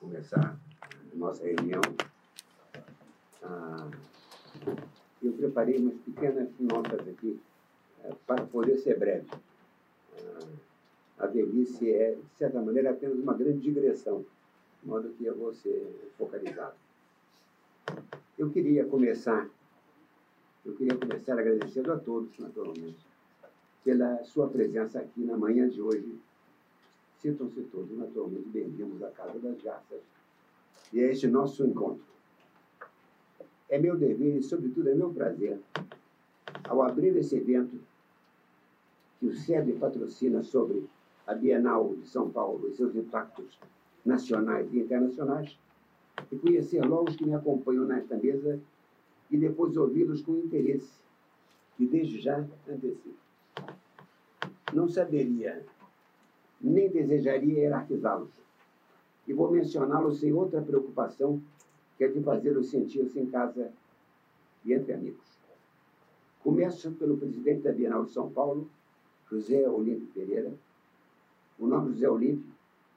começar a nossa reunião, ah, eu preparei umas pequenas notas aqui eh, para poder ser breve. Ah, a velhice é, de certa maneira, apenas uma grande digressão, de modo que eu vou ser focalizado. Eu queria começar, eu queria começar agradecendo a todos, naturalmente, pela sua presença aqui na manhã de hoje. Sintam-se todos naturalmente bem-vindos à Casa das Garças e a este nosso encontro. É meu dever e, sobretudo, é meu prazer, ao abrir esse evento que o SEB patrocina sobre a Bienal de São Paulo e seus impactos nacionais e internacionais, e conhecer logo os que me acompanham nesta mesa e depois ouvi-los com interesse, que desde já antecipo. Não saberia, nem desejaria hierarquizá-los, e vou mencioná-los sem outra preocupação que é de fazê-los sentir-se em casa e entre amigos. Começo pelo presidente da Bienal de São Paulo, José Olímpio Pereira. O nome José Olímpio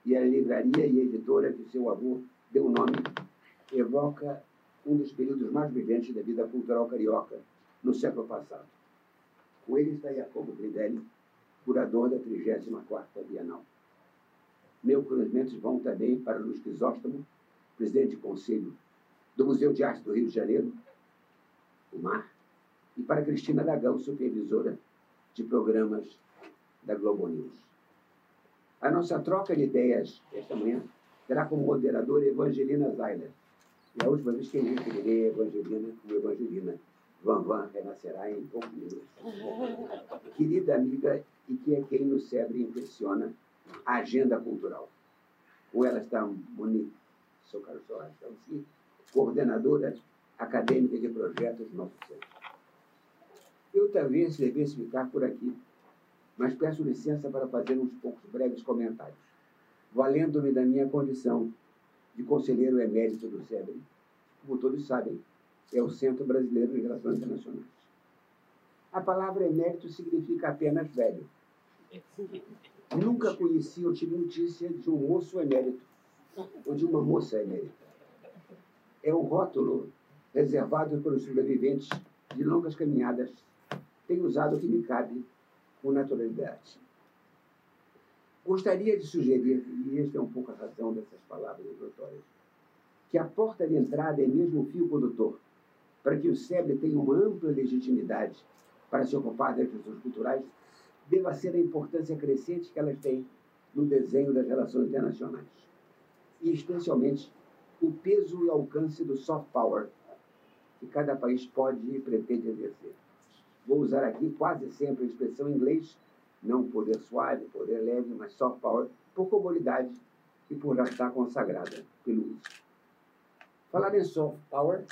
e a livraria e editora que seu avô deu nome evoca um dos períodos mais brilhantes da vida cultural carioca no século passado. Com ele está Jacobo Gridelli, curador da 34ª Bienal. Meus cumprimentos vão também para Luiz Crisóstomo, presidente de conselho do Museu de Arte do Rio de Janeiro, o MAR, e para Cristina Dagão, supervisora de programas da Globo News. A nossa troca de ideias esta manhã terá como moderadora Evangelina Zeiler. E a última vez que eu referirei a Evangelina como Evangelina. Van Van renascerá em poucos minutos. Querida amiga, e que é quem no SEBRE impressiona a agenda cultural. Com ela está Monique Socorro Soares, então, coordenadora acadêmica de projetos do nosso centro. Eu talvez devesse ficar por aqui, mas peço licença para fazer uns poucos breves comentários, valendo-me da minha condição de conselheiro emérito do SEBRE. Como todos sabem, é o Centro Brasileiro de Relações Internacionais. A palavra emérito significa apenas velho. Nunca conheci ou tive notícia de um moço emérito ou de uma moça emérita. É um rótulo reservado pelos sobreviventes de longas caminhadas. Tenho usado o que me cabe com naturalidade. Gostaria de sugerir, e esta é um pouco a razão dessas palavras introdutórias, que a porta de entrada é mesmo o fio condutor, para que o SEB tenha uma ampla legitimidade para se ocupar das questões culturais, deva ser a importância crescente que elas têm no desenho das relações internacionais. E, especialmente, o peso e alcance do soft power que cada país pode e pretende exercer. Vou usar aqui quase sempre a expressão em inglês, não poder suave, poder leve, mas soft power, por comodidade e por já estar consagrada pelo uso. Falar em soft power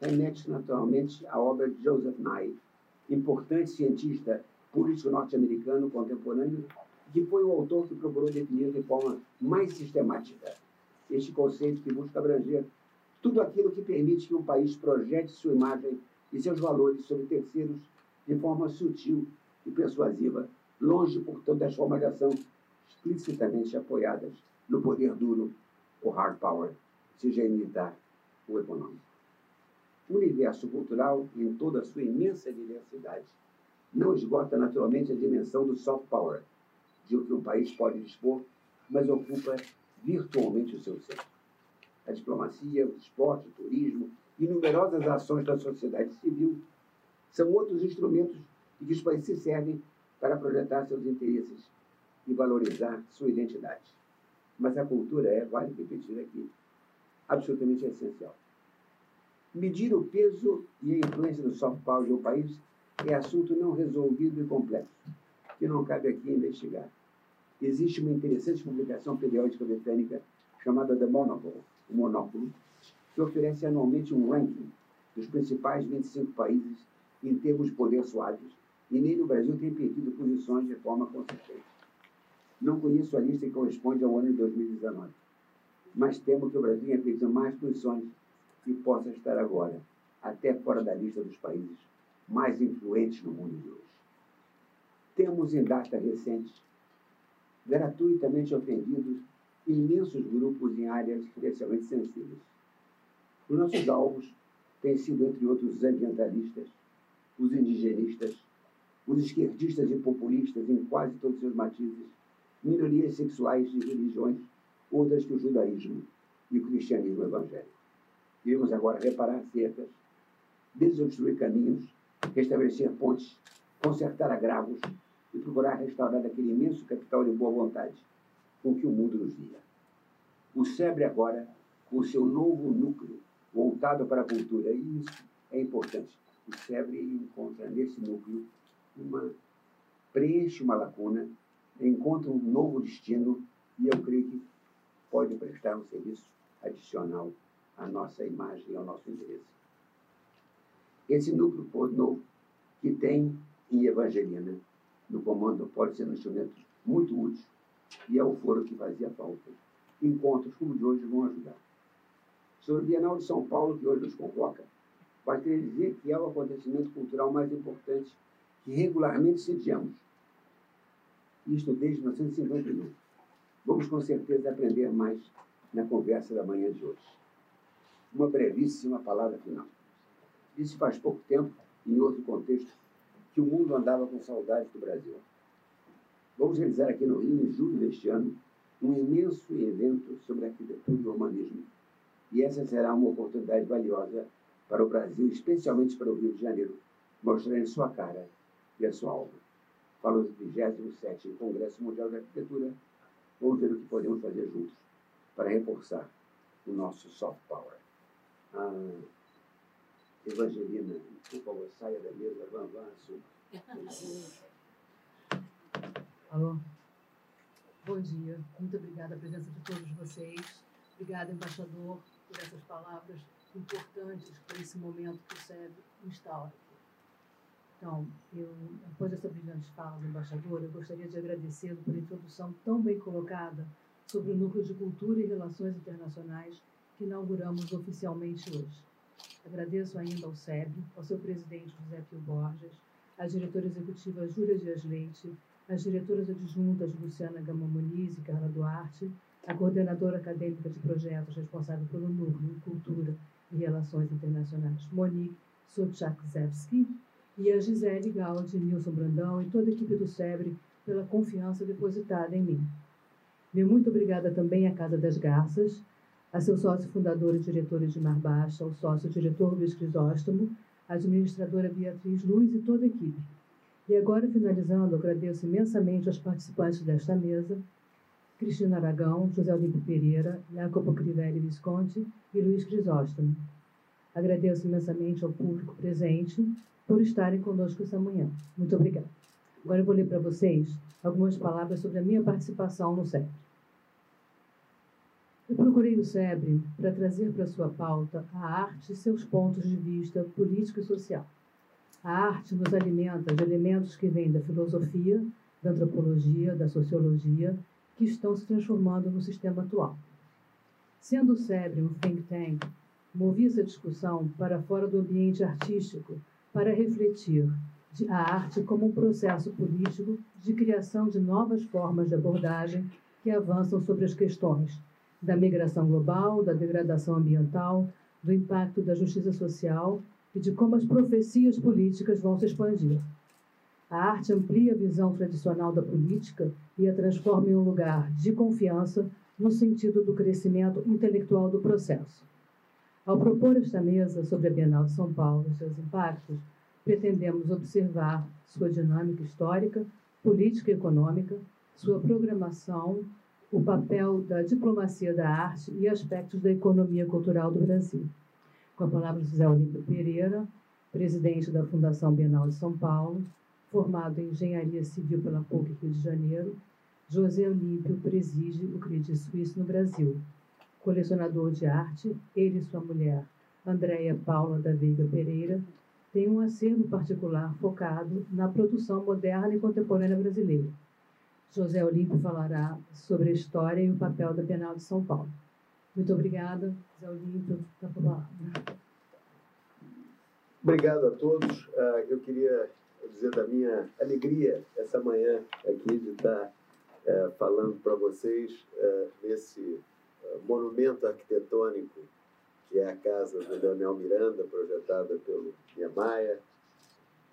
remete naturalmente à obra de Joseph Nye, importante cientista político norte-americano contemporâneo, que foi o autor que procurou definir de forma mais sistemática este conceito que busca abranger tudo aquilo que permite que um país projete sua imagem e seus valores sobre terceiros de forma sutil e persuasiva, longe, portanto, das formas de ação explicitamente apoiadas no poder duro, o hard power, seja militar ou econômico. O universo cultural, em toda a sua imensa diversidade, não esgota naturalmente a dimensão do soft power, de o que um país pode dispor, mas ocupa virtualmente o seu centro. A diplomacia, o esporte, o turismo e numerosas ações da sociedade civil são outros instrumentos que os países se servem para projetar seus interesses e valorizar sua identidade. Mas a cultura é, vale repetir aqui, absolutamente essencial. Medir o peso e a influência do soft power de um país é assunto não resolvido e complexo, que não cabe aqui investigar. Existe uma interessante publicação periódica britânica chamada The Monocle, o Monóculo, que oferece anualmente um ranking dos principais 25 países em termos de poder suaves, e nele o Brasil tem perdido posições de forma consistente. Não conheço a lista que corresponde ao ano de 2019, mas temo que o Brasil tenha perdido mais posições e possa estar agora até fora da lista dos países mais influentes no mundo de hoje. Temos em data recente gratuitamente ofendidos imensos grupos em áreas especialmente sensíveis. Os nossos alvos têm sido, entre outros, os ambientalistas, os indigenistas, os esquerdistas e populistas em quase todos os seus matizes, minorias sexuais e religiões, outras que o judaísmo e o cristianismo evangélico. Iremos agora reparar cercas, desobstruir caminhos, restabelecer pontes, consertar agravos e procurar restaurar aquele imenso capital de boa vontade com que o mundo nos guia. O SEBRE agora, com o seu novo núcleo voltado para a cultura, e isso é importante. O SEBRE encontra nesse núcleo uma preenche uma lacuna, encontra um novo destino e eu creio que pode prestar um serviço adicional à nossa imagem e ao nosso interesse. Esse núcleo novo que tem em Evangelina, no comando, pode ser um instrumento muito útil e é o foro que fazia falta. Encontros como o de hoje vão ajudar. Sobre o Bienal de São Paulo, que hoje nos convoca, bastaria dizer que é o acontecimento cultural mais importante que regularmente sediamos. Isto desde 1951. Vamos com certeza aprender mais na conversa da manhã de hoje. Uma brevíssima palavra final. Disse faz pouco tempo, em outro contexto, que o mundo andava com saudades do Brasil. Vamos realizar aqui no Rio, em julho deste ano, um imenso evento sobre arquitetura e urbanismo. E essa será uma oportunidade valiosa para o Brasil, especialmente para o Rio de Janeiro, mostrando sua cara e a sua alma. Para o 27 Congresso Mundial de Arquitetura, vamos ver o que podemos fazer juntos para reforçar o nosso soft power. Ah, Evangelina, por favor, saia da mesa, vamos, vamos, Alô? Bom dia, muito obrigada a presença de todos vocês. Obrigada, embaixador, por essas palavras importantes para esse momento que o SEB instaura. Então, eu, depois dessa brilhante fala do embaixador, eu gostaria de agradecê-lo pela introdução tão bem colocada sobre o Núcleo de Cultura e Relações Internacionais que inauguramos oficialmente hoje. Agradeço ainda ao SEB, ao seu presidente José Pio Borges, à diretora executiva Júlia Dias Leite, às diretoras adjuntas Luciana Gama Muniz e Carla Duarte, a coordenadora acadêmica de projetos responsável pelo Núcleo Cultura e Relações Internacionais, Monique Sochakzewski, e a Gisele Gaudi, Nilson Brandão e toda a equipe do SEBRE pela confiança depositada em mim. Meu muito obrigada também à Casa das Garças, a seu sócio fundador e diretor Edmar Baixa, ao sócio diretor Luiz Crisóstomo, a administradora Beatriz Luz e toda a equipe. E agora, finalizando, agradeço imensamente aos participantes desta mesa, Cristina Aragão, José Olímpio Pereira, Jacopo Crivelli Visconti e Luiz Crisóstomo. Agradeço imensamente ao público presente por estarem conosco essa manhã. Muito obrigada. Agora eu vou ler para vocês algumas palavras sobre a minha participação no SEBRE. Eu procurei o SEBRE para trazer para sua pauta a arte e seus pontos de vista político e social. A arte nos alimenta de elementos que vêm da filosofia, da antropologia, da sociologia, que estão se transformando no sistema atual. Sendo o SEBRE um think tank, movi essa discussão para fora do ambiente artístico para refletir a arte como um processo político de criação de novas formas de abordagem que avançam sobre as questões da migração global, da degradação ambiental, do impacto da justiça social e de como as profecias políticas vão se expandir. A arte amplia a visão tradicional da política e a transforma em um lugar de confiança no sentido do crescimento intelectual do processo. Ao propor esta mesa sobre a Bienal de São Paulo e seus impactos, pretendemos observar sua dinâmica histórica, política e econômica, sua programação, o papel da diplomacia da arte e aspectos da economia cultural do Brasil. Com a palavra José Olímpio Pereira, presidente da Fundação Bienal de São Paulo, formado em Engenharia Civil pela PUC Rio de Janeiro, José Olímpio preside o Credit Suisse no Brasil, colecionador de arte, ele e sua mulher, Andréia Paula da Veiga Pereira, têm um acervo particular focado na produção moderna e contemporânea brasileira. José Olímpio falará sobre a história e o papel da Bienal de São Paulo. Muito obrigada, José Olímpio, da palavra. Obrigado a todos. Uh, eu queria dizer da minha alegria essa manhã aqui de estar uh, falando para vocês nesse monumento arquitetônico, que é a casa do Leonel Miranda, projetada pelo Niemeyer,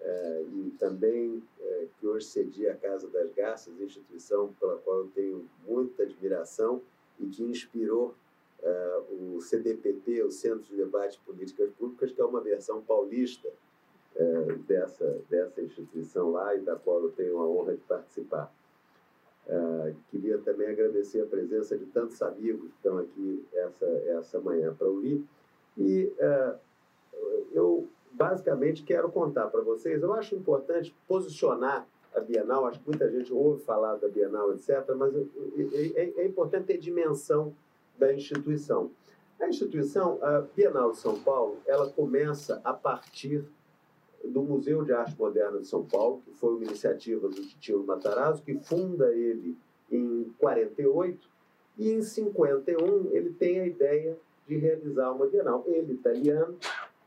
é, e também é, que hoje cedia a Casa das Garças, instituição pela qual eu tenho muita admiração e que inspirou é, o CDPT, o Centro de Debate de Políticas Públicas, que é uma versão paulista dessa, dessa instituição lá e da qual eu tenho a honra de participar. Queria também agradecer a presença de tantos amigos que estão aqui essa, essa manhã para ouvir. E eu basicamente quero contar para vocês. Eu acho importante posicionar a Bienal, acho que muita gente ouve falar da Bienal, etc., mas é, é importante ter dimensão da instituição. A instituição, a Bienal de São Paulo, ela começa a partir do Museu de Arte Moderna de São Paulo, que foi uma iniciativa do Titilo Matarazzo, que funda ele em 48, e em 51 ele tem a ideia de realizar uma Bienal. Ele, italiano,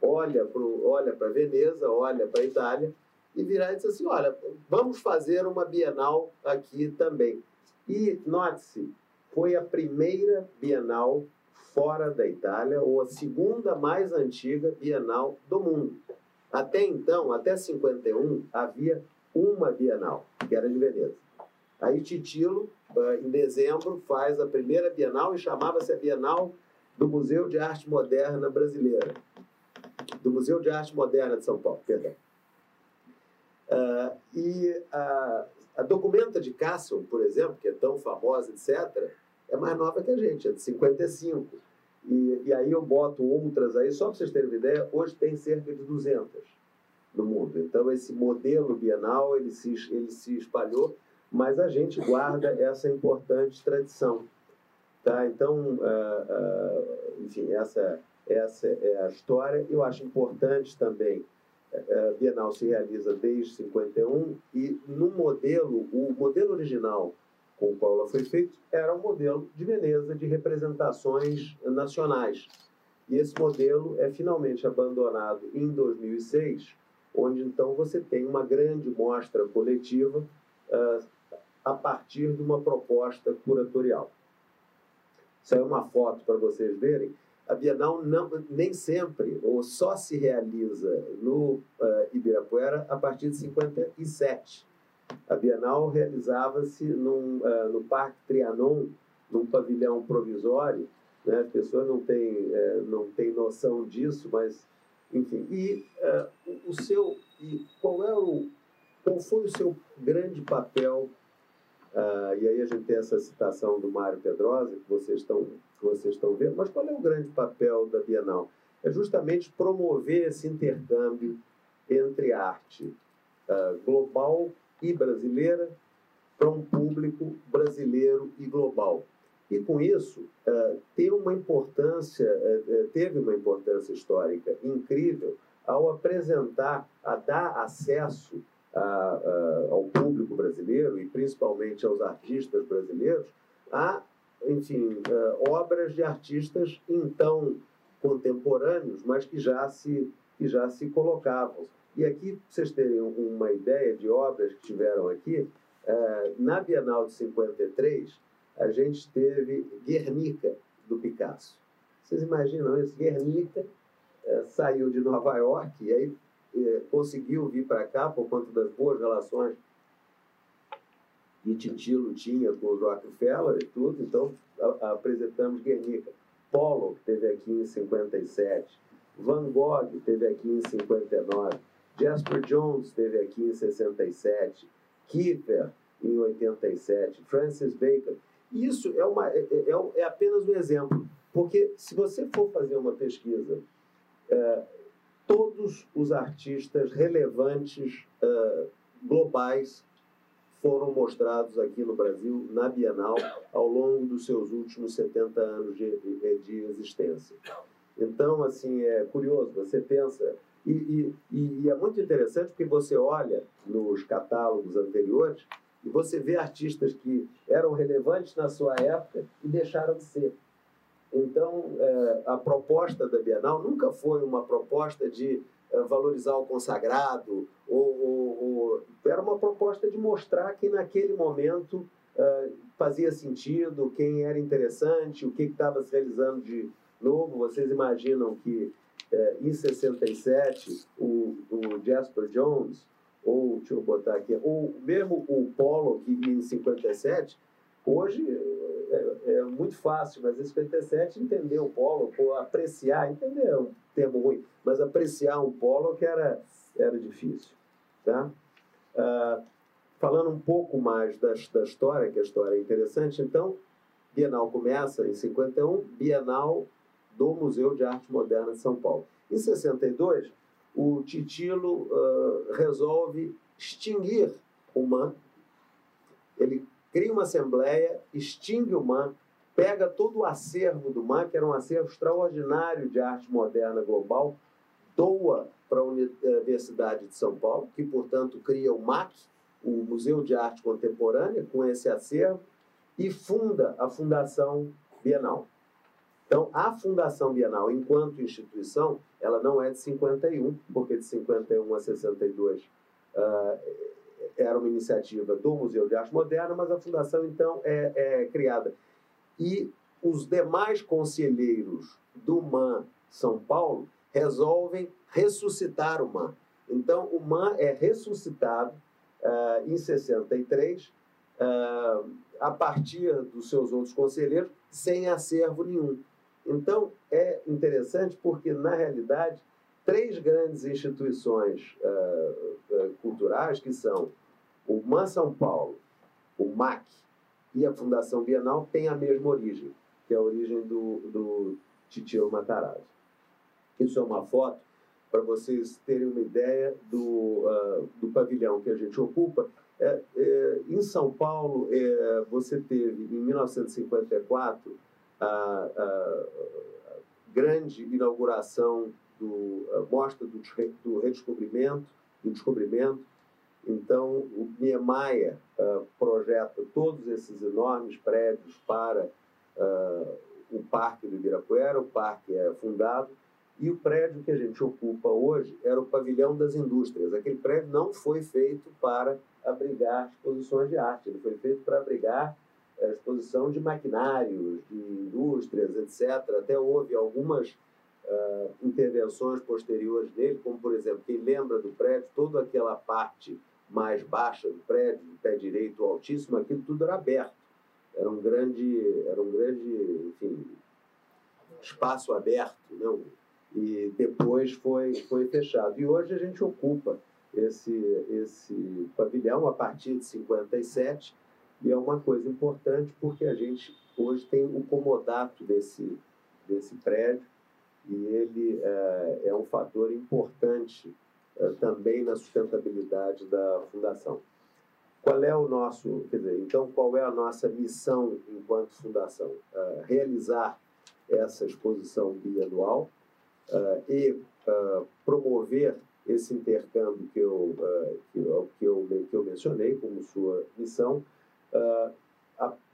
olha para olha Veneza, olha para a Itália e virar e diz assim: olha, vamos fazer uma Bienal aqui também. E note-se, foi a primeira Bienal fora da Itália, ou a segunda mais antiga Bienal do mundo. Até então, até 51, havia uma Bienal, que era de Veneza. Aí Titilo, ah, em dezembro, faz a primeira Bienal e chamava-se a Bienal do Museu de Arte Moderna Brasileira do Museu de Arte Moderna de São Paulo, perdão. Uh, e a, a documenta de Castle, por exemplo, que é tão famosa, etc., é mais nova que a gente, é de 55. E, e aí eu boto outras aí, só para vocês terem uma ideia, hoje tem cerca de 200 no mundo. Então esse modelo bienal, ele se, ele se espalhou, mas a gente guarda essa importante tradição. Tá? Então, uh, uh, enfim, essa essa é a história. Eu acho importante também, a Bienal se realiza desde 51 e no modelo, o modelo original com o qual ela foi feita era um modelo de Veneza de representações nacionais. E esse modelo é finalmente abandonado em 2006, onde então você tem uma grande mostra coletiva uh, a partir de uma proposta curatorial. Isso é uma foto para vocês verem a Bienal não, nem sempre ou só se realiza no uh, Ibirapuera a partir de 57. A Bienal realizava-se uh, no Parque Trianon, num pavilhão provisório. Né? As pessoas não têm, uh, não têm noção disso, mas, enfim. E o seu. E qual, é o, qual foi o seu grande papel? e aí a gente tem essa citação do Mário Pedrosa, que vocês estão vocês estão vendo, mas qual é o grande papel da Bienal? É justamente promover esse intercâmbio entre arte uh, global e brasileira para um público brasileiro e global. E com isso, uh, uma importância, uh, teve uma importância histórica incrível ao apresentar, a dar acesso a, a, ao público brasileiro e principalmente aos artistas brasileiros a enfim, uh, obras de artistas então contemporâneos, mas que já se, que já se colocavam. E aqui, para vocês terem uma ideia de obras que tiveram aqui, uh, na Bienal de 53, a gente teve Guernica, do Picasso. Vocês imaginam isso? Guernica uh, saiu de Nova York e aí conseguiu vir para cá por conta das boas relações e Titilo tinha com o Rockefeller e tudo, então a, a, apresentamos Guernica. Pollock teve aqui em 57, Van Gogh teve aqui em 59, Jasper Jones teve aqui em 67, Kiefer em 87, Francis Bacon. Isso é, uma, é, é, é, é apenas um exemplo, porque se você for fazer uma pesquisa, é, todos os artistas relevantes uh, globais foram mostrados aqui no Brasil, na Bienal, ao longo dos seus últimos 70 anos de, de existência. Então, assim, é curioso, você pensa. E, e, e é muito interessante porque você olha nos catálogos anteriores e você vê artistas que eram relevantes na sua época e deixaram de ser. Então, é, a proposta da Bienal nunca foi uma proposta de valorizar o consagrado, ou, ou, ou, era uma proposta de mostrar que naquele momento uh, fazia sentido, quem era interessante, o que estava se realizando de novo. Vocês imaginam que uh, em 67 o, o Jasper Jones, ou deixa eu botar aqui, ou mesmo o Polo, que em 57, hoje é, muito fácil, mas em 57 entender o Polo, apreciar, entender é um termo ruim, mas apreciar um Polo que era, era difícil. Tá? Uh, falando um pouco mais da, da história, que a história é interessante, então, Bienal começa em 51, Bienal do Museu de Arte Moderna de São Paulo. Em 62, o Titilo uh, resolve extinguir o MAN. Ele cria uma assembleia, extingue o MAN, pega todo o acervo do MAN, que era um acervo extraordinário de arte moderna global, doa para a Universidade de São Paulo, que, portanto, cria o MAC, o Museu de Arte Contemporânea, com esse acervo, e funda a Fundação Bienal. Então, a Fundação Bienal, enquanto instituição, ela não é de 51, porque de 51 a 62 uh, era uma iniciativa do Museu de Arte Moderna, mas a fundação, então, é, é criada. E os demais conselheiros do MAN São Paulo resolvem ressuscitar o MAN. Então, o MAN é ressuscitado uh, em 63, uh, a partir dos seus outros conselheiros, sem acervo nenhum. Então, é interessante porque, na realidade, três grandes instituições uh, culturais, que são o MAN São Paulo, o MAC e a Fundação Bienal, têm a mesma origem, que é a origem do, do Titio Matarazzo. Isso é uma foto para vocês terem uma ideia do, uh, do pavilhão que a gente ocupa. É, é, em São Paulo, é, você teve, em 1954, a, a grande inauguração do a mostra do, do redescobrimento, do descobrimento. Então, o Niemeyer uh, projeta todos esses enormes prédios para uh, o Parque do Ibirapuera, o parque é fundado, e o prédio que a gente ocupa hoje era o Pavilhão das Indústrias. Aquele prédio não foi feito para abrigar exposições de arte, ele foi feito para abrigar a exposição de maquinários, de indústrias, etc. Até houve algumas uh, intervenções posteriores dele, como, por exemplo, quem lembra do prédio, toda aquela parte mais baixa do prédio, pé direito altíssimo, aquilo tudo era aberto. Era um grande, era um grande enfim, espaço aberto, não? e depois foi, foi fechado. E hoje a gente ocupa esse, esse pavilhão a partir de 57, e é uma coisa importante porque a gente hoje tem o comodato desse, desse prédio e ele é, é um fator importante também na sustentabilidade da fundação. Qual é o nosso, quer dizer, então qual é a nossa missão enquanto fundação? É, realizar essa exposição bianual uh, e promover esse intercâmbio que eu, que, eu, que, eu, que eu mencionei como sua missão.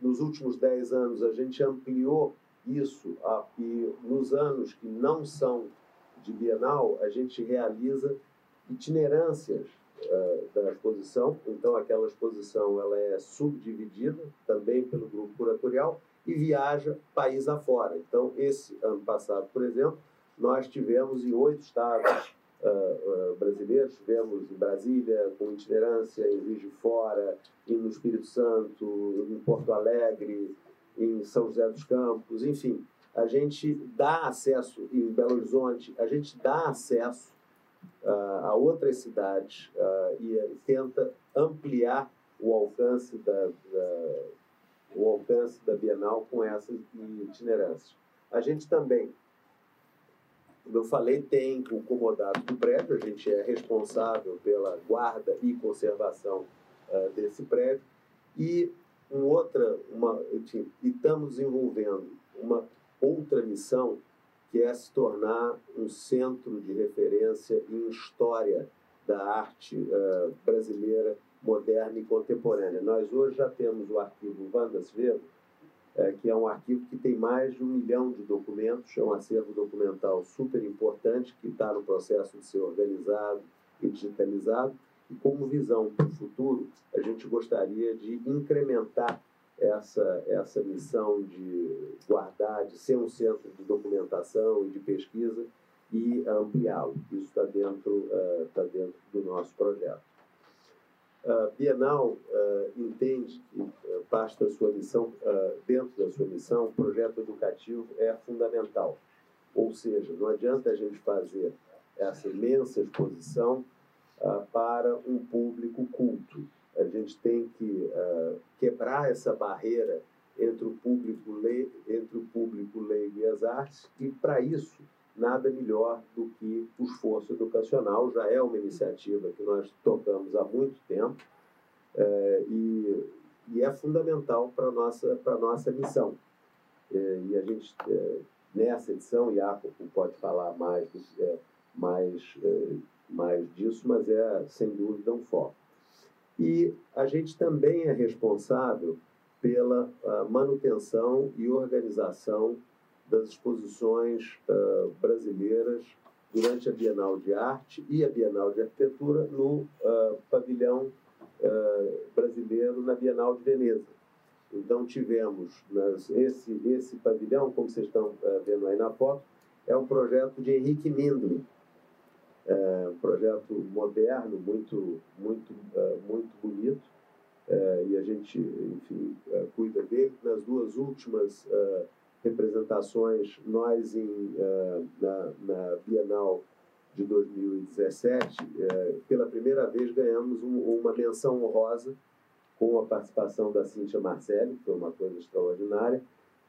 Nos últimos dez anos, a gente ampliou isso e nos anos que não são de Bienal, a gente realiza itinerâncias da exposição. Então, aquela exposição ela é subdividida também pelo grupo curatorial e viaja país afora. Então, esse ano passado, por exemplo, nós tivemos em oito estados uh, uh, brasileiros, tivemos em Brasília, com itinerância, em Juiz de Fora, no Espírito Santo, em Porto Alegre, em São José dos Campos, enfim. A gente dá acesso, em Belo Horizonte, a gente dá acesso uh, a outras cidades e tenta ampliar o alcance da, da, o alcance da Bienal com essas itinerâncias. A gente também como eu falei, tem o comodato do prédio, a gente é responsável pela guarda e conservação uh, desse prédio. E um outra, uma, e estamos desenvolvendo uma outra missão que é se tornar um centro de referência em história da arte uh, brasileira moderna e contemporânea. Nós hoje já temos o arquivo Vandas Vevo, é, que é um arquivo que tem mais de um milhão de documentos, é um acervo documental super importante que está no processo de ser organizado e digitalizado. E como visão para o futuro, a gente gostaria de incrementar essa, essa missão de guardar, de ser um centro de documentação e de pesquisa e ampliá-lo. Isso está dentro, uh, tá dentro do nosso projeto. A Bienal uh, entende que uh, parte da sua missão, dentro da sua missão, o projeto educativo é fundamental. Ou seja, não adianta a gente fazer essa imensa exposição para um público culto a gente tem que uh, quebrar essa barreira entre o público leigo, entre o público leigo e as artes e para isso nada melhor do que o esforço educacional. Já é uma iniciativa que nós tocamos há muito tempo uh, e, e, é fundamental para nossa para nossa missão. Uh, e a gente nessa edição Jacopo pode falar mais mais mais disso mas é sem dúvida um foco e a gente também é responsável pela uh, manutenção e organização das exposições uh, brasileiras durante a Bienal de Arte e a Bienal de Arquitetura no uh, pavilhão brasileiro na Bienal de Veneza. Então tivemos nas, esse esse pavilhão, como vocês estão vendo aí na foto, é um projeto de Henrique Mindlin, é um projeto moderno, muito, muito, uh, muito bonito, uh, e a gente, enfim, uh, cuida dele. Nas duas últimas representações, nós em, na, na Bienal de 2017, pela primeira vez ganhamos um, uma menção honrosa com a participação da Cíntia Marcelli, que foi uma coisa extraordinária,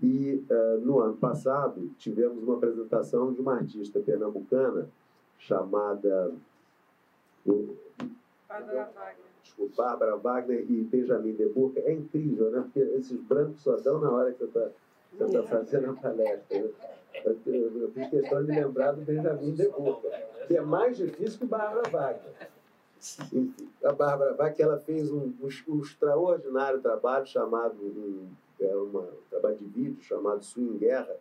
e no ano passado tivemos uma apresentação de uma artista pernambucana, chamada Bárbara Wagner. Desculpa, Bárbara Wagner e Benjamin de Burca. É incrível, né? Porque esses brancos só dão na hora que você está tá fazendo a palestra. Né? Eu, eu, eu fiz questão de lembrar do Benjamin de Burca, que é mais difícil que Bárbara Wagner. A Bárbara Wagner ela fez um, um, um extraordinário trabalho chamado, um, é uma, um trabalho de vídeo chamado Swing Guerra,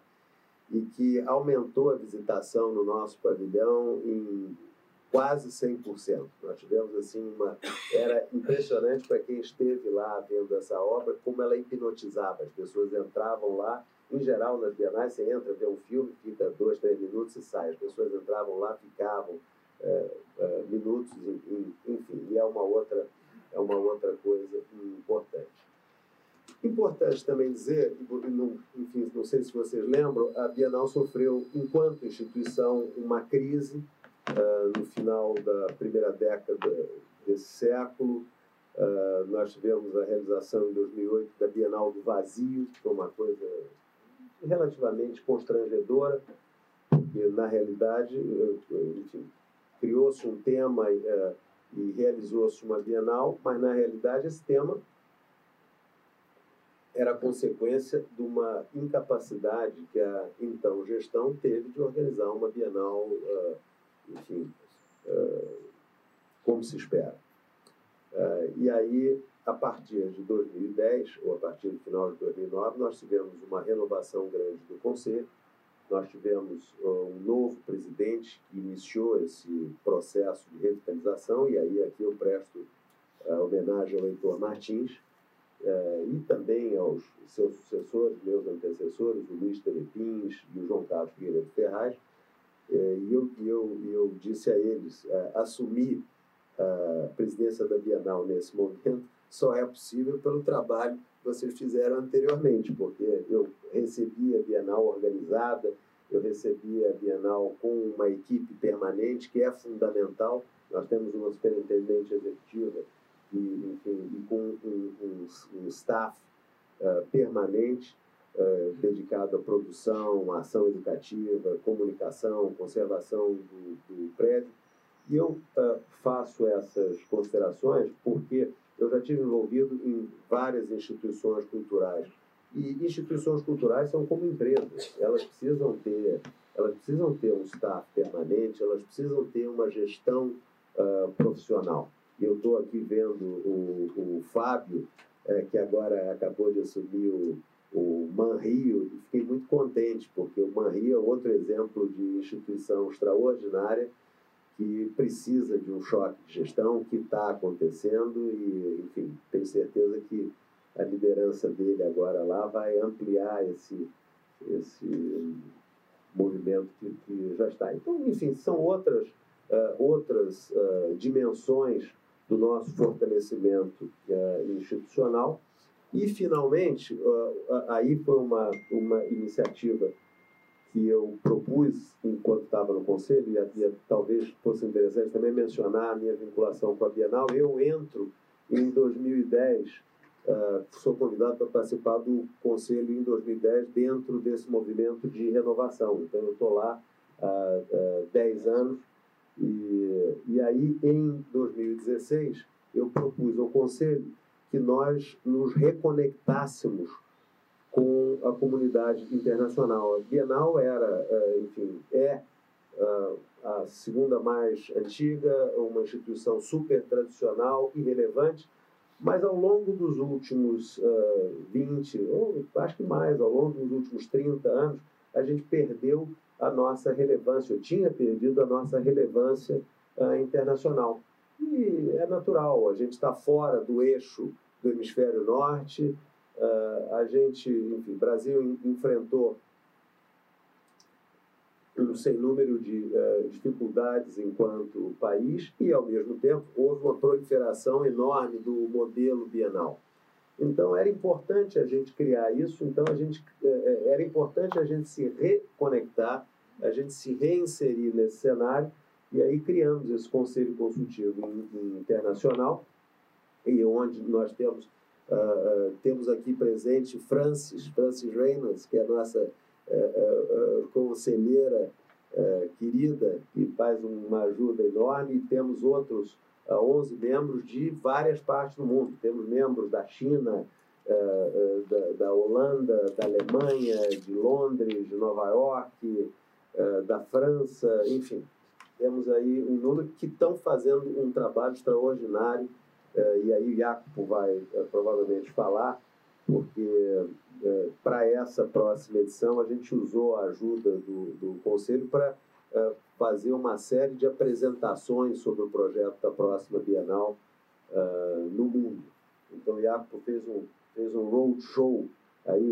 e que aumentou a visitação no nosso pavilhão em quase 100%. Nós tivemos assim uma era impressionante para quem esteve lá vendo essa obra como ela hipnotizava. As pessoas entravam lá, em geral nas bienais você entra vê um filme, fica dois, três minutos e sai. As pessoas entravam lá, ficavam é, é, minutos, enfim. E é uma outra é uma outra coisa importante. Importante também dizer, enfim, não sei se vocês lembram, a Bienal sofreu, enquanto instituição, uma crise uh, no final da primeira década desse século. Uh, nós tivemos a realização em 2008 da Bienal do Vazio, que foi uma coisa relativamente constrangedora, porque, na realidade, criou-se um tema uh, e realizou-se uma Bienal, mas, na realidade, esse tema era consequência de uma incapacidade que a então gestão teve de organizar uma Bienal, uh, enfim, uh, como se espera. Uh, e aí, a partir de 2010, ou a partir do final de 2009, nós tivemos uma renovação grande do Conselho, nós tivemos um novo presidente que iniciou esse processo de revitalização, e aí aqui eu presto homenagem ao Heitor Martins, é, e também aos seus sucessores, meus antecessores, o Luiz Telepins e o João Carlos Figueiredo Ferraz, é, e eu, eu, eu disse a eles, é, assumir a presidência da Bienal nesse momento só é possível pelo trabalho que vocês fizeram anteriormente, porque eu recebi a Bienal organizada, eu recebi a Bienal com uma equipe permanente, que é fundamental. Nós temos uma superintendente executiva e, enfim, e com um, um, um staff uh, permanente uh, dedicado à produção, à ação educativa, comunicação, conservação do, do prédio. E eu uh, faço essas considerações porque eu já tive envolvido em várias instituições culturais. E instituições culturais são como empresas, elas precisam ter, elas precisam ter um staff permanente, elas precisam ter uma gestão profissional. Eu estou aqui vendo o, o Fábio, é, que agora acabou de assumir o, o Manrio, e fiquei muito contente, porque o Manrio é outro exemplo de instituição extraordinária que precisa de um choque de gestão que está acontecendo e, enfim, tenho certeza que a liderança dele agora lá vai ampliar esse, esse movimento que, que já está. Então, enfim, são outras, uh, outras uh, dimensões do nosso fortalecimento uh, institucional. E, finalmente, aí foi uma, uma iniciativa que eu propus enquanto estava no conselho, e, e talvez fosse interessante também mencionar a minha vinculação com a Bienal. Eu entro em 2010 Uh, sou convidado para participar do conselho em 2010 dentro desse movimento de renovação. Então, eu estou lá há uh, 10 anos e, e aí, em 2016, eu propus ao conselho que nós nos reconectássemos com a comunidade internacional. A Bienal era, uh, enfim, é uh, a segunda mais antiga, uma instituição super tradicional e relevante, mas ao longo dos últimos uh, 20, ou acho que mais, ao longo dos últimos 30 anos, a gente perdeu a nossa relevância, ou tinha perdido a nossa relevância uh, internacional. E é natural, a gente está fora do eixo do hemisfério norte, uh, a gente, enfim, Brasil enfrentou um sem número de uh, dificuldades enquanto país e, ao mesmo tempo, houve uma proliferação enorme do modelo bienal. Então, era importante a gente criar isso, então a gente, uh, era importante a gente se reconectar, a gente se reinserir nesse cenário, e aí criamos esse Conselho Consultivo Internacional, e onde nós temos, uh, temos aqui presente Francis, Francis Reynolds, que é a nossa é, é, conselheira é, querida, que faz uma ajuda enorme, e temos outros 11 membros de várias partes do mundo. Temos membros da China, da, da Holanda, da Alemanha, de Londres, de Nova York, da França, enfim. Temos aí um número que estão fazendo um trabalho extraordinário, e aí o Jacopo vai provavelmente falar, porque para essa próxima edição, a gente usou a ajuda do, do Conselho para fazer uma série de apresentações sobre o projeto da próxima Bienal é, no mundo. Então, o Iaco fez um, fez um roadshow, aí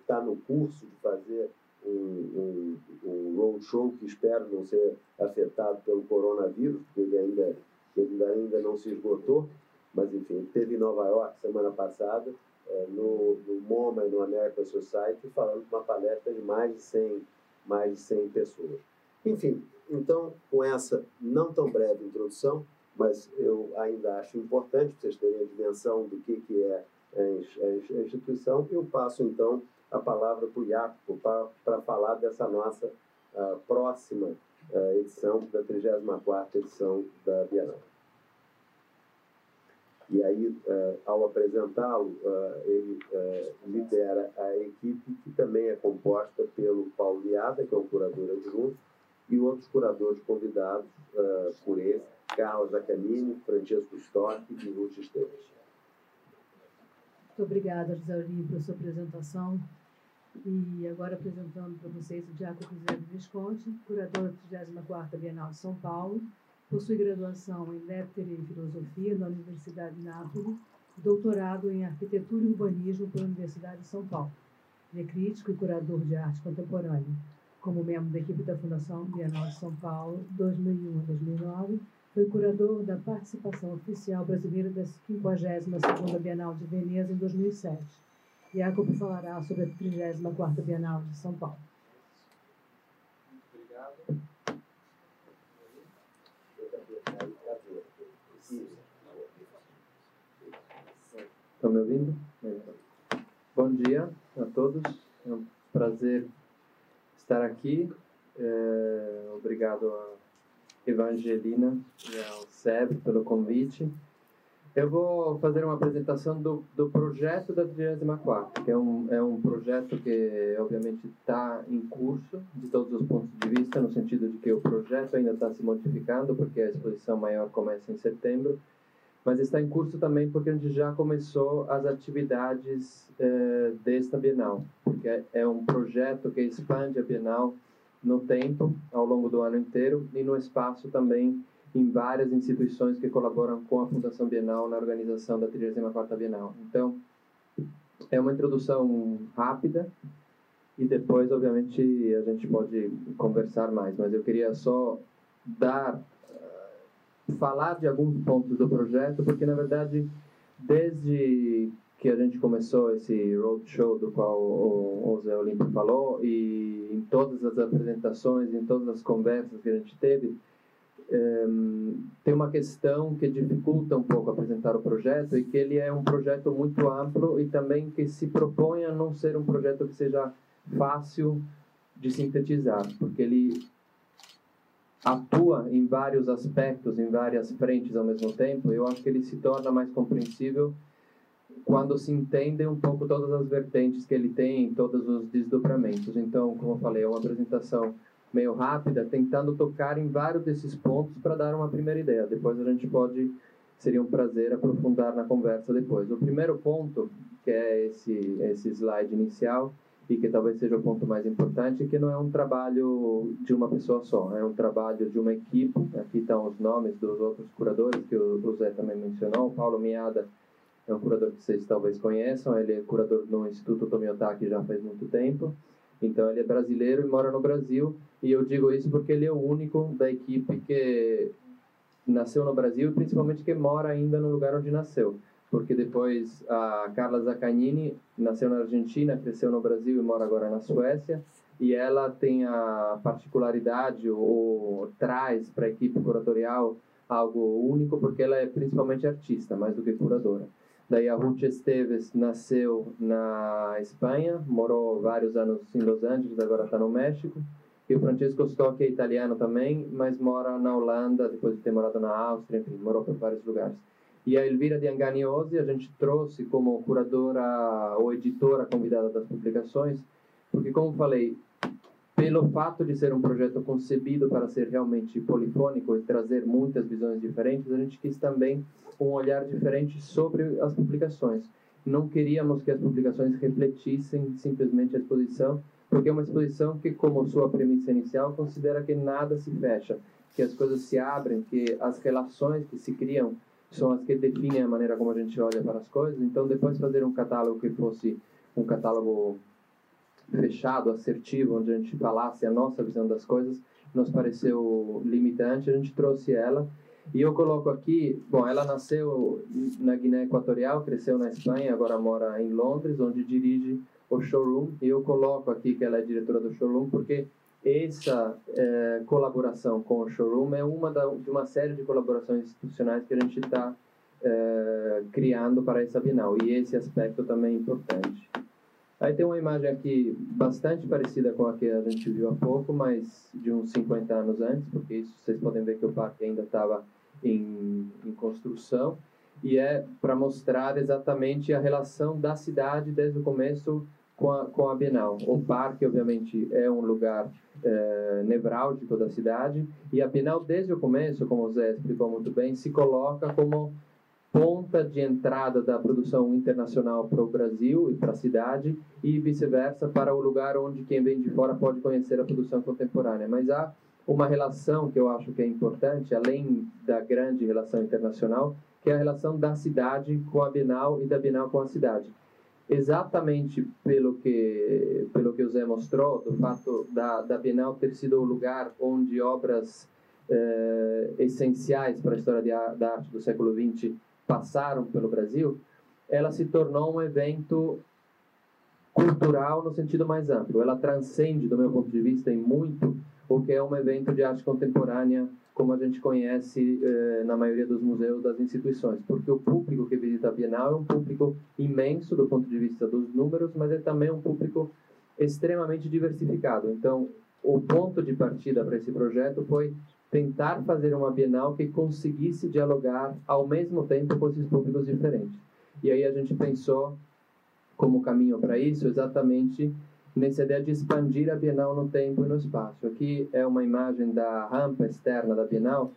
está no curso de fazer um, um, um roadshow que espero não ser afetado pelo coronavírus, porque ele ainda, ele ainda não se esgotou, mas enfim, teve em Nova York semana passada, é, no, no MoMA e no American Society, falando uma palestra de mais de 100, mais de 100 pessoas. Enfim, então, com essa não tão breve introdução, mas eu ainda acho importante vocês terem a dimensão do que, que é a instituição, eu passo então a palavra para o Jacopo para falar dessa nossa uh, próxima uh, edição, da 34 edição da Bienal. E aí, uh, ao apresentá-lo, ele lidera a equipe, que também é composta pelo Paulo Liada, que é o curador adjunto, e outros curadores convidados por ele, Carlos Zaccanini, Francesco Stork e Ruth Esteves. Muito obrigada, Gisauri, pela sua apresentação. E agora apresentando para vocês o Diaco José Visconti, curador da 34ª Bienal de São Paulo, Possui graduação em Lettere e Filosofia na Universidade de Nápoles, doutorado em Arquitetura e Urbanismo pela Universidade de São Paulo. Ele é crítico e curador de arte contemporânea. Como membro da equipe da Fundação Bienal de São Paulo, 2001 a 2009, foi curador da participação oficial brasileira da 52ª Bienal de Veneza em 2007. Jacob falará sobre a 34ª Bienal de São Paulo. Estão me ouvindo? Bom dia a todos. É um prazer estar aqui. É, obrigado a Evangelina e ao SEB pelo convite. Eu vou fazer uma apresentação do, do projeto da 34, que é um, é um projeto que, obviamente, está em curso, de todos os pontos de vista, no sentido de que o projeto ainda está se modificando, porque a exposição maior começa em setembro, mas está em curso também porque a gente já começou as atividades eh, desta Bienal, porque é um projeto que expande a Bienal no tempo, ao longo do ano inteiro, e no espaço também em várias instituições que colaboram com a Fundação Bienal na organização da 34ª Bienal. Então, é uma introdução rápida e depois, obviamente, a gente pode conversar mais, mas eu queria só dar, falar de alguns pontos do projeto, porque, na verdade, desde que a gente começou esse roadshow do qual o, Zé Olímpio falou, e em todas as apresentações, em todas as conversas que a gente teve, um, tem uma questão que dificulta um pouco apresentar o projeto e que ele é um projeto muito amplo e também que se propõe a não ser um projeto que seja fácil de sintetizar, porque ele atua em vários aspectos, em várias frentes ao mesmo tempo. Eu acho que ele se torna mais compreensível quando se entende um pouco todas as vertentes que ele tem, todos os desdobramentos. Então, como eu falei, é uma apresentação meio rápida, tentando tocar em vários desses pontos para dar uma primeira ideia. Depois a gente pode, seria um prazer aprofundar na conversa depois. O primeiro ponto, que é esse, esse slide inicial, e que talvez seja o ponto mais importante, que não é um trabalho de uma pessoa só, é um trabalho de uma equipe. Aqui estão os nomes dos outros curadores que o Zé também mencionou. O Paulo Miada é um curador que vocês talvez conheçam, ele é curador no Instituto Tomiotaki já faz muito tempo. Então ele é brasileiro e mora no Brasil, e eu digo isso porque ele é o único da equipe que nasceu no Brasil e principalmente que mora ainda no lugar onde nasceu. Porque depois a Carla Zaccagnini nasceu na Argentina, cresceu no Brasil e mora agora na Suécia. E ela tem a particularidade ou, ou traz para a equipe curatorial algo único porque ela é principalmente artista, mais do que curadora. Daí a Ruth Esteves nasceu na Espanha, morou vários anos em Los Angeles, agora está no México. E o Francesco Stocchi é italiano também, mas mora na Holanda, depois de ter morado na Áustria, enfim, morou por vários lugares. E a Elvira de Anganiosi a gente trouxe como curadora ou editora convidada das publicações, porque, como falei, pelo fato de ser um projeto concebido para ser realmente polifônico e trazer muitas visões diferentes, a gente quis também um olhar diferente sobre as publicações. Não queríamos que as publicações refletissem simplesmente a exposição, porque é uma exposição que, como sua premissa inicial, considera que nada se fecha, que as coisas se abrem, que as relações que se criam são as que definem a maneira como a gente olha para as coisas. Então, depois fazer um catálogo que fosse um catálogo fechado, assertivo, onde a gente falasse a nossa visão das coisas, nos pareceu limitante, a gente trouxe ela. E eu coloco aqui, bom, ela nasceu na Guiné Equatorial, cresceu na Espanha, agora mora em Londres, onde dirige o showroom. E eu coloco aqui que ela é diretora do showroom porque essa é, colaboração com o showroom é uma da, de uma série de colaborações institucionais que a gente está é, criando para essa Bienal. E esse aspecto também é importante. Aí tem uma imagem aqui bastante parecida com a que a gente viu há pouco, mas de uns 50 anos antes, porque isso vocês podem ver que o parque ainda estava em, em construção, e é para mostrar exatamente a relação da cidade desde o começo com a, com a Bienal. O parque, obviamente, é um lugar é, nevrálgico da cidade, e a Bienal, desde o começo, como o Zé explicou muito bem, se coloca como ponta de entrada da produção internacional para o Brasil e para a cidade e vice-versa para o lugar onde quem vem de fora pode conhecer a produção contemporânea. Mas há uma relação que eu acho que é importante, além da grande relação internacional, que é a relação da cidade com a Bienal e da Bienal com a cidade. Exatamente pelo que pelo que o Zé mostrou, do fato da, da Bienal ter sido o lugar onde obras eh, essenciais para a história de, da arte do século XX passaram pelo Brasil, ela se tornou um evento cultural no sentido mais amplo. Ela transcende, do meu ponto de vista, em muito o que é um evento de arte contemporânea como a gente conhece eh, na maioria dos museus das instituições, porque o público que visita a Bienal é um público imenso do ponto de vista dos números, mas é também um público extremamente diversificado. Então, o ponto de partida para esse projeto foi tentar fazer uma Bienal que conseguisse dialogar ao mesmo tempo com esses públicos diferentes. E aí a gente pensou como caminho para isso exatamente nessa ideia de expandir a Bienal no tempo e no espaço. Aqui é uma imagem da rampa externa da Bienal,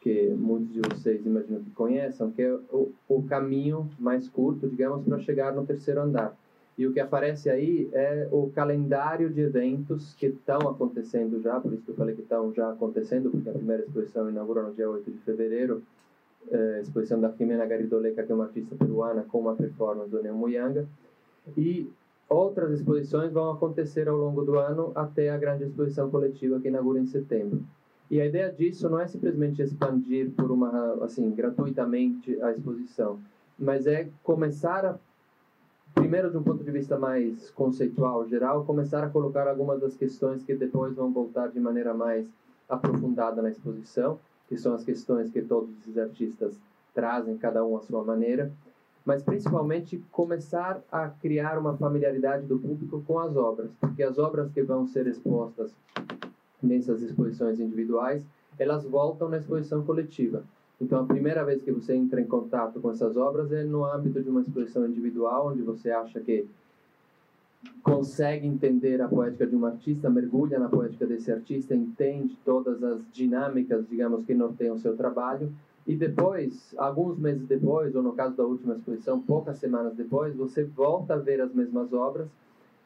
que muitos de vocês imaginam que conheçam, que é o, o caminho mais curto, digamos, para chegar no terceiro andar. E o que aparece aí é o calendário de eventos que estão acontecendo já, por isso que eu falei que estão já acontecendo, porque a primeira exposição inaugurou no dia 8 de fevereiro, é, exposição da Jimena Garidoleca, que é uma artista peruana, com uma performance do Neo Muyanga. E outras exposições vão acontecer ao longo do ano até a grande exposição coletiva que inaugura em setembro. E a ideia disso não é simplesmente expandir por uma assim gratuitamente a exposição, mas é começar a primeiro de um ponto de vista mais conceitual, geral, começar a colocar algumas das questões que depois vão voltar de maneira mais aprofundada na exposição, que são as questões que todos esses artistas trazem, cada um à sua maneira, mas principalmente começar a criar uma familiaridade do público com as obras, porque as obras que vão ser expostas nessas exposições individuais, elas voltam na exposição coletiva. Então, a primeira vez que você entra em contato com essas obras é no âmbito de uma exposição individual, onde você acha que consegue entender a poética de um artista, mergulha na poética desse artista, entende todas as dinâmicas, digamos, que norteiam o seu trabalho, e depois, alguns meses depois, ou no caso da última exposição, poucas semanas depois, você volta a ver as mesmas obras,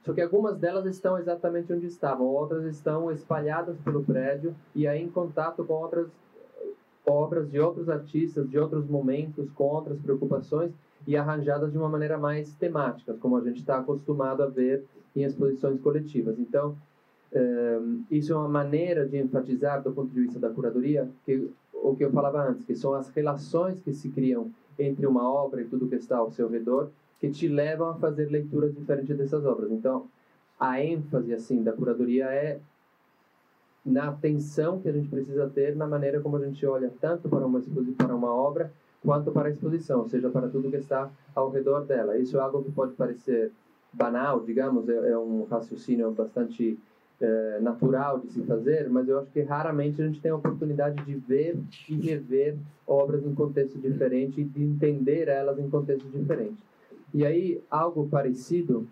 só que algumas delas estão exatamente onde estavam, outras estão espalhadas pelo prédio e aí em contato com outras obras de outros artistas, de outros momentos, com outras preocupações e arranjadas de uma maneira mais temática, como a gente está acostumado a ver em exposições coletivas. Então, ehm, isso é uma maneira de enfatizar, do ponto de vista da curadoria, que o que eu falava antes, que são as relações que se criam entre uma obra e tudo que está ao seu redor, que te levam a fazer leituras diferentes dessas obras. Então, a ênfase assim da curadoria é na atenção que a gente precisa ter na maneira como a gente olha tanto para uma para uma obra, quanto para a exposição, ou seja, para tudo que está ao redor dela. Isso é algo que pode parecer banal, digamos, é, é um raciocínio bastante é, natural de se fazer, mas eu acho que raramente a gente tem a oportunidade de ver e rever obras em contexto diferente e de entender elas em contexto diferente. E aí, algo parecido,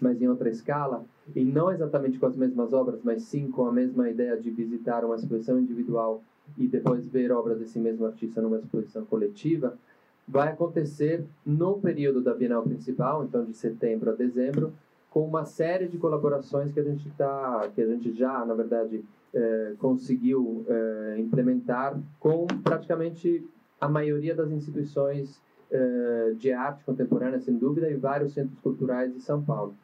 mas em outra escala, e não exatamente com as mesmas obras, mas sim com a mesma ideia de visitar uma exposição individual e depois ver obras desse mesmo artista numa exposição coletiva, vai acontecer no período da Bienal principal, então de setembro a dezembro, com uma série de colaborações que a gente tá, que a gente já, na verdade, é, conseguiu é, implementar com praticamente a maioria das instituições é, de arte contemporânea, sem dúvida, e vários centros culturais de São Paulo.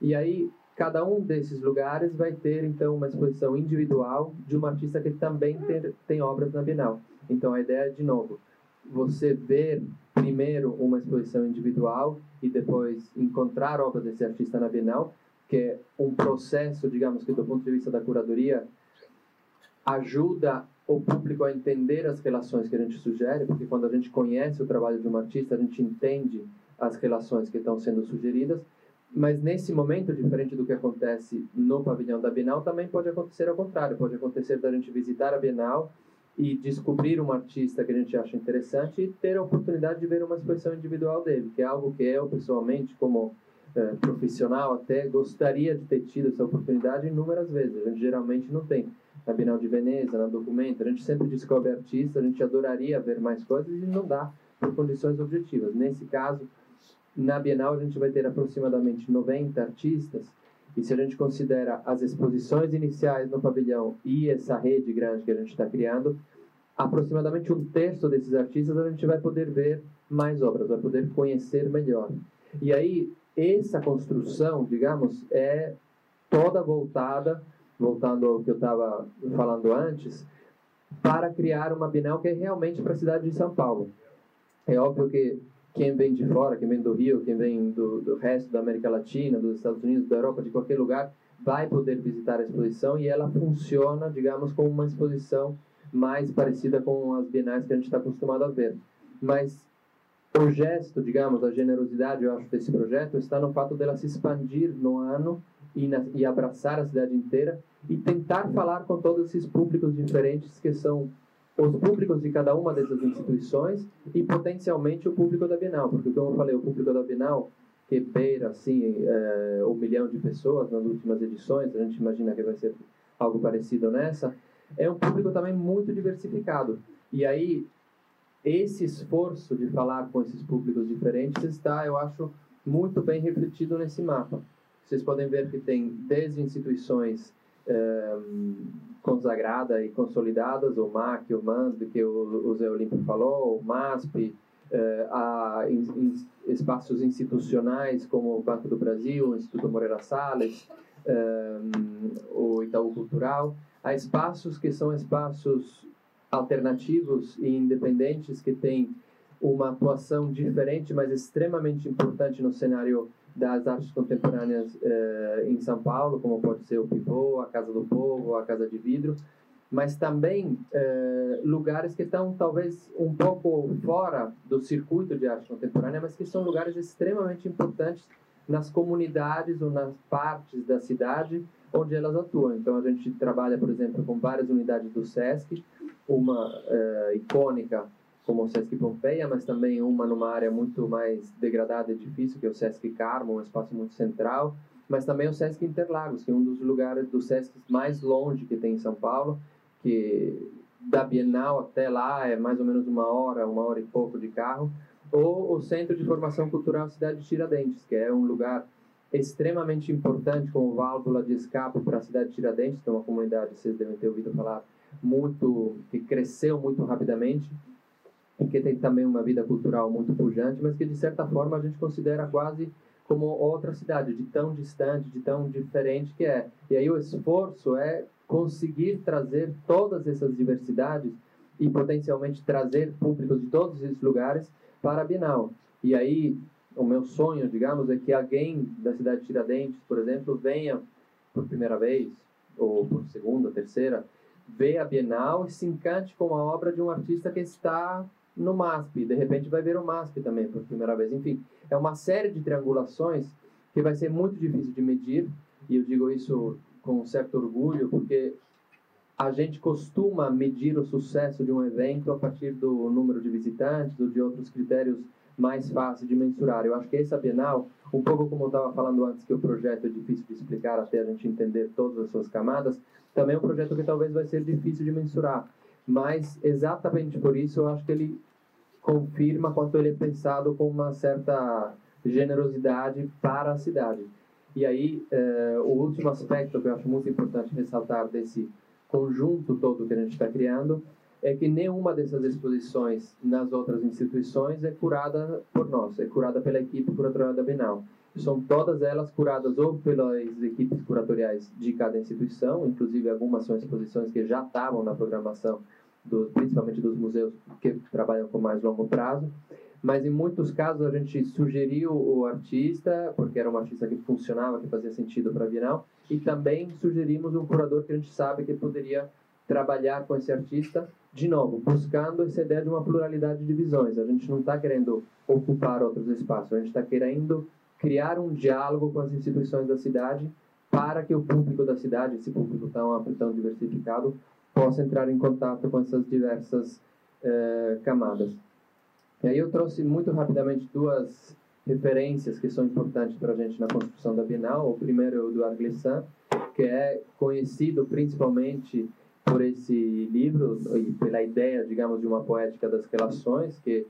E aí cada um desses lugares vai ter então uma exposição individual de uma artista que também tem, tem obras na Bienal. Então a ideia é de novo você ver primeiro uma exposição individual e depois encontrar obras desse artista na Bienal, que é um processo, digamos que do ponto de vista da curadoria ajuda o público a entender as relações que a gente sugere, porque quando a gente conhece o trabalho de um artista, a gente entende as relações que estão sendo sugeridas mas nesse momento, diferente do que acontece no pavilhão da Bienal, também pode acontecer ao contrário. Pode acontecer da gente visitar a Bienal e descobrir um artista que a gente acha interessante e ter a oportunidade de ver uma exposição individual dele, que é algo que eu, pessoalmente, como eh, profissional, até gostaria de ter tido essa oportunidade inúmeras vezes. A gente geralmente não tem. Na Bienal de Veneza, na Documento, a gente sempre descobre artistas, a gente adoraria ver mais coisas e não dá por condições objetivas. Nesse caso, na Bienal, a gente vai ter aproximadamente 90 artistas, e se a gente considera as exposições iniciais no pavilhão e essa rede grande que a gente está criando, aproximadamente um terço desses artistas a gente vai poder ver mais obras, vai poder conhecer melhor. E aí, essa construção, digamos, é toda voltada, voltando ao que eu estava falando antes, para criar uma Bienal que é realmente para a cidade de São Paulo. É óbvio que quem vem de fora, quem vem do Rio, quem vem do, do resto da América Latina, dos Estados Unidos, da Europa, de qualquer lugar, vai poder visitar a exposição e ela funciona, digamos, como uma exposição mais parecida com as bienais que a gente está acostumado a ver. Mas o gesto, digamos, a generosidade, eu acho, desse projeto está no fato dela se expandir no ano e, na, e abraçar a cidade inteira e tentar falar com todos esses públicos diferentes que são os públicos de cada uma dessas instituições e potencialmente o público da Bienal, porque como eu falei, o público da Bienal que beira assim é, um milhão de pessoas nas últimas edições, a gente imagina que vai ser algo parecido nessa, é um público também muito diversificado. E aí esse esforço de falar com esses públicos diferentes está, eu acho, muito bem refletido nesse mapa. Vocês podem ver que tem desde instituições é, consagradas e consolidadas, o MAC, o MASB, que o, o Zé Olímpio falou, o MASP, Uh, há in, in, espaços institucionais como o Banco do Brasil, o Instituto Moreira Salles, um, o Itaú Cultural. Há espaços que são espaços alternativos e independentes que têm uma atuação diferente, mas extremamente importante no cenário das artes contemporâneas eh, em São Paulo, como pode ser o Pivô, a Casa do Povo, a Casa de Vidro, mas também eh, lugares que estão talvez um pouco fora do circuito de arte contemporânea, mas que são lugares extremamente importantes nas comunidades ou nas partes da cidade onde elas atuam. Então a gente trabalha, por exemplo, com várias unidades do SESC, uma eh, icônica como o Sesc Pompeia, mas também uma numa área muito mais degradada e difícil, que é o Sesc Carmo, um espaço muito central, mas também o Sesc Interlagos, que é um dos lugares do Sesc mais longe que tem em São Paulo, que da Bienal até lá é mais ou menos uma hora, uma hora e pouco de carro, ou o Centro de Formação Cultural Cidade de Tiradentes, que é um lugar extremamente importante como válvula de escape para a cidade de Tiradentes, que é uma comunidade, vocês devem ter ouvido falar, muito que cresceu muito rapidamente que tem também uma vida cultural muito pujante, mas que de certa forma a gente considera quase como outra cidade, de tão distante, de tão diferente que é. E aí o esforço é conseguir trazer todas essas diversidades e potencialmente trazer públicos de todos esses lugares para a Bienal. E aí o meu sonho, digamos, é que alguém da cidade de Tiradentes, por exemplo, venha por primeira vez ou por segunda, terceira, vê a Bienal e se encante com a obra de um artista que está no MASP, de repente vai ver o MASP também por primeira vez. Enfim, é uma série de triangulações que vai ser muito difícil de medir, e eu digo isso com um certo orgulho, porque a gente costuma medir o sucesso de um evento a partir do número de visitantes ou de outros critérios mais fáceis de mensurar. Eu acho que essa Bienal, um pouco como eu estava falando antes, que o projeto é difícil de explicar até a gente entender todas as suas camadas, também é um projeto que talvez vai ser difícil de mensurar mas exatamente por isso eu acho que ele confirma quanto ele é pensado com uma certa generosidade para a cidade. E aí, eh, o último aspecto que eu acho muito importante ressaltar desse conjunto todo que a gente está criando é que nenhuma dessas exposições nas outras instituições é curada por nós, é curada pela equipe curatorial da Bienal. São todas elas curadas ou pelas equipes curatoriais de cada instituição, inclusive algumas são exposições que já estavam na programação, do, principalmente dos museus que trabalham com mais longo prazo. Mas em muitos casos a gente sugeriu o artista, porque era um artista que funcionava, que fazia sentido para a Bienal, e também sugerimos um curador que a gente sabe que poderia trabalhar com esse artista, de novo, buscando essa ideia de uma pluralidade de visões. A gente não está querendo ocupar outros espaços, a gente está querendo criar um diálogo com as instituições da cidade para que o público da cidade, esse público tão amplo, tão diversificado, possa entrar em contato com essas diversas eh, camadas. E aí eu trouxe muito rapidamente duas referências que são importantes para a gente na construção da Bienal. O primeiro é o Eduardo Glissant, que é conhecido principalmente por esse livro e pela ideia, digamos, de uma poética das relações, que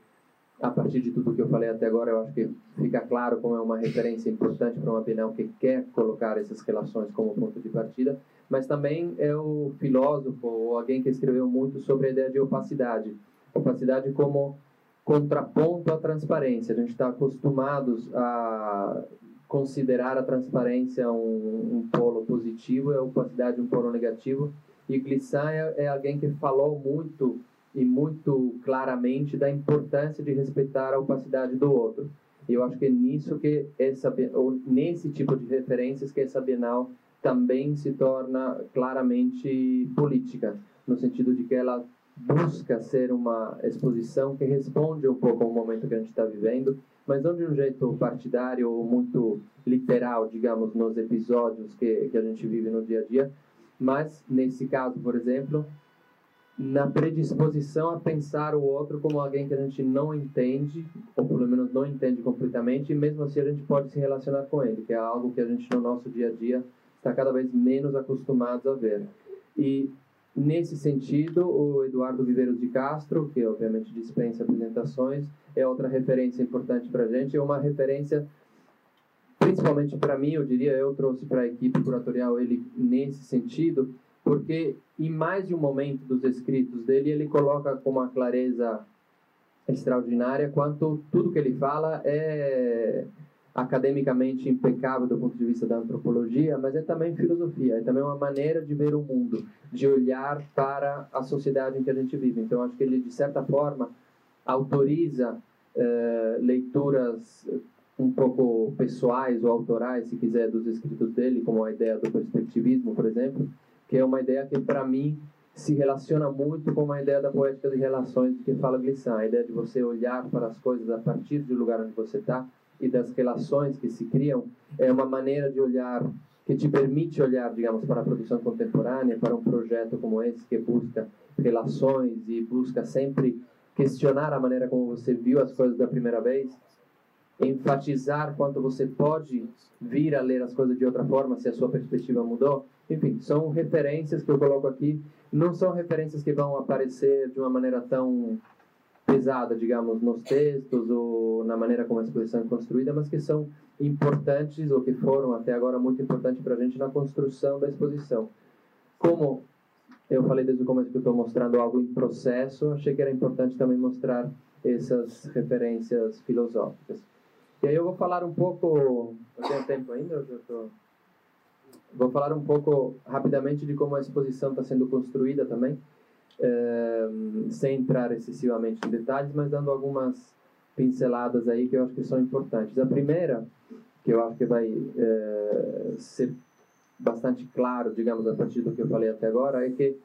a partir de tudo que eu falei até agora, eu acho que fica claro como é uma referência importante para uma Bienal que quer colocar essas relações como ponto de partida, mas também é o filósofo ou alguém que escreveu muito sobre a ideia de opacidade. Opacidade como contraponto à transparência. A gente está acostumados a considerar a transparência um, um polo positivo e a opacidade um polo negativo. E Glissant é, é alguém que falou muito e muito claramente da importância de respeitar a opacidade do outro. E eu acho que é nisso que essa ou nesse tipo de referências que essa Bienal também se torna claramente política, no sentido de que ela busca ser uma exposição que responde um pouco ao momento que a gente está vivendo, mas não de um jeito partidário ou muito literal, digamos, nos episódios que, que a gente vive no dia a dia, mas nesse caso, por exemplo, na predisposição a pensar o outro como alguém que a gente não entende, ou pelo menos não entende completamente, e mesmo assim a gente pode se relacionar com ele, que é algo que a gente no nosso dia a dia está cada vez menos acostumados a ver. E nesse sentido, o Eduardo Viveiros de Castro, que obviamente dispensa apresentações, é outra referência importante para a gente, é uma referência principalmente para mim, eu diria, eu trouxe para a equipe curatorial ele nesse sentido, porque em mais de um momento dos escritos dele, ele coloca com uma clareza extraordinária, quanto tudo que ele fala é academicamente impecável do ponto de vista da antropologia, mas é também filosofia, é também uma maneira de ver o mundo, de olhar para a sociedade em que a gente vive. Então, acho que ele, de certa forma, autoriza eh, leituras um pouco pessoais ou autorais, se quiser, dos escritos dele, como a ideia do perspectivismo, por exemplo, que é uma ideia que, para mim, se relaciona muito com a ideia da poética de relações que fala Glissant, a ideia de você olhar para as coisas a partir do lugar onde você está e das relações que se criam, é uma maneira de olhar que te permite olhar, digamos, para a produção contemporânea, para um projeto como esse que busca relações e busca sempre questionar a maneira como você viu as coisas da primeira vez, enfatizar quanto você pode vir a ler as coisas de outra forma se a sua perspectiva mudou. Enfim, são referências que eu coloco aqui, não são referências que vão aparecer de uma maneira tão pesada, digamos, nos textos ou na maneira como a exposição é construída, mas que são importantes ou que foram até agora muito importantes para a gente na construção da exposição. Como eu falei desde o começo que estou mostrando algo em processo, achei que era importante também mostrar essas referências filosóficas. E aí eu vou falar um pouco, eu tenho tempo ainda? Eu tô... Vou falar um pouco rapidamente de como a exposição está sendo construída também sem entrar excessivamente em detalhes, mas dando algumas pinceladas aí que eu acho que são importantes. A primeira, que eu acho que vai é, ser bastante claro, digamos, a partir do que eu falei até agora, é que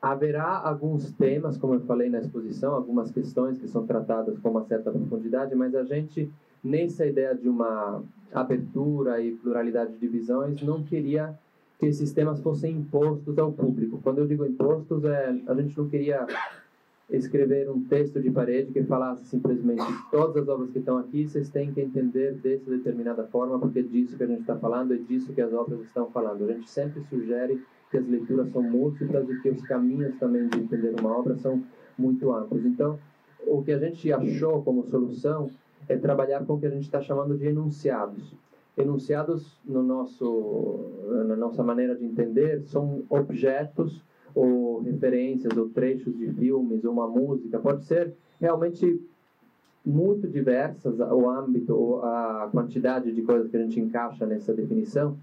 haverá alguns temas, como eu falei na exposição, algumas questões que são tratadas com uma certa profundidade, mas a gente, nessa ideia de uma abertura e pluralidade de visões, não queria que esses temas fossem impostos ao público. Quando eu digo impostos, é, a gente não queria escrever um texto de parede que falasse simplesmente todas as obras que estão aqui vocês têm que entender dessa determinada forma porque é disso que a gente está falando é disso que as obras estão falando a gente sempre sugere que as leituras são múltiplas e que os caminhos também de entender uma obra são muito amplos então o que a gente achou como solução é trabalhar com o que a gente está chamando de enunciados. Enunciados no nosso na nossa maneira de entender são objetos ou referências ou trechos de filmes ou uma música. Pode ser realmente muito diversas o âmbito ou a quantidade de coisas que a gente encaixa nessa definição.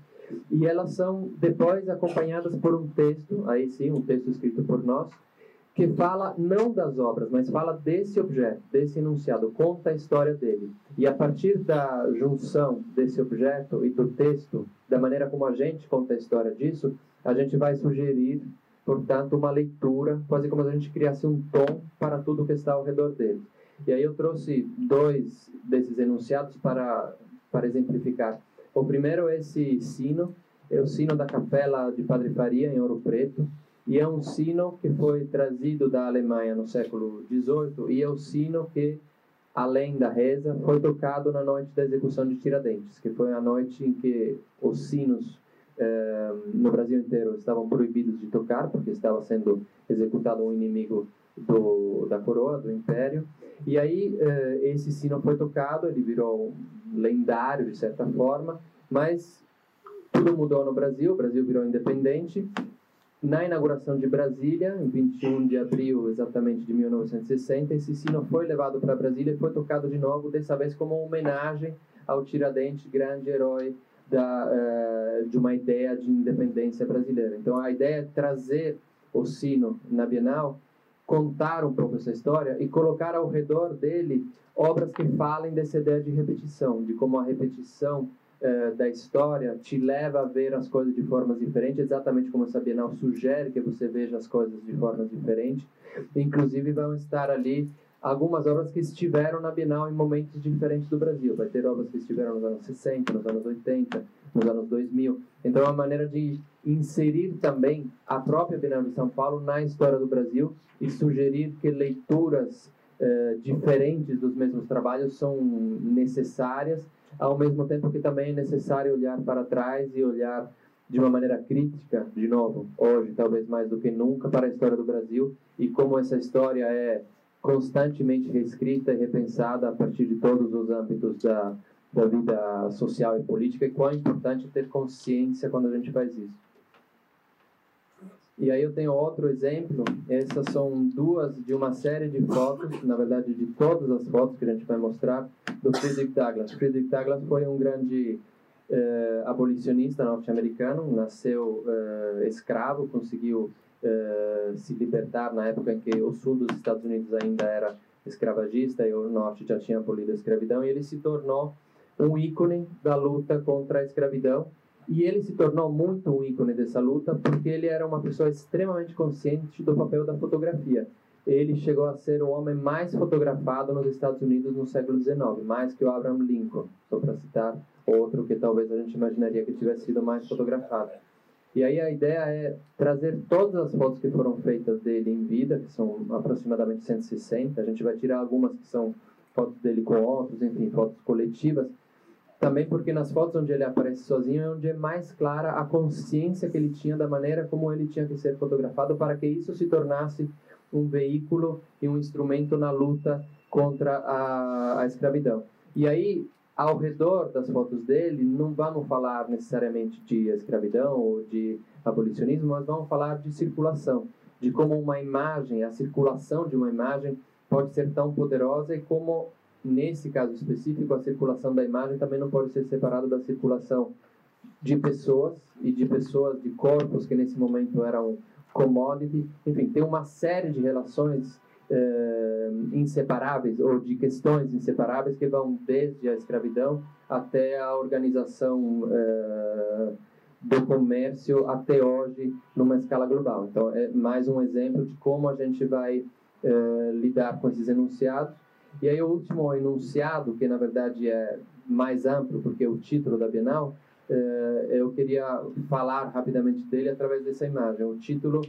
E elas são depois acompanhadas por um texto aí sim um texto escrito por nós que fala não das obras, mas fala desse objeto, desse enunciado, conta a história dele. E a partir da junção desse objeto e do texto, da maneira como a gente conta a história disso, a gente vai sugerir, portanto, uma leitura, quase como se a gente criasse um tom para tudo que está ao redor dele. E aí eu trouxe dois desses enunciados para, para exemplificar. O primeiro é esse sino, é o sino da capela de Padre Faria, em Ouro Preto, e é um sino que foi trazido da Alemanha no século XVIII e é o sino que, além da reza, foi tocado na noite da execução de Tiradentes, que foi a noite em que os sinos eh, no Brasil inteiro estavam proibidos de tocar, porque estava sendo executado um inimigo do, da coroa, do império. E aí eh, esse sino foi tocado, ele virou lendário de certa forma, mas tudo mudou no Brasil, o Brasil virou independente na inauguração de Brasília, em 21 de abril exatamente de 1960, esse sino foi levado para Brasília e foi tocado de novo, dessa vez como homenagem ao Tiradentes, grande herói da, uh, de uma ideia de independência brasileira. Então a ideia é trazer o sino na Bienal, contar um pouco essa história e colocar ao redor dele obras que falem dessa ideia de repetição, de como a repetição eh, da história te leva a ver as coisas de formas diferentes, exatamente como essa Bienal sugere que você veja as coisas de formas diferentes. Inclusive, vão estar ali algumas obras que estiveram na Bienal em momentos diferentes do Brasil. Vai ter obras que estiveram nos anos 60, nos anos 80, nos anos 2000. Então, é uma maneira de inserir também a própria Bienal de São Paulo na história do Brasil e sugerir que leituras eh, diferentes dos mesmos trabalhos são necessárias ao mesmo tempo que também é necessário olhar para trás e olhar de uma maneira crítica, de novo, hoje, talvez mais do que nunca, para a história do Brasil e como essa história é constantemente reescrita e repensada a partir de todos os âmbitos da, da vida social e política e quão é importante ter consciência quando a gente faz isso. E aí eu tenho outro exemplo. Essas são duas de uma série de fotos, na verdade de todas as fotos que a gente vai mostrar do Frederick Douglass. Frederick Douglass foi um grande eh, abolicionista norte-americano, nasceu eh, escravo, conseguiu eh, se libertar na época em que o sul dos Estados Unidos ainda era escravagista e o norte já tinha abolido a escravidão, e ele se tornou um ícone da luta contra a escravidão e ele se tornou muito um ícone dessa luta porque ele era uma pessoa extremamente consciente do papel da fotografia. Ele chegou a ser o homem mais fotografado nos Estados Unidos no século XIX, mais que o Abraham Lincoln, só para citar outro que talvez a gente imaginaria que tivesse sido mais fotografado. E aí a ideia é trazer todas as fotos que foram feitas dele em vida, que são aproximadamente 160. A gente vai tirar algumas que são fotos dele com outros, enfim, fotos coletivas, também porque nas fotos onde ele aparece sozinho é onde é mais clara a consciência que ele tinha da maneira como ele tinha que ser fotografado para que isso se tornasse um veículo e um instrumento na luta contra a, a escravidão. E aí, ao redor das fotos dele, não vamos falar necessariamente de escravidão ou de abolicionismo, mas vamos falar de circulação, de como uma imagem, a circulação de uma imagem pode ser tão poderosa e como nesse caso específico, a circulação da imagem também não pode ser separada da circulação de pessoas e de pessoas, de corpos que nesse momento eram commodity. Enfim, tem uma série de relações eh, inseparáveis ou de questões inseparáveis que vão desde a escravidão até a organização eh, do comércio até hoje numa escala global. Então, é mais um exemplo de como a gente vai eh, lidar com esses enunciados e aí o último enunciado, que na verdade é mais amplo, porque é o título da Bienal, eh, eu queria falar rapidamente dele através dessa imagem. O título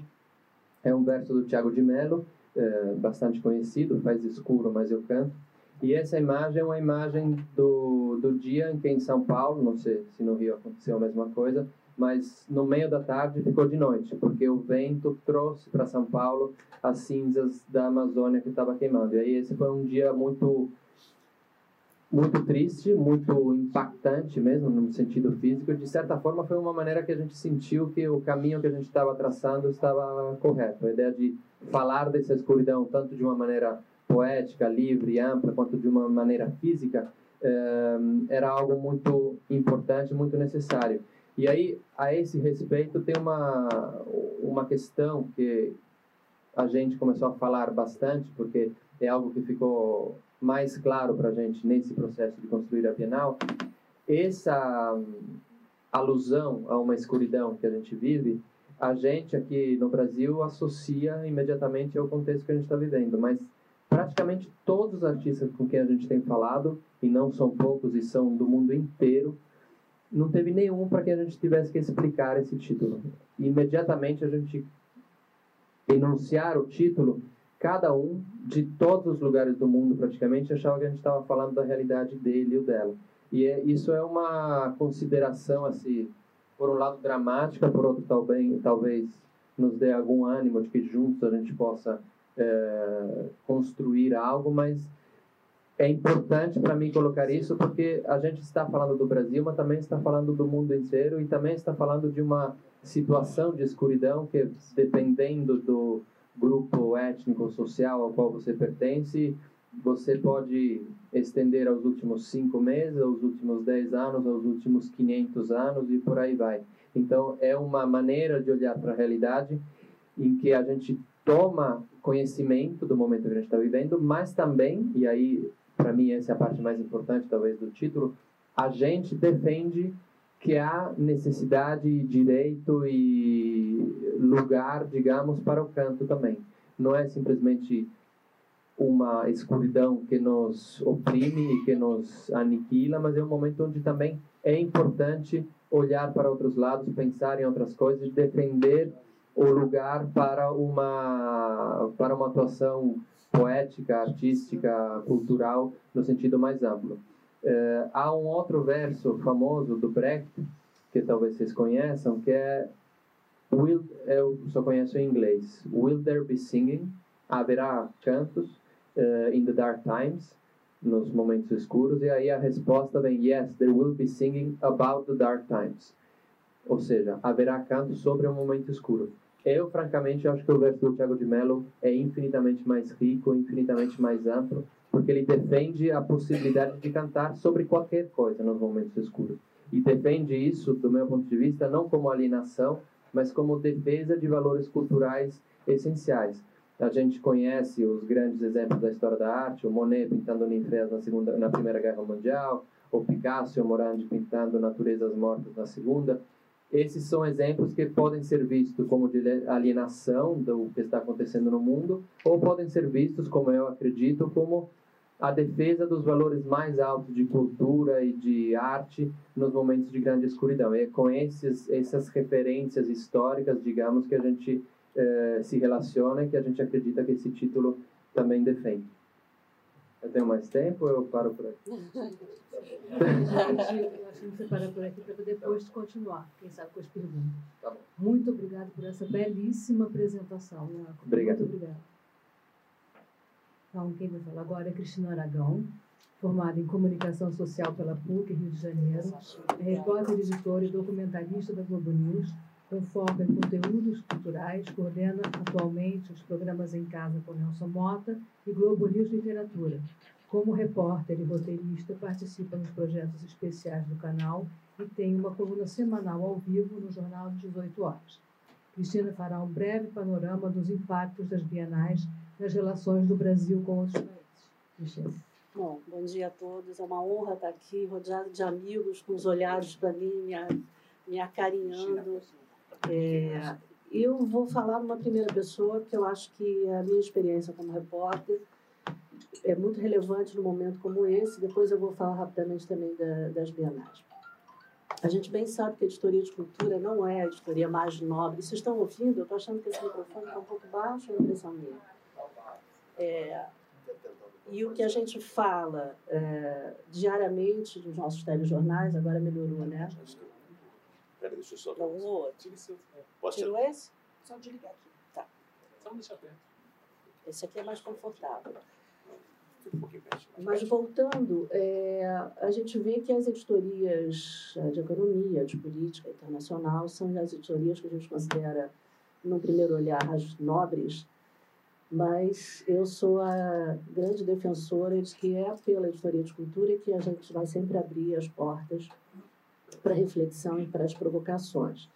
é um verso do Tiago de Mello, eh, bastante conhecido, faz escuro, mas eu canto. E essa imagem é uma imagem do, do dia em que em São Paulo, não sei se no Rio aconteceu a mesma coisa, mas no meio da tarde ficou de noite, porque o vento trouxe para São Paulo as cinzas da Amazônia que estava queimando. E aí esse foi um dia muito muito triste, muito impactante mesmo no sentido físico. De certa forma foi uma maneira que a gente sentiu que o caminho que a gente estava traçando estava correto. A ideia de falar dessa escuridão tanto de uma maneira poética, livre, ampla, quanto de uma maneira física, eh, era algo muito importante, muito necessário. E aí, a esse respeito, tem uma, uma questão que a gente começou a falar bastante, porque é algo que ficou mais claro para a gente nesse processo de construir a Bienal. Essa hum, alusão a uma escuridão que a gente vive, a gente aqui no Brasil associa imediatamente ao contexto que a gente está vivendo, mas praticamente todos os artistas com quem a gente tem falado, e não são poucos e são do mundo inteiro, não teve nenhum para que a gente tivesse que explicar esse título. Imediatamente a gente enunciar o título, cada um de todos os lugares do mundo praticamente achava que a gente estava falando da realidade dele ou dela. E é, isso é uma consideração assim, por um lado dramática, por outro talvez, talvez nos dê algum ânimo de que juntos a gente possa é, construir algo, mas é importante para mim colocar isso porque a gente está falando do Brasil, mas também está falando do mundo inteiro e também está falando de uma situação de escuridão que, dependendo do grupo étnico social ao qual você pertence, você pode estender aos últimos cinco meses, aos últimos dez anos, aos últimos 500 anos e por aí vai. Então, é uma maneira de olhar para a realidade em que a gente toma conhecimento do momento que a gente está vivendo, mas também, e aí para mim essa é a parte mais importante talvez do título, a gente defende que há necessidade, direito e lugar, digamos, para o canto também. Não é simplesmente uma escuridão que nos oprime e que nos aniquila, mas é um momento onde também é importante olhar para outros lados, pensar em outras coisas, defender o lugar para uma para uma atuação poética, artística, cultural, no sentido mais amplo. É, há um outro verso famoso do Brecht, que talvez vocês conheçam, que é Will, eu só conheço em inglês. Will there be singing? Haverá cantos uh, in the dark times, nos momentos escuros. E aí a resposta vem: Yes, there will be singing about the dark times. Ou seja, haverá cantos sobre o momento escuro. Eu, francamente, acho que o verso do Tiago de Mello é infinitamente mais rico, infinitamente mais amplo, porque ele defende a possibilidade de cantar sobre qualquer coisa nos momentos escuros. E defende isso, do meu ponto de vista, não como alienação, mas como defesa de valores culturais essenciais. A gente conhece os grandes exemplos da história da arte, o Monet pintando ninféas na segunda, na Primeira Guerra Mundial, o Picasso e o Morandi pintando naturezas mortas na Segunda. Esses são exemplos que podem ser vistos como de alienação do que está acontecendo no mundo, ou podem ser vistos, como eu acredito, como a defesa dos valores mais altos de cultura e de arte nos momentos de grande escuridão. É com esses, essas referências históricas, digamos, que a gente eh, se relaciona e que a gente acredita que esse título também defende. Eu tenho mais tempo ou eu paro por aqui? eu acho que você para por aqui para depois continuar, quem sabe com as perguntas. Tá bom. Muito obrigado por essa belíssima apresentação. Obrigado. Muito obrigada. Então, quem vai falar agora é Cristina Aragão, formada em Comunicação Social pela PUC, Rio de Janeiro. É repórter, editora e documentarista da Globo News com foco em conteúdos culturais, coordena atualmente os programas Em Casa com Nelson Mota e Globo News Literatura. Como repórter e roteirista, participa nos projetos especiais do canal e tem uma coluna semanal ao vivo no jornal de 18 horas. Cristina fará um breve panorama dos impactos das bienais nas relações do Brasil com outros países. Cristina. Bom, bom dia a todos. É uma honra estar aqui, rodeado de amigos, com os olhares para mim, me, me acarinhando. É, eu vou falar numa primeira pessoa, porque eu acho que a minha experiência como repórter é muito relevante num momento como esse. Depois eu vou falar rapidamente também da, das bienais. A gente bem sabe que a editoria de cultura não é a editoria mais nobre. Vocês estão ouvindo? Eu estou achando que esse microfone está um pouco baixo, é a impressão minha. É, e o que a gente fala é, diariamente nos nossos telejornais, agora melhorou, né? Peraí, deixa eu só. Não, um ou outro. Tira esse. Posso Tirou tirar? esse? Só desligar aqui. Tá. Só deixa perto. Esse aqui é mais confortável. Fica um mais Mas perto. voltando, é, a gente vê que as editorias eh, de economia, de política internacional, são as editorias que a gente considera, no primeiro olhar, as nobres, mas eu sou a grande defensora de que é pela editoria de cultura que a gente vai sempre abrir as portas para reflexão e para as provocações.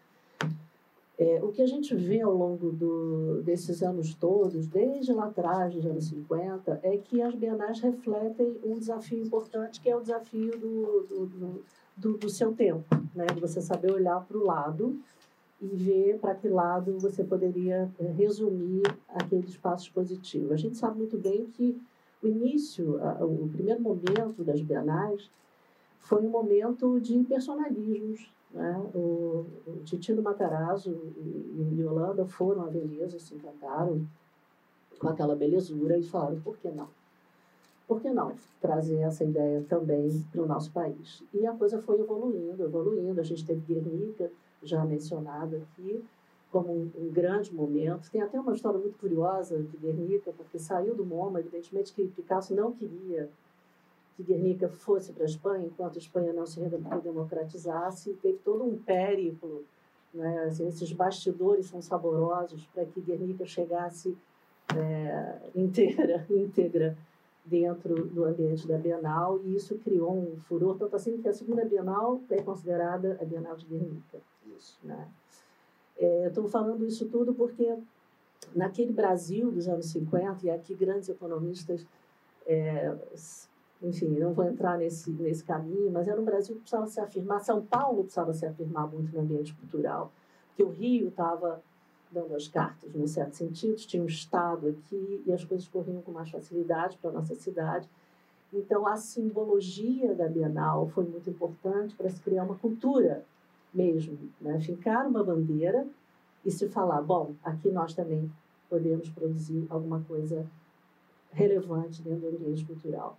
É, o que a gente vê ao longo do, desses anos todos, desde lá atrás, dos anos 50, é que as bienais refletem um desafio importante, que é o desafio do, do, do, do, seu tempo, né? de você saber olhar para o lado e ver para que lado você poderia eh, resumir aquele espaço expositivo. A gente sabe muito bem que o início, o primeiro momento das bienais foi um momento de personalismos. Né? O, o Titino Matarazzo e, e Yolanda foram a Veneza, se encantaram com aquela belezura e falaram, por que não? Por que não trazer essa ideia também para o nosso país? E a coisa foi evoluindo, evoluindo. A gente teve Guernica, já mencionado aqui, como um, um grande momento. Tem até uma história muito curiosa de Guernica, porque saiu do MoMA, evidentemente que Picasso não queria que Guernica fosse para a Espanha, enquanto a Espanha não se redemocratizasse, e teve todo um périplo, né? assim, esses bastidores são saborosos para que Guernica chegasse é, inteira, íntegra dentro do ambiente da Bienal, e isso criou um furor, tanto assim que a segunda Bienal é considerada a Bienal de Guernica. Isso. Né? É, Estou falando isso tudo porque naquele Brasil dos anos 50, e aqui grandes economistas, é, enfim, não vou entrar nesse, nesse caminho, mas era um Brasil que precisava se afirmar, São Paulo precisava se afirmar muito no ambiente cultural, porque o Rio estava dando as cartas, num certo sentido, tinha um Estado aqui e as coisas corriam com mais facilidade para a nossa cidade. Então, a simbologia da Bienal foi muito importante para se criar uma cultura mesmo, né? fincar uma bandeira e se falar, bom, aqui nós também podemos produzir alguma coisa relevante dentro do ambiente cultural.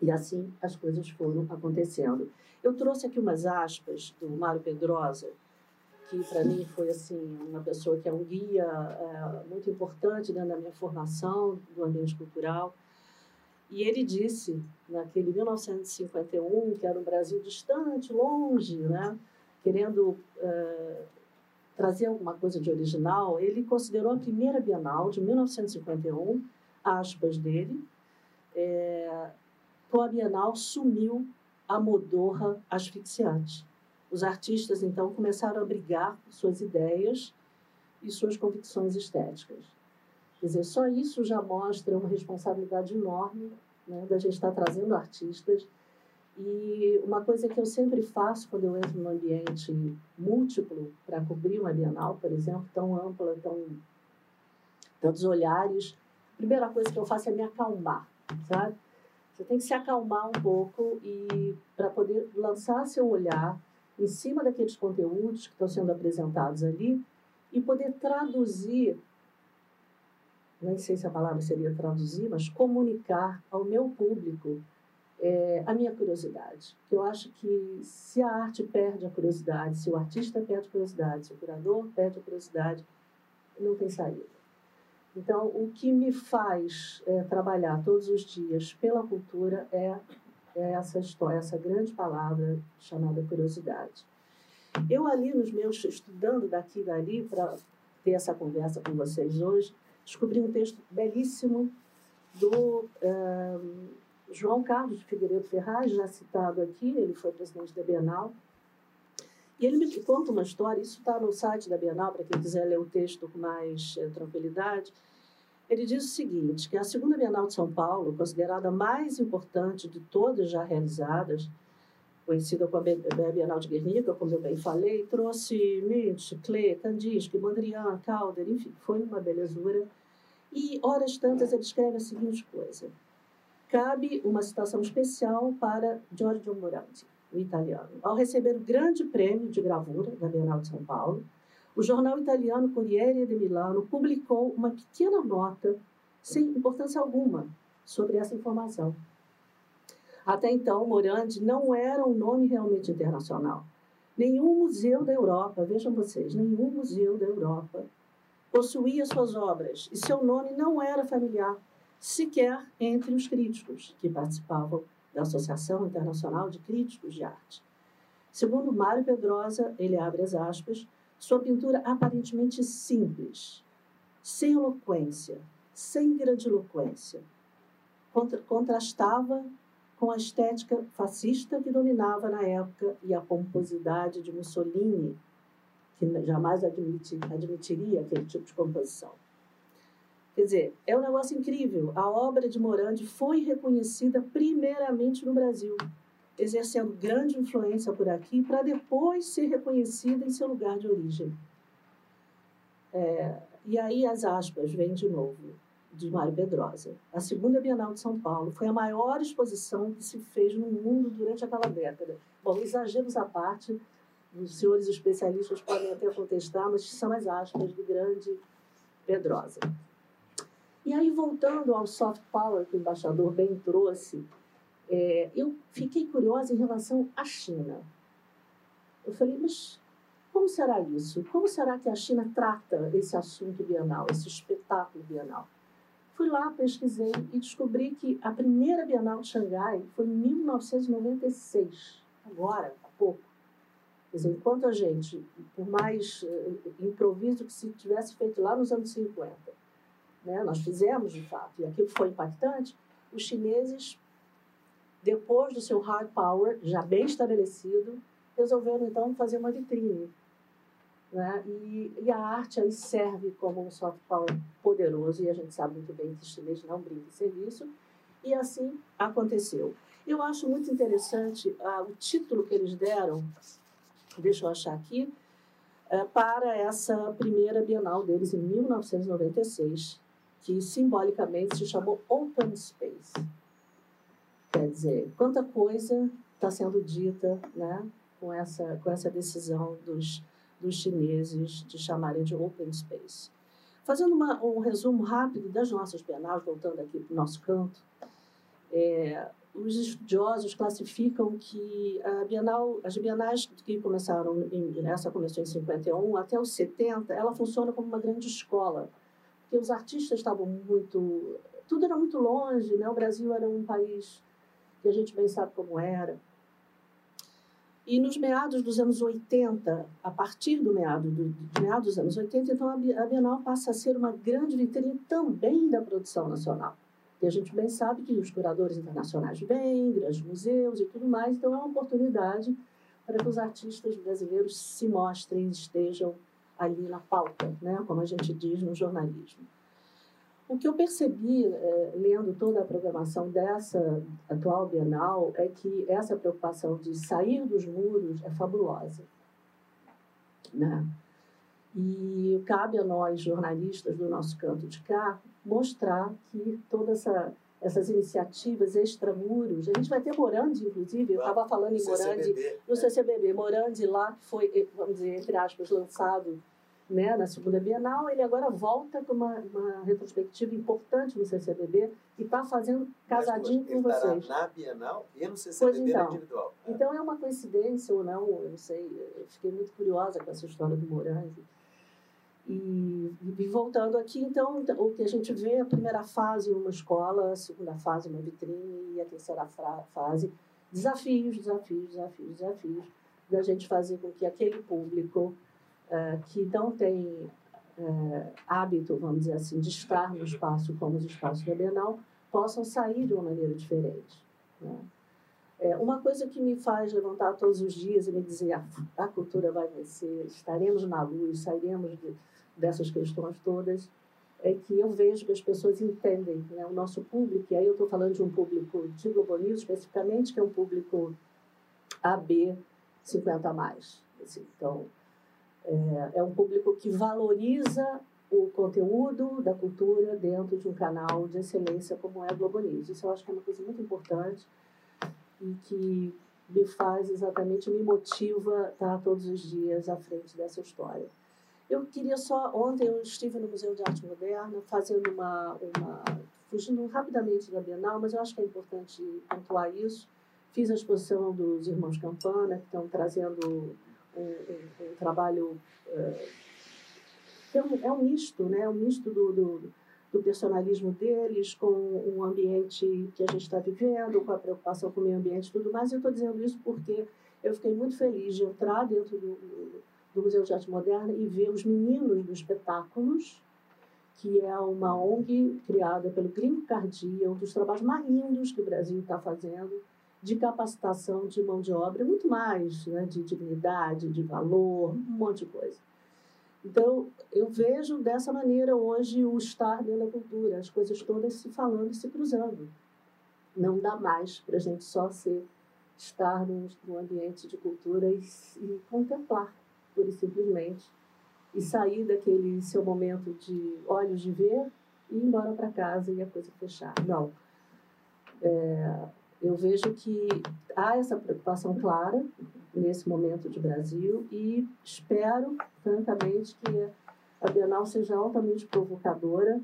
E assim as coisas foram acontecendo. Eu trouxe aqui umas aspas do Mário Pedrosa, que para mim foi assim uma pessoa que é um guia é, muito importante dentro da minha formação do ambiente cultural. E ele disse, naquele 1951, que era um Brasil distante, longe, né? querendo eh, trazer alguma coisa de original, ele considerou a primeira Bienal de 1951, aspas dele, é, com a Bienal sumiu a modorra asfixiante. Os artistas, então, começaram a brigar por suas ideias e suas convicções estéticas. Quer dizer, só isso já mostra uma responsabilidade enorme né, da gente estar trazendo artistas. E uma coisa que eu sempre faço quando eu entro num ambiente múltiplo para cobrir uma Bienal, por exemplo, tão ampla, tão tantos olhares, a primeira coisa que eu faço é me acalmar, sabe? Você tem que se acalmar um pouco e para poder lançar seu olhar em cima daqueles conteúdos que estão sendo apresentados ali e poder traduzir, nem sei se a palavra seria traduzir, mas comunicar ao meu público é, a minha curiosidade. Eu acho que se a arte perde a curiosidade, se o artista perde a curiosidade, se o curador perde a curiosidade, não tem saída. Então, o que me faz é, trabalhar todos os dias pela cultura é, é essa história, essa grande palavra chamada curiosidade. Eu ali nos meus estudando daqui e dali para ter essa conversa com vocês hoje, descobri um texto belíssimo do eh, João Carlos Figueiredo Ferraz, já citado aqui, ele foi presidente da Bienal. E ele me conta uma história, isso está no site da Bienal, para quem quiser ler o texto com mais eh, tranquilidade. Ele diz o seguinte, que a segunda Bienal de São Paulo, considerada a mais importante de todas já realizadas, conhecida como a Bienal de Guernica, como eu bem falei, trouxe Nietzsche, Klee, Kandinsky, Mondrian, Calder, enfim, foi uma belezura. E, horas tantas, ele escreve a seguinte coisa. Cabe uma citação especial para Giorgio Morandi, o italiano. Ao receber o grande prêmio de gravura da Bienal de São Paulo, o jornal italiano Corriere de Milano publicou uma pequena nota, sem importância alguma, sobre essa informação. Até então, Morandi não era um nome realmente internacional. Nenhum museu da Europa, vejam vocês, nenhum museu da Europa possuía suas obras e seu nome não era familiar sequer entre os críticos que participavam da Associação Internacional de Críticos de Arte. Segundo Mário Pedrosa, ele abre as aspas, sua pintura aparentemente simples, sem eloquência, sem grandiloquência, contrastava com a estética fascista que dominava na época e a pomposidade de Mussolini, que jamais admitir, admitiria aquele tipo de composição. Quer dizer, é um negócio incrível. A obra de Morandi foi reconhecida primeiramente no Brasil, exercendo grande influência por aqui, para depois ser reconhecida em seu lugar de origem. É, e aí as aspas vêm de novo de Mário Pedrosa. A segunda Bienal de São Paulo foi a maior exposição que se fez no mundo durante aquela década. Bom, exageros à parte, os senhores especialistas podem até contestar, mas são as aspas do grande Pedrosa. E aí, voltando ao soft power que o embaixador bem trouxe, é, eu fiquei curiosa em relação à China. Eu falei, mas como será isso? Como será que a China trata esse assunto bienal, esse espetáculo bienal? Fui lá, pesquisei e descobri que a primeira Bienal de Xangai foi em 1996, agora, há pouco. Quer dizer, enquanto a gente, por mais uh, improviso que se tivesse feito lá nos anos 50, né, nós fizemos de fato, e aquilo foi impactante, os chineses, depois do seu hard power já bem estabelecido, resolveram então fazer uma vitrine né? E, e, a arte aí serve como um soft power poderoso, e a gente sabe muito bem que os chineses não brincam em serviço, e assim aconteceu. Eu acho muito interessante ah, o título que eles deram, deixa eu achar aqui, é, para essa primeira Bienal deles em 1996, que simbolicamente se chamou Open Space. Quer dizer, quanta coisa está sendo dita né, com, essa, com essa decisão dos dos chineses de chamarem de open space. Fazendo uma, um resumo rápido das nossas bienais, voltando aqui para o nosso canto, é, os estudiosos classificam que a Bienal, as bienais que começaram, em, essa começou em 51 até os 70, ela funciona como uma grande escola, porque os artistas estavam muito, tudo era muito longe, né? O Brasil era um país que a gente bem sabe como era, E nos meados dos anos 80, a partir do meado do, de meados dos anos 80, então a Bienal passa a ser uma grande vitrine também da produção nacional. E a gente bem sabe que os curadores internacionais vêm, grandes museus e tudo mais, então é uma oportunidade para que os artistas brasileiros se mostrem, estejam ali na pauta, né? como a gente diz no jornalismo. O que eu percebi, é, lendo toda a programação dessa atual Bienal, é que essa preocupação de sair dos muros é fabulosa. Né? E cabe a nós, jornalistas do nosso canto de cá, mostrar que todas essa, essas iniciativas extramuros, a gente vai ter Morandi, inclusive, eu estava falando em Morandi, no CCBB, Morandi lá, que foi, vamos dizer, entre aspas, lançado né, na segunda Bienal, ele agora volta com uma, uma retrospectiva importante no CCBB e está fazendo casadinho com vocês. na Bienal e no CCBB então, individual. Então é uma coincidência ou não, eu não sei, eu fiquei muito curiosa com essa história do Morandi. E, e, voltando aqui, então, o que a gente vê, a primeira fase uma escola, a segunda fase uma vitrine e a terceira fase desafios, desafios, desafios, desafios, da gente fazer com que aquele público uh, que não tem uh, hábito, vamos dizer assim, de estar no espaço como os espaços da Bienal, possam sair de uma maneira diferente. Né? É, uma coisa que me faz levantar todos os dias e me dizer a, a cultura vai vencer, estaremos na luz, sairemos de, dessas questões todas, é que eu vejo que as pessoas entendem né, o nosso público, e aí eu estou falando de um público de Globo News especificamente, que é um público AB 50 a mais. Assim, então, é, é um público que valoriza o conteúdo da cultura dentro de um canal de excelência como é a Globo News. Isso eu acho que é uma coisa muito importante e que me faz exatamente, me motiva estar todos os dias à frente dessa história. Eu queria só, ontem eu estive no Museu de Arte Moderna fazendo uma, uma fugindo rapidamente da Bienal, mas eu acho que é importante pontuar isso. Fiz a exposição dos Irmãos Campana, que estão trazendo um, um, um trabalho é, é, um, é um misto, né? É um misto do, do, do, personalismo deles com um ambiente que a gente está vivendo, com a preocupação com o meio ambiente e tudo mais. Eu estou dizendo isso porque eu fiquei muito feliz de entrar dentro do, do Museu de Arte Moderna e ver os meninos dos espetáculos, que é uma ONG criada pelo Green Cardia, um dos trabalhos mais lindos que o Brasil está fazendo de capacitação de mão de obra, muito mais, né, de dignidade, de valor, um monte de coisa. Então, eu vejo dessa maneira hoje o estar dentro da cultura, as coisas todas se falando e se cruzando. Não dá mais para a gente só ser, estar num ambiente de cultura e, e contemplar, pura e simplesmente, e sair daquele seu momento de olhos de ver e ir embora para casa e a coisa fechar. Não. É, eu vejo que há essa preocupação clara nesse momento de Brasil e espero, francamente, que a Bienal seja altamente provocadora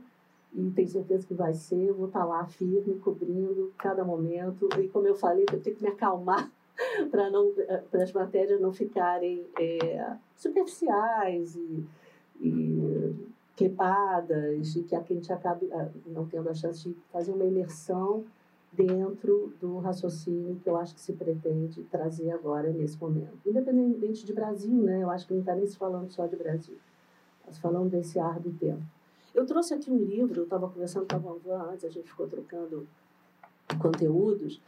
e tenho certeza que vai ser. Vou estar lá firme, cobrindo cada momento. E como eu falei, eu tenho que me acalmar para não para as matérias não ficarem é, superficiais e, e clipadas e que a gente acabe ah, não tendo a chance de fazer uma imersão dentro do raciocínio que eu acho que se pretende trazer agora nesse momento. Independente de Brasil, né? Eu acho que não está nem se falando só de Brasil, mas falando desse ar do tempo. Eu trouxe aqui um livro, eu estava conversando com a Vanvan antes, a gente ficou trocando conteúdos,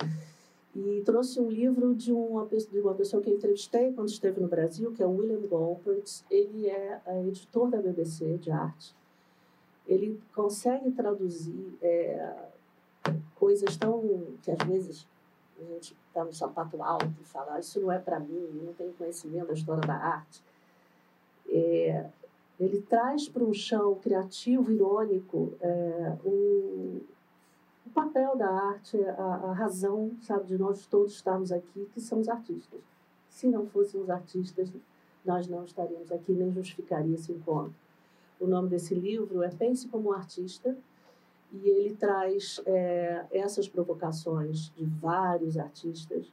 e trouxe um livro de uma, de uma pessoa que eu entrevistei quando esteve no Brasil, que é o William Goldberg. Ele é, é editor da BBC de arte. Ele consegue traduzir é, coisas tão que às vezes a gente está no sapato alto e fala ah, isso não é para mim, eu não tenho conhecimento da história da arte. É, ele traz para um chão criativo, irônico, é, um, papel da arte, a, a, razão, sabe, de nós todos estarmos aqui, que são os artistas. Se não fôssemos artistas, nós não estaríamos aqui, nem justificaria esse encontro. O nome desse livro é Pense como um Artista, e ele traz é, essas provocações de vários artistas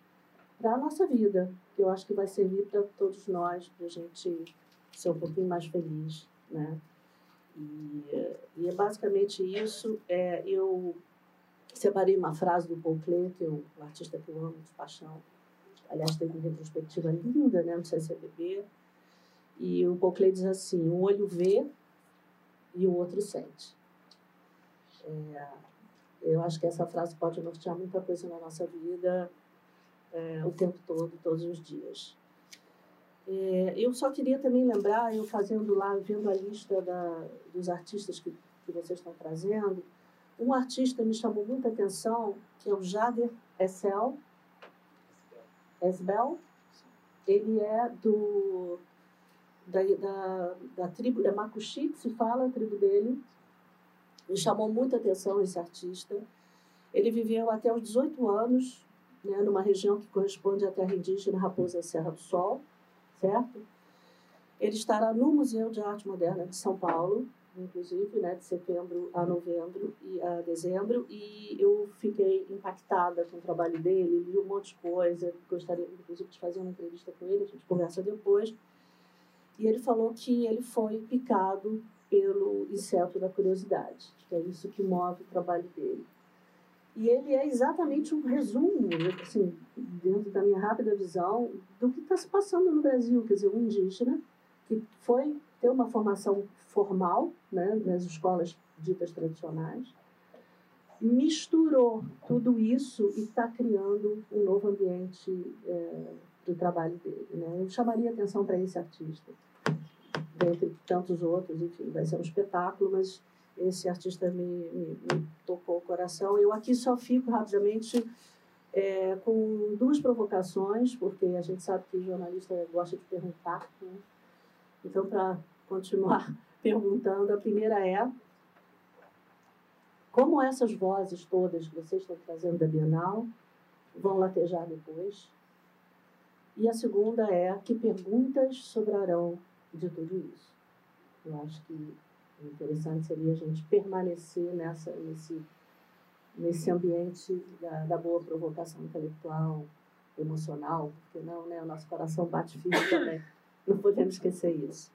para a nossa vida, que eu acho que vai servir para todos nós, para a gente ser um pouquinho mais feliz, né? E, e é basicamente isso. É, eu separei uma frase do Paul é um artista que eu amo de paixão, aliás, tem uma retrospectiva linda né, no CCBB, e o Copley diz assim, o olho vê e o outro sente. É, eu acho que essa frase pode nortear muita coisa na nossa vida é, o tempo todo, todos os dias. É, eu só queria também lembrar, eu fazendo lá, vendo a lista da, dos artistas que, que vocês estão trazendo, um artista me chamou muita atenção, que é o Jader Essel, Esbel. Ele é do da, da, da tribo, é Makushi que se fala, a tribo dele. Me chamou muita atenção esse artista. Ele viveu até os 18 anos, né, numa região que corresponde à terra indígena Raposa Serra do Sol, certo? Ele estará no Museu de Arte Moderna de São Paulo, inclusive, né, de setembro a novembro e a dezembro, e eu fiquei impactada com o trabalho dele, li um monte de coisa, gostaria, inclusive, de fazer uma entrevista com ele, a gente conversa depois. E ele falou que ele foi picado pelo inseto da curiosidade, que é isso que move o trabalho dele. E ele é exatamente um resumo, assim, dentro da minha rápida visão, do que está se passando no Brasil. Quer dizer, um indígena que foi ter uma formação formal né, nas escolas ditas tradicionais, misturou tudo isso e está criando um novo ambiente é, do trabalho dele. Né? Eu chamaria atenção para esse artista, dentre tantos outros, enfim, vai ser um espetáculo, mas esse artista me, me, me tocou o coração. Eu aqui só fico rapidamente é, com duas provocações, porque a gente sabe que jornalista gosta de perguntar. Né? Então, para continuar perguntando, a primeira é como essas vozes todas que vocês estão trazendo da Bienal vão latejar depois? E a segunda é que perguntas sobrarão de tudo isso? Eu acho que o interessante seria a gente permanecer nessa, nesse, nesse ambiente da, da boa provocação intelectual, emocional, porque não, né? O nosso coração bate firme também. Não podemos esquecer isso.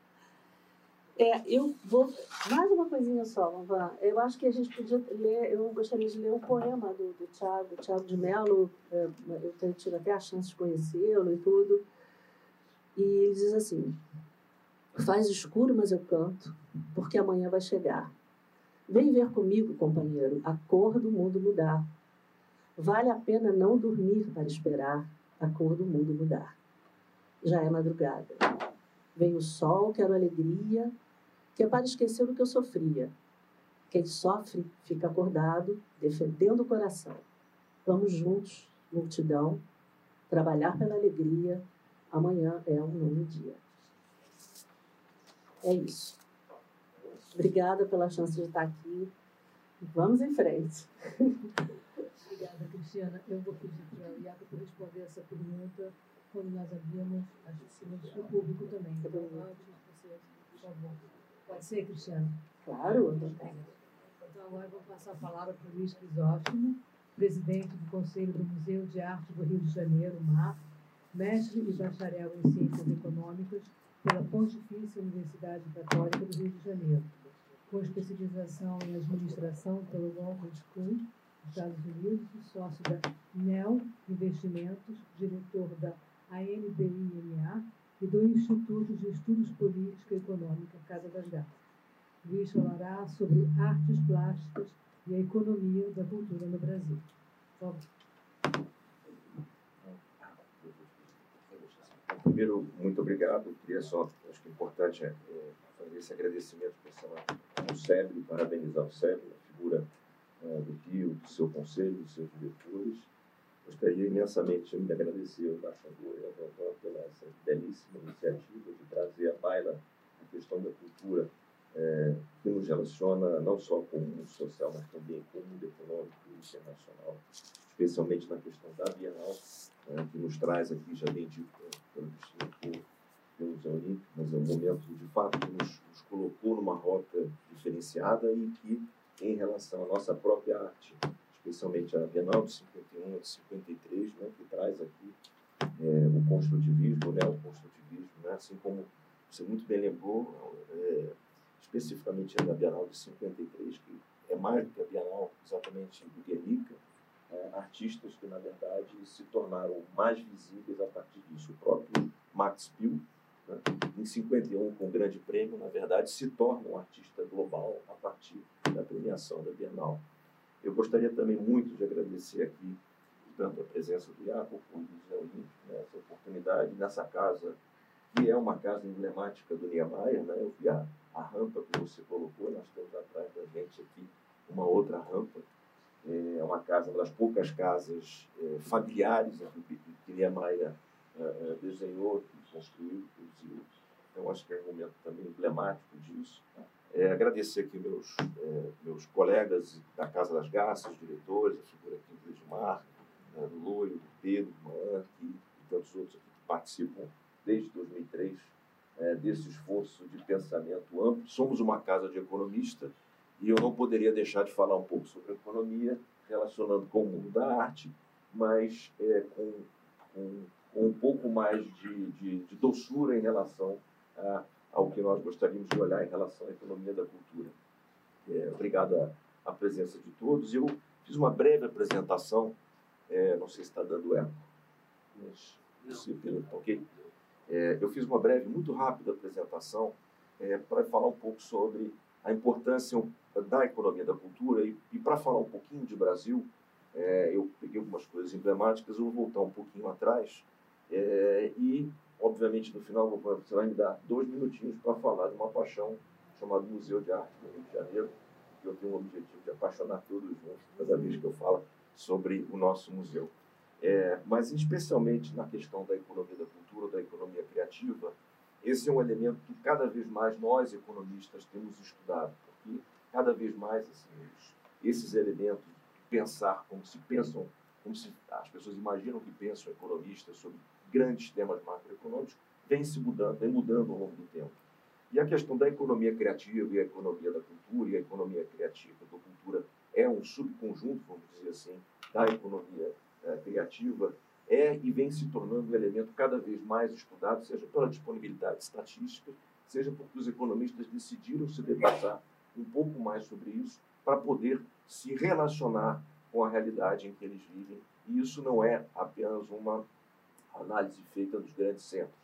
É, eu vou. Mais uma coisinha só, Van. Eu acho que a gente podia ler. Eu gostaria de ler um poema do, do Tiago, Tiago de Mello. É, eu tenho tido até a chance de conhecê-lo e tudo. E ele diz assim: Faz escuro, mas eu canto, porque amanhã vai chegar. Vem ver comigo, companheiro, a cor do mundo mudar. Vale a pena não dormir para esperar a cor do mundo mudar. Já é madrugada. Vem o sol, quero alegria, que é para esquecer o que eu sofria. Quem sofre fica acordado, defendendo o coração. Vamos juntos, multidão, trabalhar pela alegria. Amanhã é um novo dia. É isso. Obrigada pela chance de estar aqui. Vamos em frente. Obrigada, Cristiana. Eu vou pedir para a Iago responder essa pergunta quando nós abrimos as perguntas do público também. Então, você, por favor. Pode ser, Cristiano? Claro. Então, agora vou passar a palavra para o Luiz Crisóstomo, presidente do Conselho do Museu de Arte do Rio de Janeiro, MAR, mestre e bacharel em Ciências Econômicas pela Pontifícia Universidade Católica do Rio de Janeiro, com especialização em Administração pelo London School, Estados Unidos, sócio da NEL Investimentos, diretor da ANBIMA e do Instituto de Estudos Política e Econômica Casa das Gatas. Luiz falará sobre artes plásticas e a economia da cultura no Brasil. Primeiro, muito obrigado. Eu queria só, acho que é importante é, fazer esse agradecimento ao SEBRE, parabenizar o SEBRE, a figura é, do Rio, do seu conselho, dos seus diretores, Gostaria imensamente de agradecer ao embaixador e ao doutor pela essa belíssima iniciativa de trazer à baila a questão da cultura, é, que nos relaciona não só com o mundo social, mas também com o mundo econômico e internacional, especialmente na questão da Bienal, é, que nos traz aqui, já bem dito pelo Cristina, pelo Zé Olímpico, mas é um momento, de fato, que nos, nos colocou numa rota diferenciada e que, em relação à nossa própria arte, especialmente a Bienal de 51 de 53, né, que traz aqui é, o construtivismo, né, o construtivismo, né, assim como você muito bem lembrou, é, especificamente na Bienal de 53, que é mais do que a Bienal exatamente do Guernica, é, artistas que, na verdade, se tornaram mais visíveis a partir disso. O próprio Max Bill, né, em 51, com o Grande Prêmio, na verdade, se torna um artista global a partir da premiação da Bienal. Eu gostaria também muito de agradecer aqui tanto a presença do Iaco como do Zé Olímpico nessa oportunidade, nessa casa, que é uma casa emblemática do Niemeyer. Né? Eu vi a, a rampa que você colocou, nós temos atrás da gente aqui uma outra rampa. É uma casa, uma das poucas casas é, familiares né, que Niemeyer é, é, desenhou, construiu, produziu. Então, acho que é um momento também emblemático disso. É, agradecer aqui meus, é, meus colegas da Casa das Garças, diretores, a figura aqui do Edmar, né, do do Pedro, do e tantos outros aqui que participam desde 2003 é, desse esforço de pensamento amplo. Somos uma casa de economista e eu não poderia deixar de falar um pouco sobre economia, relacionando com o mundo da arte, mas é, com, com, com, um pouco mais de, de, de doçura em relação a, ao que nós gostaríamos de olhar em relação à economia da cultura. É, obrigado à, à presença de todos. Eu fiz uma breve apresentação é, não sei se está dando eco, mas se ok. É, eu fiz uma breve, muito rápida apresentação é, para falar um pouco sobre a importância da economia da cultura e, e para falar um pouquinho de Brasil, é, eu peguei algumas coisas emblemáticas, eu vou voltar um pouquinho atrás é, e, obviamente, no final você vai me dar dois minutinhos para falar de uma paixão chamada Museu de Arte do Rio de Janeiro, que eu tenho o objetivo de apaixonar todos juntos, cada vez que eu falo sobre o nosso museu. É, mas, especialmente na questão da economia da cultura, da economia criativa, esse é um elemento que cada vez mais nós, economistas, temos estudado, porque cada vez mais assim, esses elementos, pensar como se pensam, como se as pessoas imaginam que pensam economistas sobre grandes temas macroeconômicos, vem se mudando, vem mudando ao longo do tempo. E a questão da economia criativa e a economia da cultura e a economia criativa da cultura é um subconjunto, vamos dizer assim, da economia é, criativa, é e vem se tornando um elemento cada vez mais estudado, seja pela disponibilidade estatística, seja porque os economistas decidiram se debruçar um pouco mais sobre isso para poder se relacionar com a realidade em que eles vivem. E isso não é apenas uma análise feita nos grandes centros.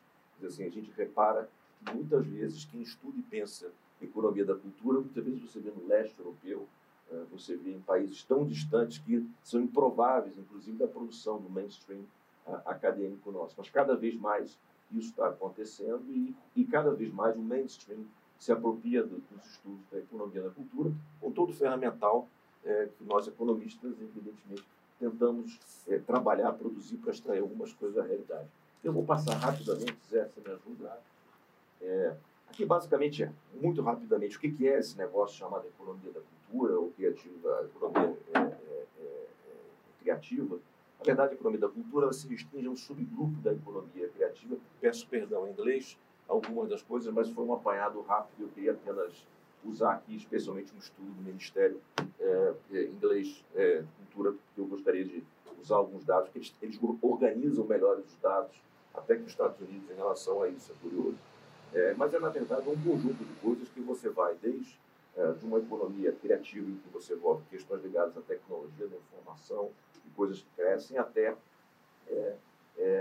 Assim, a gente repara que muitas vezes quem estuda e pensa economia da cultura, muitas vezes você vê no leste europeu, eh, você vê em países tão distantes que são improváveis, inclusive, da produção do mainstream eh, acadêmico nosso. Mas cada vez mais isso está acontecendo e, e cada vez mais o mainstream se apropria do, dos estudos da economia da cultura, com todo o ferramental é, que nós, economistas, evidentemente, tentamos é, trabalhar, produzir para extrair algumas coisas da realidade. Eu vou passar rapidamente, Zé, você me ajuda. É, aqui, basicamente, é, muito rapidamente, o que é esse negócio chamado economia da cultura? ou criativa, economia é, é, é, criativa, na verdade, a economia da cultura se restringe a um subgrupo da economia criativa. Peço perdão em inglês algumas das coisas, mas foi um apanhado rápido. Eu queria apenas usar aqui, especialmente um estudo do Ministério é, inglês é, cultura, que eu gostaria de usar alguns dados, porque eles, eles organizam melhor os dados, até que os Estados Unidos em relação a isso, é curioso. É, mas é, na verdade, um conjunto de coisas que você vai desde de uma economia criativa em que você envolve questões ligadas à tecnologia da informação e coisas que crescem, até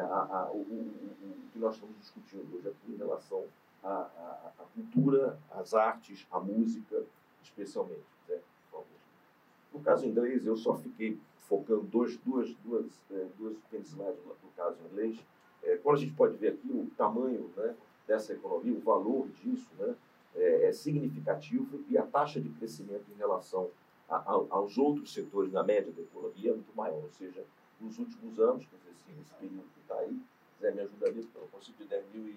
a, a, o, o, o, que nós estamos discutindo hoje aqui em relação à, à, à cultura, às artes, à música, especialmente. Né? No caso inglês, eu só fiquei focando dois, duas, duas, é, duas slides no caso inglês. É, quando a gente pode ver aqui o tamanho né, dessa economia, o valor disso, né, é, é, significativo e a taxa de crescimento em relação a, a, aos outros setores na média da economia é muito maior. Ou seja, nos últimos anos, quer dizer, assim, período que está aí, Zé me ajuda nisso, porque eu consigo de 2000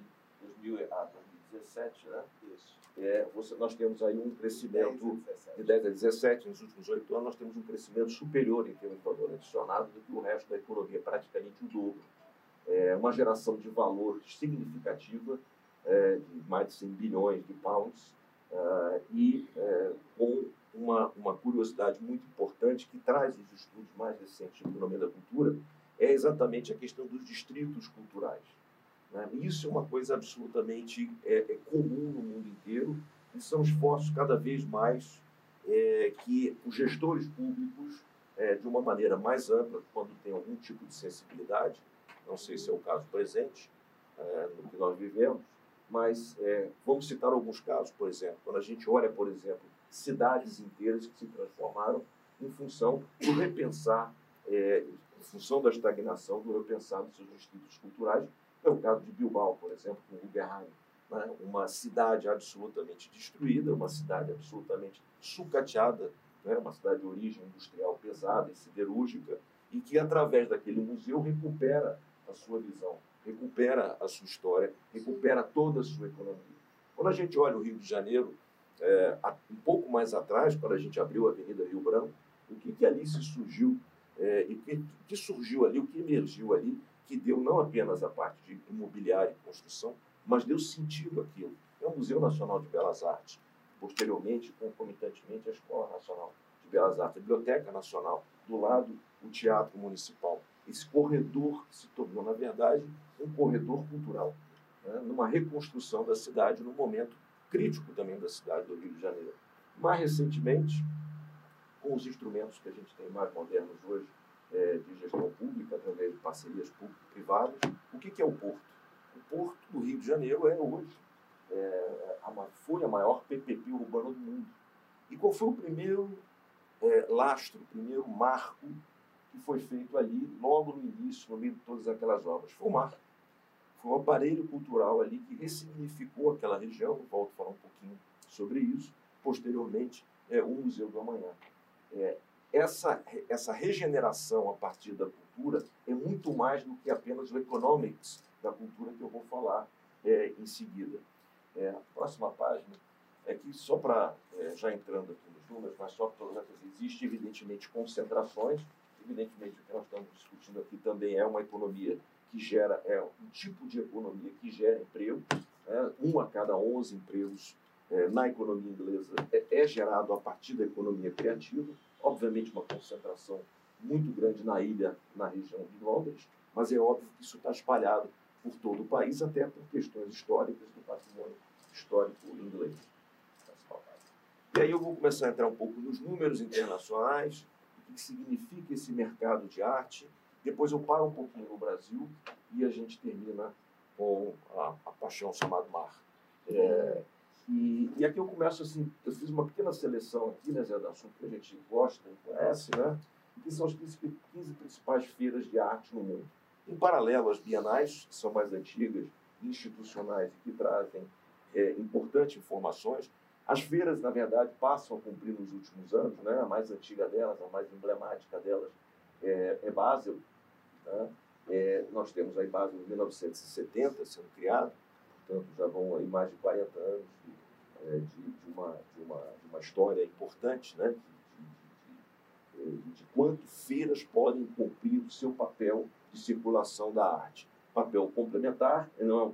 2000 a 2017, né? Isso. É, você, nós temos aí um crescimento 10 de 10 a 17, nos últimos oito anos, nós temos um crescimento superior em termos de valor adicionado do que o resto da economia, praticamente o dobro. É uma geração de valor significativa é, de mais de 100 bilhões de pounds, uh, e é, com uma, uma curiosidade muito importante que traz os estudos mais recentes de economia da cultura, é exatamente a questão dos distritos culturais. Né? Isso é uma coisa absolutamente é, é comum no mundo inteiro e são esforços cada vez mais é, que os gestores públicos é, de uma maneira mais ampla, quando tem algum tipo de sensibilidade, não sei se é o caso presente, é, no que nós vivemos, mas é, vamos citar alguns casos, por exemplo, quando a gente olha, por exemplo, cidades inteiras que se transformaram em função do repensar, é, em função da estagnação, do repensar dos seus institutos culturais. É o caso de Bilbao, por exemplo, com Guggenheim, né? uma cidade absolutamente destruída, uma cidade absolutamente sucateada, né? uma cidade de origem industrial pesada e siderúrgica, e que, através daquele museu, recupera a sua visão, recupera a sua história, recupera toda a sua economia. Quando a gente olha o Rio de Janeiro, é, um pouco mais atrás, quando a gente abriu a Avenida Rio Branco, o que, que ali se surgiu, é, e o que, que surgiu ali, o que emergiu ali, que deu não apenas a parte de imobiliária e construção, mas deu sentido àquilo. É o Museu Nacional de Belas Artes, posteriormente, concomitantemente, a Escola Nacional de Belas Artes, a Biblioteca Nacional, do lado, o Teatro Municipal. Esse corredor se tornou, na verdade, um corredor cultural, né? numa reconstrução da cidade, num momento crítico também da cidade do Rio de Janeiro. Mais recentemente, com os instrumentos que a gente tem mais modernos hoje é, de gestão pública, através de parcerias público-privadas, o que, que é o porto? O porto do Rio de Janeiro é hoje, é, foi a maior PPP urbana do mundo. E qual foi o primeiro é, lastro, o primeiro marco que foi feito ali, logo no início, no meio de todas aquelas obras? Foi o mar. Foi um aparelho cultural ali que ressignificou aquela região, volto a falar um pouquinho sobre isso, posteriormente, é, o Museu do Amanhã. É, essa, essa regeneração a partir da cultura é muito mais do que apenas o economics da cultura que eu vou falar é, em seguida. É, a próxima página é que só para, é, já entrando aqui nos números, mas só para existe evidentemente concentrações, evidentemente o que nós estamos discutindo aqui também é uma economia que gera, é um tipo de economia que gera emprego, né? um a cada 11 empregos é, na economia inglesa é, é gerado a partir da economia criativa, obviamente uma concentração muito grande na ilha, na região de Londres, mas é óbvio que isso está espalhado por todo o país, até por questões históricas do patrimônio histórico inglês. E aí eu vou começar a entrar um pouco nos números internacionais, o que significa esse mercado de arte. Depois eu paro um pouquinho no Brasil e a gente termina com a, a paixão chamada mar. É, e, e, aqui eu começo assim, eu fiz uma pequena seleção aqui, né, Zé, da assunto que a gente gosta e conhece, né? Que são as 15, 15 principais feiras de arte no mundo. Em paralelo às bienais, que são mais antigas, institucionais e que trazem é, importantes informações, as feiras, na verdade, passam a cumprir nos últimos anos, né? A mais antiga delas, a mais emblemática delas é, é Basel. Né? É, nós temos aí Basel em 1970 sendo criado, portanto já vão aí mais de 40 anos de, é, de, de, uma, de, uma, de uma história importante, né? De, de, de quanto feiras podem cumprir o seu papel de circulação da arte. Papel complementar, não é um,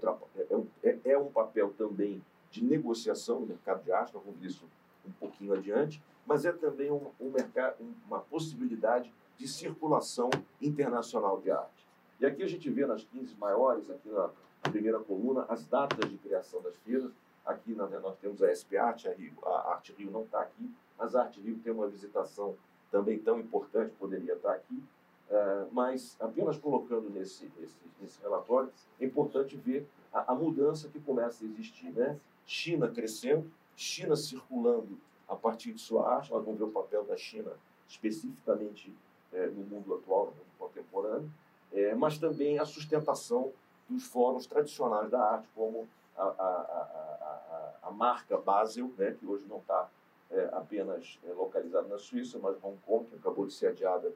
é um, é, é um papel também de negociação no mercado de arte, nós vamos ver isso um pouquinho adiante, mas é também um, um mercado, uma possibilidade de circulação internacional de arte. E aqui a gente vê nas 15 maiores, aqui na primeira coluna, as datas de criação das feiras. Aqui na, nós temos a SP Arte, a, Rio, a Arte Rio não está aqui, mas a Arte Rio tem uma visitação também tão importante, poderia estar aqui. Uh, mas apenas colocando nesse, nesse, nesse, relatório, é importante ver a, a, mudança que começa a existir. Né? China crescendo, China circulando a partir de sua arte, nós vamos ver o papel da China especificamente é, no mundo atual, no mundo contemporâneo, é, mas também a sustentação dos fóruns tradicionais da arte, como a, a, a, a marca Basel, né, que hoje não está é, apenas é, localizada na Suíça, mas Hong Kong, que acabou de ser adiada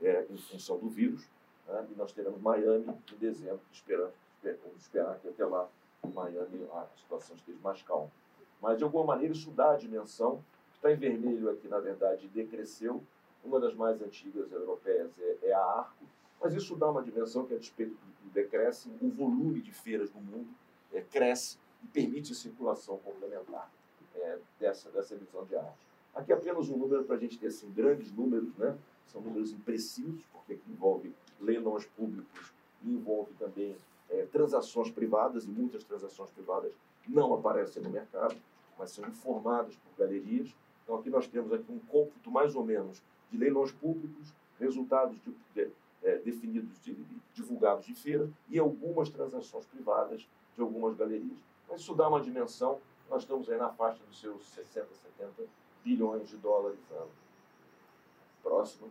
é, em função do vírus, né, e nós teremos Miami em dezembro, esperando, vamos esperar que até lá em Miami a situação esteja mais calma. Mas, de alguma maneira, isso dá a dimensão, que está em vermelho aqui, na verdade, decresceu, uma das mais antigas europeias é, é a Arco, mas isso dá uma dimensão que, a despeito do decréscimo, o volume de feiras no mundo é, cresce e permite a circulação complementar é, dessa, dessa visão de arte. Aqui apenas um número para a gente ter assim, grandes números, né? são números imprecisos, porque aqui envolve leilões públicos e envolve também é, transações privadas, e muitas transações privadas não aparecem no mercado, mas são informadas por galerias. Então aqui nós temos aqui um cômputo mais ou menos de leilões públicos, resultados de, de, é, definidos, de, divulgados de feira e algumas transações privadas de algumas galerias. Mas isso dá uma dimensão, nós estamos aí na faixa dos seus 60, 70 bilhões de dólares ano. Próximo.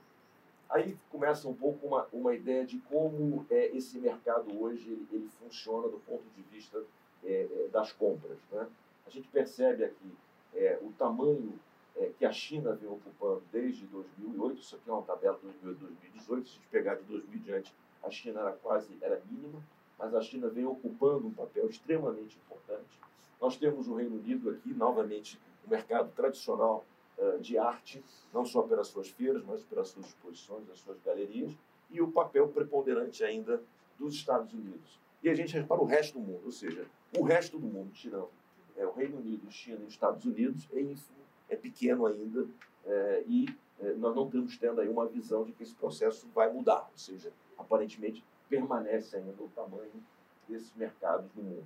Aí começa um pouco uma, uma ideia de como é, esse mercado hoje ele, ele funciona do ponto de vista é, é das compras. Né? A gente percebe aqui é, o tamanho é, que a China vem ocupando desde 2008, isso aqui é uma tabela de 2018, se a gente pegar de 2000 diante, a China era quase era mínima, mas a China vem ocupando um papel extremamente importante. Nós temos o Reino Unido aqui, novamente, um mercado tradicional uh, de arte, não só pelas suas feiras, mas pelas suas exposições, as suas galerias, e o papel preponderante ainda dos Estados Unidos. E a gente repara o resto do mundo, ou seja, o resto do mundo, tirando é, o Reino Unido, China e os Estados Unidos, é, é pequeno ainda é, e é, nós não estamos tendo aí uma visão de que esse processo vai mudar, ou seja, aparentemente permanece ainda o tamanho desses mercados no mundo.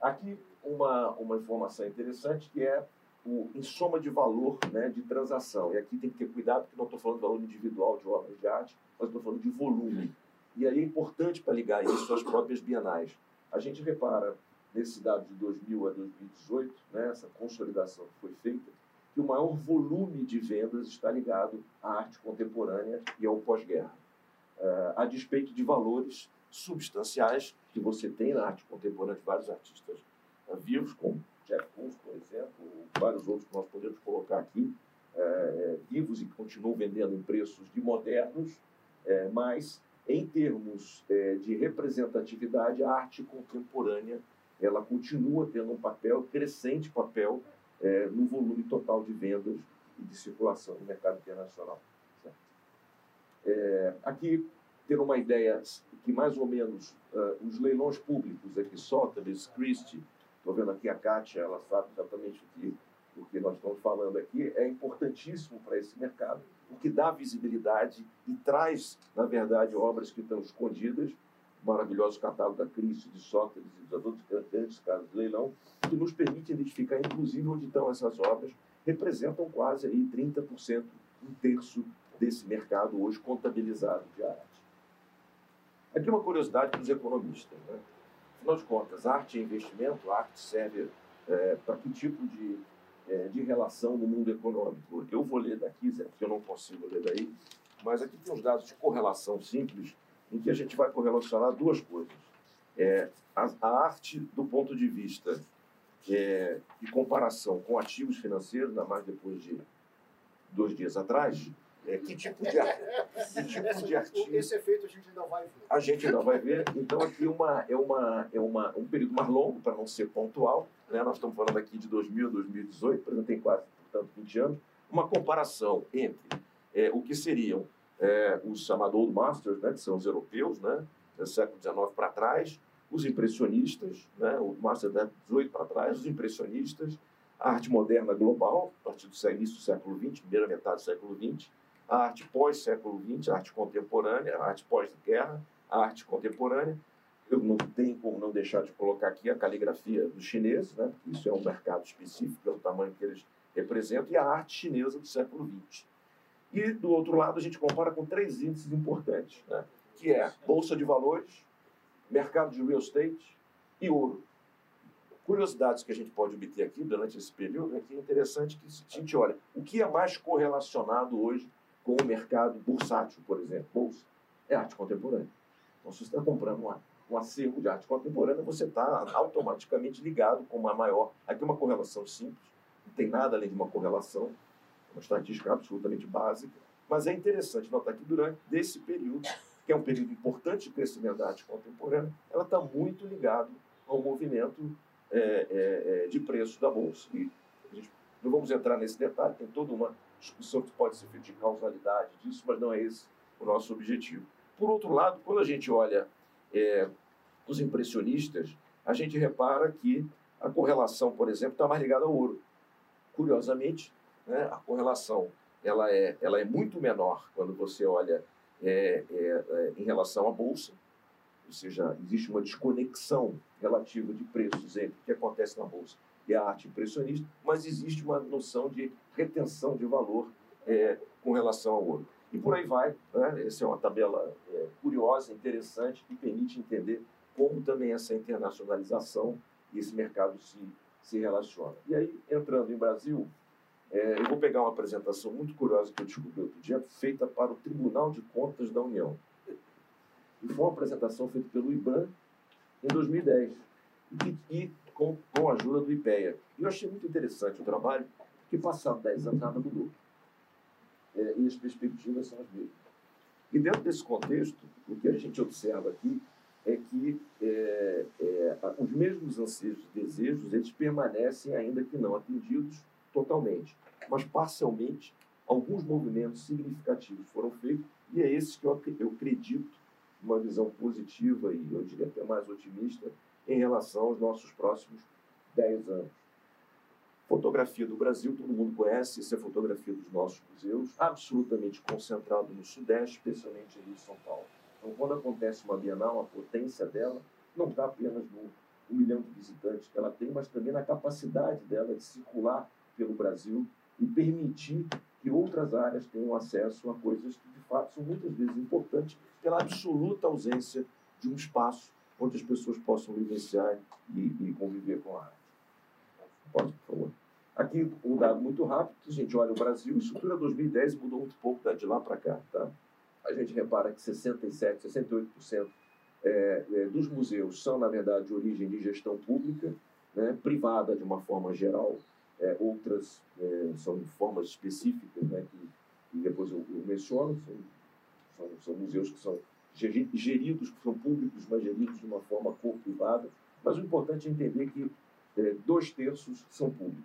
Aqui uma, uma informação interessante que é o, em soma de valor né, de transação. E aqui tem que ter cuidado, porque não estou falando de valor individual de obras de arte, mas estou falando de volume. E aí é importante para ligar isso às próprias bienais. A gente repara nesse dado de 2000 a 2018, né, essa consolidação que foi feita, que o maior volume de vendas está ligado à arte contemporânea e ao pós-guerra, uh, a despeito de valores substanciais que você tem na arte contemporânea de vários artistas uh, vivos, como Jeff Koons, por exemplo, vários outros que nós podemos colocar aqui, uh, vivos e que continuam vendendo em preços de modernos, mas em termos de representatividade, a arte contemporânea ela continua tendo um papel, crescente papel, é, no volume total de vendas e de circulação no mercado internacional. É, aqui, ter uma ideia que mais ou menos uh, os leilões públicos aqui, Sotheby's, Christie, estou vendo aqui a Kátia, ela sabe exatamente o que, o que nós estamos falando aqui, é importantíssimo para esse mercado, porque dá visibilidade e traz, na verdade, obras que estão escondidas maravilhoso catálogo da Cristo, de Sócrates e dos outros grandes casos de leilão, que nos permite identificar, inclusive, onde estão essas obras, representam quase aí 30%, um terço desse mercado hoje contabilizado de arte. Aqui uma curiosidade para os economistas. Né? Afinal de contas, arte é investimento, arte serve é, para que tipo de, é, de relação no mundo econômico? Eu vou ler daqui, Zé, porque eu não consigo ler daí, mas aqui tem os dados de correlação simples em que a gente vai correlacionar duas coisas. É, a, a arte, do ponto de vista é, de comparação com ativos financeiros, ainda mais depois de dois dias atrás, é, que tipo de, que tipo de artigo... Esse efeito a gente ainda vai ver. A gente ainda vai ver. Então, aqui uma, é, uma, é uma, um período mais longo, para não ser pontual. Né? Nós estamos falando aqui de 2000 a 2018, por exemplo, tem quase, portanto, 20 anos. Uma comparação entre é, o que seriam é, os chamados Old Masters, né, que são os europeus, né, do século XIX para trás, os impressionistas, né, o Master do XVIII para trás, os impressionistas, a arte moderna global, a partir do início do século XX, primeira metade do século XX, a arte pós-século XX, a arte contemporânea, a arte pós-guerra, a arte contemporânea. Eu não tenho como não deixar de colocar aqui a caligrafia dos chineses, né? isso é um mercado específico pelo tamanho que eles representam, e a arte chinesa do século XX. E, do outro lado, a gente compara com três índices importantes, né? que é Bolsa de Valores, mercado de real estate e ouro. Curiosidades que a gente pode obter aqui durante esse período é que é interessante que a gente olha o que é mais correlacionado hoje com o mercado bursátil, por exemplo, bolsa, é arte contemporânea. Então, se você está comprando uma, um acervo de arte contemporânea, você está automaticamente ligado com uma maior. Aqui uma correlação simples, não tem nada além de uma correlação, uma estatística absolutamente básica, mas é interessante notar que durante esse período, que é um período importante de crescimento da arte contemporânea, ela está muito ligada ao movimento é, é, é, de preço da bolsa. E gente, não vamos entrar nesse detalhe, tem toda uma discussão que pode ser feita de causalidade disso, mas não é esse o nosso objetivo. Por outro lado, quando a gente olha é, os impressionistas, a gente repara que a correlação, por exemplo, está mais ligada ao ouro. Curiosamente, né, a correlação ela é, ela é muito menor quando você olha é, é, é, em relação à bolsa, ou seja, existe uma desconexão relativa de preços entre o que acontece na bolsa e a arte impressionista, mas existe uma noção de retenção de valor é, com relação ao ouro. E por aí vai. Né? Essa é uma tabela é, curiosa, interessante, que permite entender como também essa internacionalização e esse mercado se, se relaciona. E aí, entrando em Brasil, é, eu vou pegar uma apresentação muito curiosa que eu descobri outro dia, feita para o Tribunal de Contas da União. E foi uma apresentação feita pelo IBAN em 2010, e, e com, com a ajuda do IPEA. E eu achei muito interessante o trabalho, porque passado 10 anos nada mudou. É, e as perspectivas são as mesmas. E dentro desse contexto, o que a gente observa aqui é que é, é, os mesmos anseios e desejos, eles permanecem ainda que não atendidos totalmente. Mas, parcialmente, alguns movimentos significativos foram feitos e é esses que eu, eu acredito uma visão positiva e eu diria até mais otimista em relação aos nossos próximos 10 anos. Fotografia do Brasil, todo mundo conhece, essa é fotografia dos nossos museus, absolutamente concentrado no Sudeste, especialmente em São Paulo. Então, quando acontece uma Bienal, a potência dela não está apenas no milhão de visitantes que ela tem, mas também na capacidade dela de circular pelo Brasil e permitir que outras áreas tenham acesso a coisas que, de fato, são muitas vezes importantes pela absoluta ausência de um espaço onde as pessoas possam vivenciar e, e conviver com a arte. Pode, por favor. Aqui, um dado muito rápido, a gente olha o Brasil, estrutura 2010 mudou muito pouco de lá para cá. Tá? A gente repara que 67%, 68% é, é, dos museus são, na verdade, de origem de gestão pública, né, privada de uma forma geral, é, outras é, são formas específicas, né, que, que depois eu, eu menciono, são, são, são, museus que são geridos, que são públicos, mas geridos de uma forma co-privada. Mas o importante é entender que é, dois terços são públicos.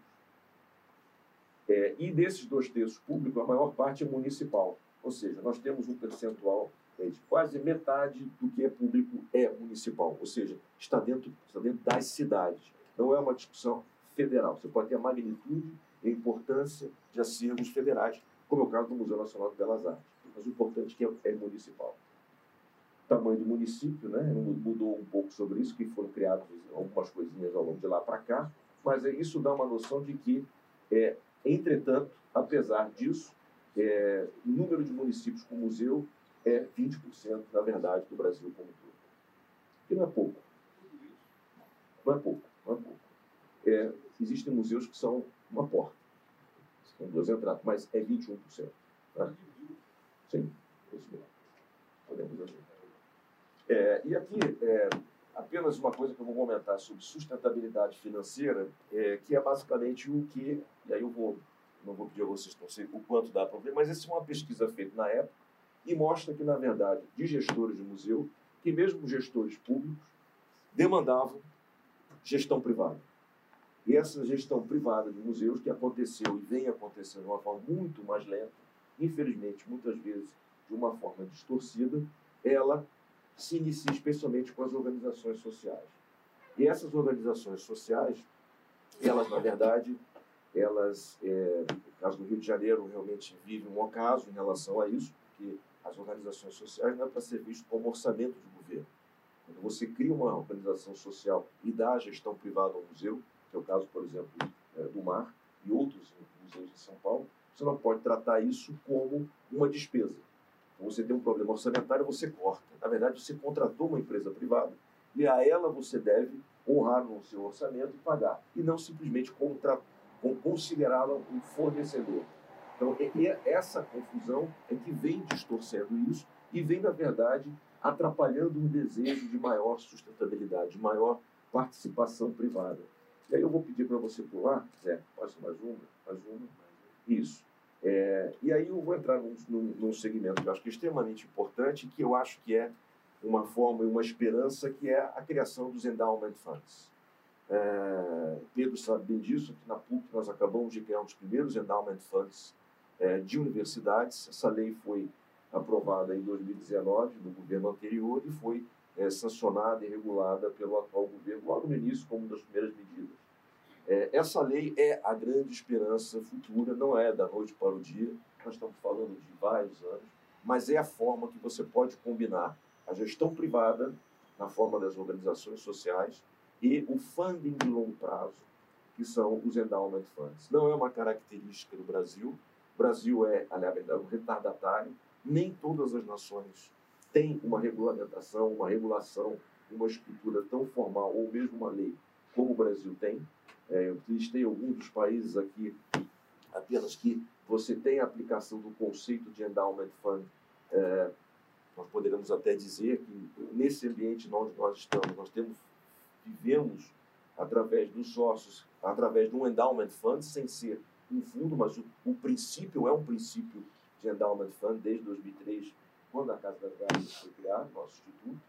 É, e desses dois terços públicos, a maior parte é municipal. Ou seja, nós temos um percentual é, de quase metade do que é público é municipal. Ou seja, está dentro, está dentro das cidades. Não é uma discussão federal. Você pode ter a magnitude e a importância de acervos federais, como é o caso do Museu Nacional de Belas Artes. Mas o importante é que é, municipal. O tamanho do município né, mudou um pouco sobre isso, que foram criadas algumas coisinhas ao longo de lá para cá, mas é, isso dá uma noção de que, é, entretanto, apesar disso, é, o número de municípios com museu é 20%, na verdade, do Brasil como todo. Que não é pouco. Não é pouco, não é pouco. É, existem museus que são uma porta. São duas entradas, mas é 21%. Tá? Sim, isso mesmo. Podemos assim. É, e aqui, é, apenas uma coisa que eu vou comentar sobre sustentabilidade financeira, é, que é basicamente o que, e aí eu vou, não vou pedir a vocês não sei o quanto dá para ver, mas essa é uma pesquisa feita na época e mostra que, na verdade, de gestores de museu, que mesmo gestores públicos demandavam gestão privada. E essa gestão privada de museus, que aconteceu e vem acontecendo de uma forma muito mais lenta, infelizmente, muitas vezes de uma forma distorcida, ela se inicia especialmente com as organizações sociais. E essas organizações sociais, elas, na verdade, elas, é, no caso do Rio de Janeiro, realmente vive um ocaso em relação a isso, porque as organizações sociais não é para ser visto como orçamento de governo. Quando você cria uma organização social e dá a gestão privada ao museu, que é o caso, por exemplo, é, do Mar e outros museus de São Paulo, você não pode tratar isso como uma despesa. Então, você tem um problema orçamentário, você corta. Na verdade, você contratou uma empresa privada e a ela você deve honrar no seu orçamento e pagar, e não simplesmente considerá-la um fornecedor. Então, essa confusão é que vem distorcendo isso e vem, na verdade, atrapalhando um desejo de maior sustentabilidade, de maior participação privada. E aí eu vou pedir para você pular, Zé, passa mais uma, mais uma. Isso. É, e aí eu vou entrar num, num, num, segmento que eu acho que é extremamente importante, que eu acho que é uma forma e uma esperança, que é a criação dos endowment funds. É, Pedro sabe bem disso, aqui na PUC nós acabamos de criar um dos primeiros endowment funds é, de universidades. Essa lei foi aprovada em 2019, no governo anterior, e foi é, sancionada e regulada pelo atual governo logo no início como uma das primeiras medidas. É, essa lei é a grande esperança futura, não é da noite para o dia, nós estamos falando de vários anos, mas é a forma que você pode combinar a gestão privada, na forma das organizações sociais, e o funding de longo prazo, que são os endowment funds. Não é uma característica do Brasil, O Brasil é, na verdade, um retardatário. Nem todas as nações têm uma regulamentação, uma regulação, uma estrutura tão formal ou mesmo uma lei como o Brasil tem. É, eu listei alguns dos países aqui apenas que você tem a aplicação do conceito de endowment fund. É, nós poderíamos até dizer que nesse ambiente onde nós estamos, nós temos vivemos através dos sócios, através de um endowment fund, sem ser um fundo, mas o, o princípio é um princípio de endowment fund desde 2003, quando a Casa das Garças foi criada, nosso instituto.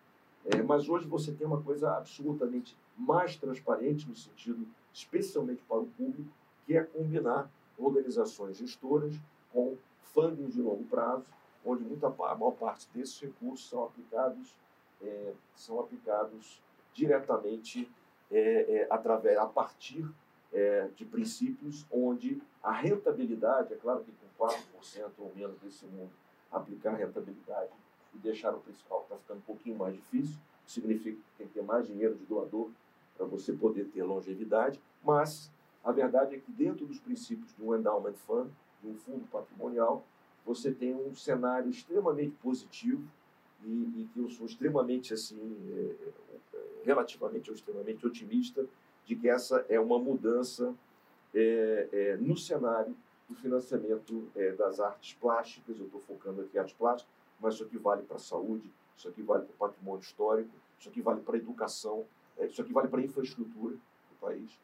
É, mas hoje você tem uma coisa absolutamente mais transparente no sentido, especialmente para o público, que é combinar organizações gestoras com funding de longo prazo, onde muita, a maior parte desses recursos são aplicados, é, são aplicados diretamente é, é, através, a partir é, de princípios onde a rentabilidade, é claro que com 4% ou menos desse mundo, aplicar rentabilidade e deixar o principal está ficando um pouquinho mais difícil, significa que tem que ter mais dinheiro de doador para você poder ter longevidade, mas a verdade é que dentro dos princípios de um endowment fund, de um fundo patrimonial, você tem um cenário extremamente positivo e, e que eu sou extremamente assim, é, é, relativamente ou extremamente otimista de que essa é uma mudança é, é, no cenário do financiamento é, das artes plásticas. Eu estou focando aqui em artes plásticas, mas isso aqui vale para a saúde, isso aqui vale para o patrimônio histórico, isso aqui vale para a educação, é, isso aqui vale para a infraestrutura do país.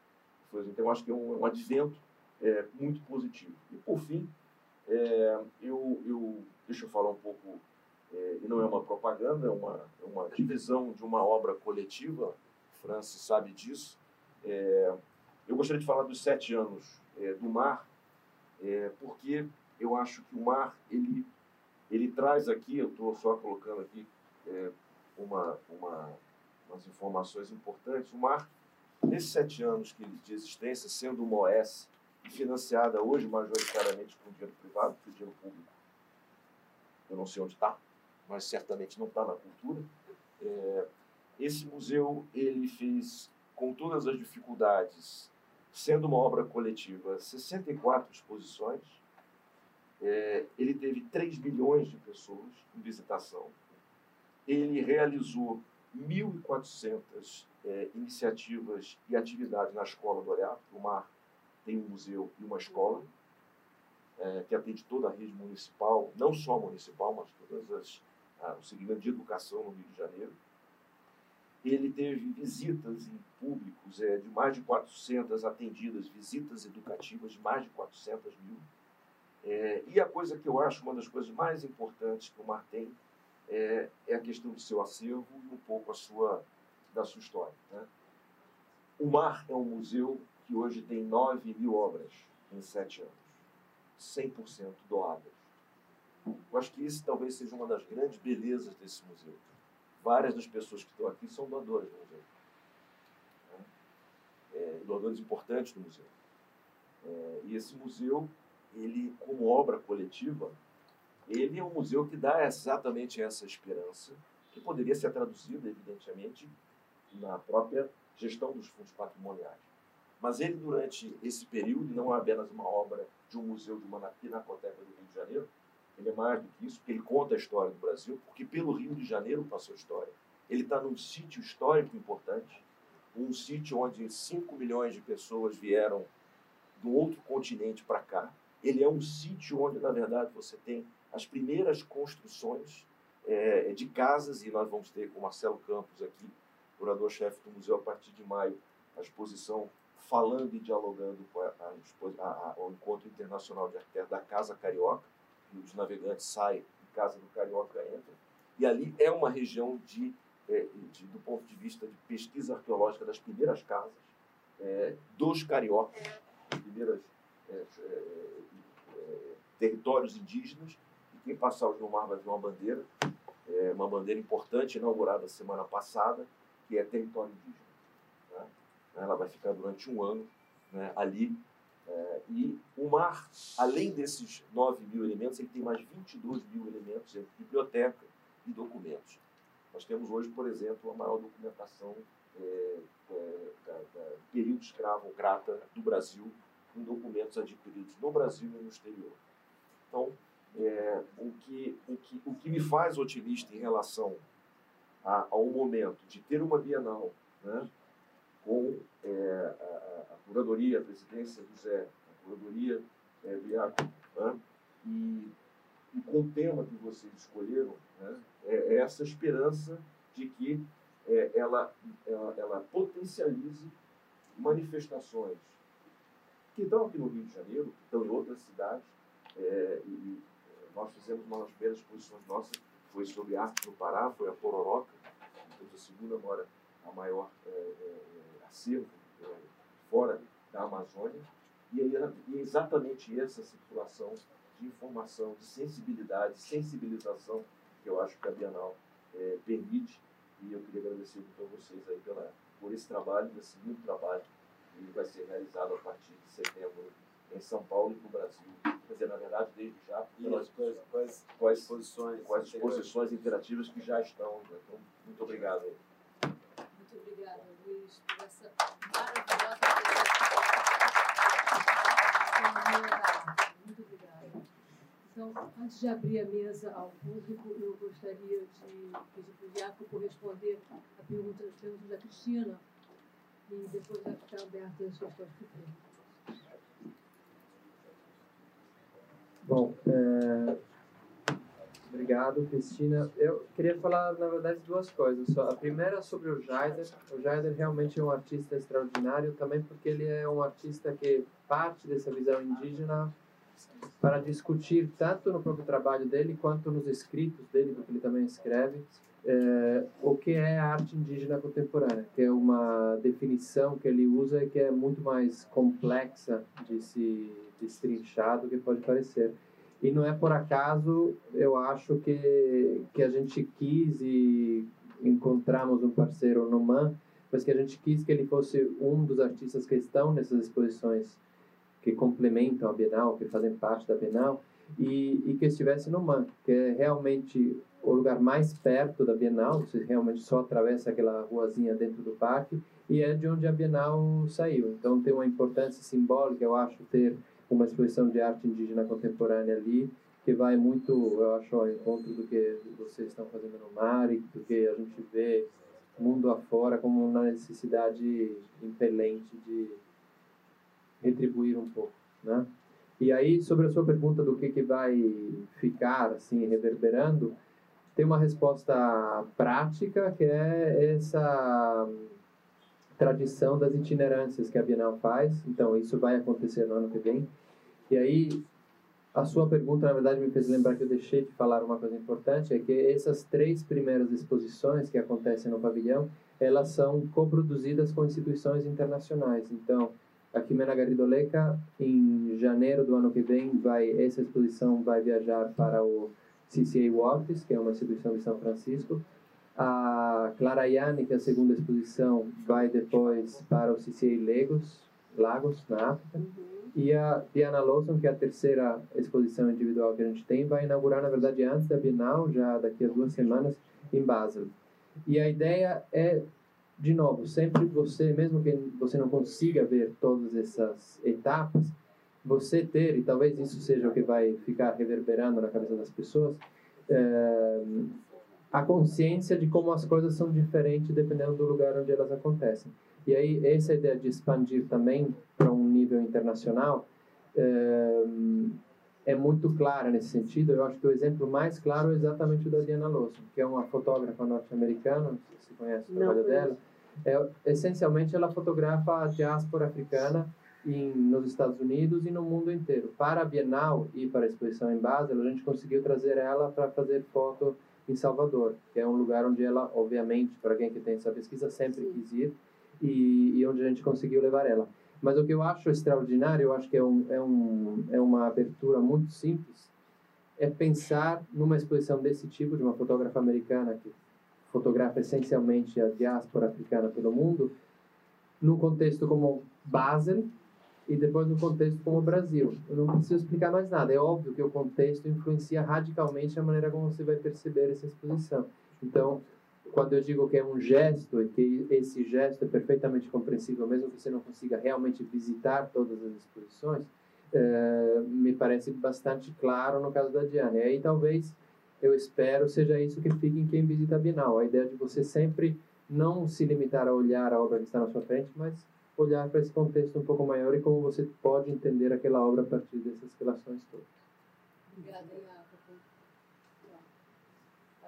Então, eu acho que é um, um advento é, muito positivo. E, por fim, é, eu, eu, deixa eu falar um pouco, é, e não é uma propaganda, é uma, é uma divisão de uma obra coletiva, Francis sabe disso. Eu gostaria de falar dos sete anos do mar, é, porque eu acho que o mar, ele, ele traz aqui, eu estou só colocando aqui uma, uma, umas informações importantes, o mar Nesses sete anos de existência, sendo uma OS financiada hoje majoritariamente com dinheiro privado, o dinheiro público eu não sei onde está, mas certamente não está na cultura. É, esse museu ele fez, com todas as dificuldades, sendo uma obra coletiva, 64 exposições. É, ele teve 3 milhões de pessoas em visitação. Ele realizou 1.400 é, iniciativas e atividades na Escola do Olhar. O Mar tem um museu e uma escola é, que atende toda a rede municipal, não só municipal, mas todas as ah, o segmento de educação no Rio de Janeiro. Ele teve visitas em públicos é, de mais de 400 atendidas, visitas educativas de mais de 400 mil. É, e a coisa que eu acho uma das coisas mais importantes que o Mar tem é, é a questão do seu acervo e um pouco a sua da sua história. Né? O Mar é um museu que hoje tem 9 mil obras em sete anos, 100% doadas. Eu acho que isso talvez seja uma das grandes belezas desse museu. Várias das pessoas que estão aqui são doadoras do museu. Né? É, doadores importantes do museu. É, e esse museu, ele, como obra coletiva, ele é um museu que dá exatamente essa esperança, que poderia ser traduzida, evidentemente, na própria gestão dos fundos patrimoniais. Mas ele, durante esse período, não é apenas uma obra de um museu de uma pinacoteca do Rio de Janeiro, ele é mais do que isso, porque ele conta a história do Brasil, porque pelo Rio de Janeiro passou a história. Ele está num sítio histórico importante, um sítio onde 5 milhões de pessoas vieram do outro continente para cá. Ele é um sítio onde, na verdade, você tem as primeiras construções é, de casas, e nós vamos ter com Marcelo Campos aqui curador-chefe do museu a partir de maio, a exposição falando e dialogando com a, a, a, o Encontro Internacional de Arquitetos da Casa Carioca, os navegantes saem e Casa do Carioca entra. E ali é uma região de, é, de do ponto de vista de pesquisa arqueológica das primeiras casas é, dos cariocas, das primeiras é, é, é, territórios indígenas. E quem passar hoje no mar vai ver uma bandeira, uma bandeira importante inaugurada semana passada, que é território indígena. Né? Ela vai ficar durante um ano né, ali. É, e o mar, além desses 9 mil elementos, ele tem mais 22 mil elementos entre biblioteca e documentos. Nós temos hoje, por exemplo, a maior documentação é, é, da, da período escravo-grata do Brasil, com documentos adquiridos no Brasil e no exterior. Então, é, o, que, o, que, o que me faz otimista em relação a, ao momento de ter uma Bienal né, com é, a, a, curadoria, a presidência do Zé, a curadoria é, Biaco, né, e, e com o tema que vocês escolheram, né, é, é essa esperança de que é, ela, ela, ela potencialize manifestações que estão aqui no Rio de Janeiro, que estão em outras cidades, é, e nós fizemos uma das primeiras exposições nossas, foi sobre arte no Pará, foi a Pororoca, temos a segunda agora, a maior é, é, acervo é, fora da Amazônia, e, aí, é exatamente essa circulação de informação, de sensibilidade, sensibilização que eu acho que a Bienal é, permite, e eu queria agradecer muito a vocês aí pela, por esse trabalho, esse lindo trabalho que vai ser realizado a partir de setembro em São Paulo e no Brasil. Quer dizer, na verdade, desde já, pelas, quais, quais, quais exposições, quais exposições interativas que já estão. Né? Então, muito obrigado. Muito obrigada, Luiz, por essa maravilhosa apresentação. Muito obrigada. Então, antes de abrir a mesa ao público, eu gostaria de pedir para o Jacopo responder a pergunta, a pergunta da Cristina e depois vai ficar aberta as questões futuras. Bom, é... obrigado, Cristina. Eu queria falar, na verdade, duas coisas. Só. A primeira é sobre o Jaider. O Jaider realmente é um artista extraordinário, também porque ele é um artista que parte dessa visão indígena para discutir tanto no próprio trabalho dele quanto nos escritos dele, porque ele também escreve, é, o que é a arte indígena contemporânea, que é uma definição que ele usa e que é muito mais complexa de se destrinchar do que pode parecer. E não é por acaso, eu acho que, que a gente quis e encontramos um parceiro no MAN, mas que a gente quis que ele fosse um dos artistas que estão nessas exposições que complementam a Bienal, que fazem parte da Bienal, e, e que estivesse no MAN, que é realmente o lugar mais perto da Bienal, você realmente só atravessa aquela ruazinha dentro do parque, e é de onde a Bienal saiu. Então tem uma importância simbólica, eu acho, ter uma exposição de arte indígena contemporânea ali, que vai muito, eu acho, ao encontro do que vocês estão fazendo no mar e do que a gente vê mundo afora como uma necessidade impelente de retribuir um pouco, né? E aí, sobre a sua pergunta do que, que vai ficar, assim, reverberando, tem uma resposta prática, que é essa tradição das itinerâncias que a Bienal faz. Então, isso vai acontecer no ano que vem. E aí, a sua pergunta, na verdade, me fez lembrar que eu deixei de falar uma coisa importante, é que essas três primeiras exposições que acontecem no pavilhão, elas são coproduzidas com instituições internacionais. Então, a Quimena Garridoleca, em janeiro do ano que vem, vai essa exposição vai viajar para o CCA Waltz, que é uma instituição de São Francisco. A Clara Yanni, que é a segunda exposição, vai depois para o CCA Lagos, Lagos na África. E a Diana Lawson, que é a terceira exposição individual que a gente tem, vai inaugurar, na verdade, antes da Bienal, já daqui a duas semanas, em Basel. E a ideia é, de novo, sempre você, mesmo que você não consiga ver todas essas etapas, você ter, e talvez isso seja o que vai ficar reverberando na cabeça das pessoas, é, a consciência de como as coisas são diferentes dependendo do lugar onde elas acontecem. E aí, essa ideia de expandir também para um nível internacional é, é, muito clara nesse sentido. Eu acho que o exemplo mais claro é exatamente o da Diana Lawson, que é uma fotógrafa norte-americana, não se você conhece o trabalho dela. É, essencialmente, ela fotografa a diáspora africana em, nos Estados Unidos e no mundo inteiro. Para a Bienal e para a exposição em Basel, a gente conseguiu trazer ela para fazer foto em Salvador, que é um lugar onde ela, obviamente, para quem que tem essa pesquisa, sempre quis ir e, e, onde a gente conseguiu levar ela. Mas o que eu acho extraordinário, eu acho que é, um, é, um, é uma abertura muito simples, é pensar numa exposição desse tipo, de uma fotógrafa americana que fotografa essencialmente a diáspora africana pelo mundo, num contexto como Basel e depois no contexto como Brasil. Eu não preciso explicar mais nada. É óbvio que o contexto influencia radicalmente a maneira como você vai perceber essa exposição. Então, quando eu digo que é um gesto e que esse gesto é perfeitamente compreensível, mesmo que você não consiga realmente visitar todas as exposições, é, me parece bastante claro no caso da Diana. E aí talvez eu espero seja isso que fique em quem visita a Bienal, a ideia de você sempre não se limitar a olhar a obra que está na sua frente, mas olhar para esse contexto um pouco maior e como você pode entender aquela obra a partir dessas relações todas. Obrigada, Iacopo.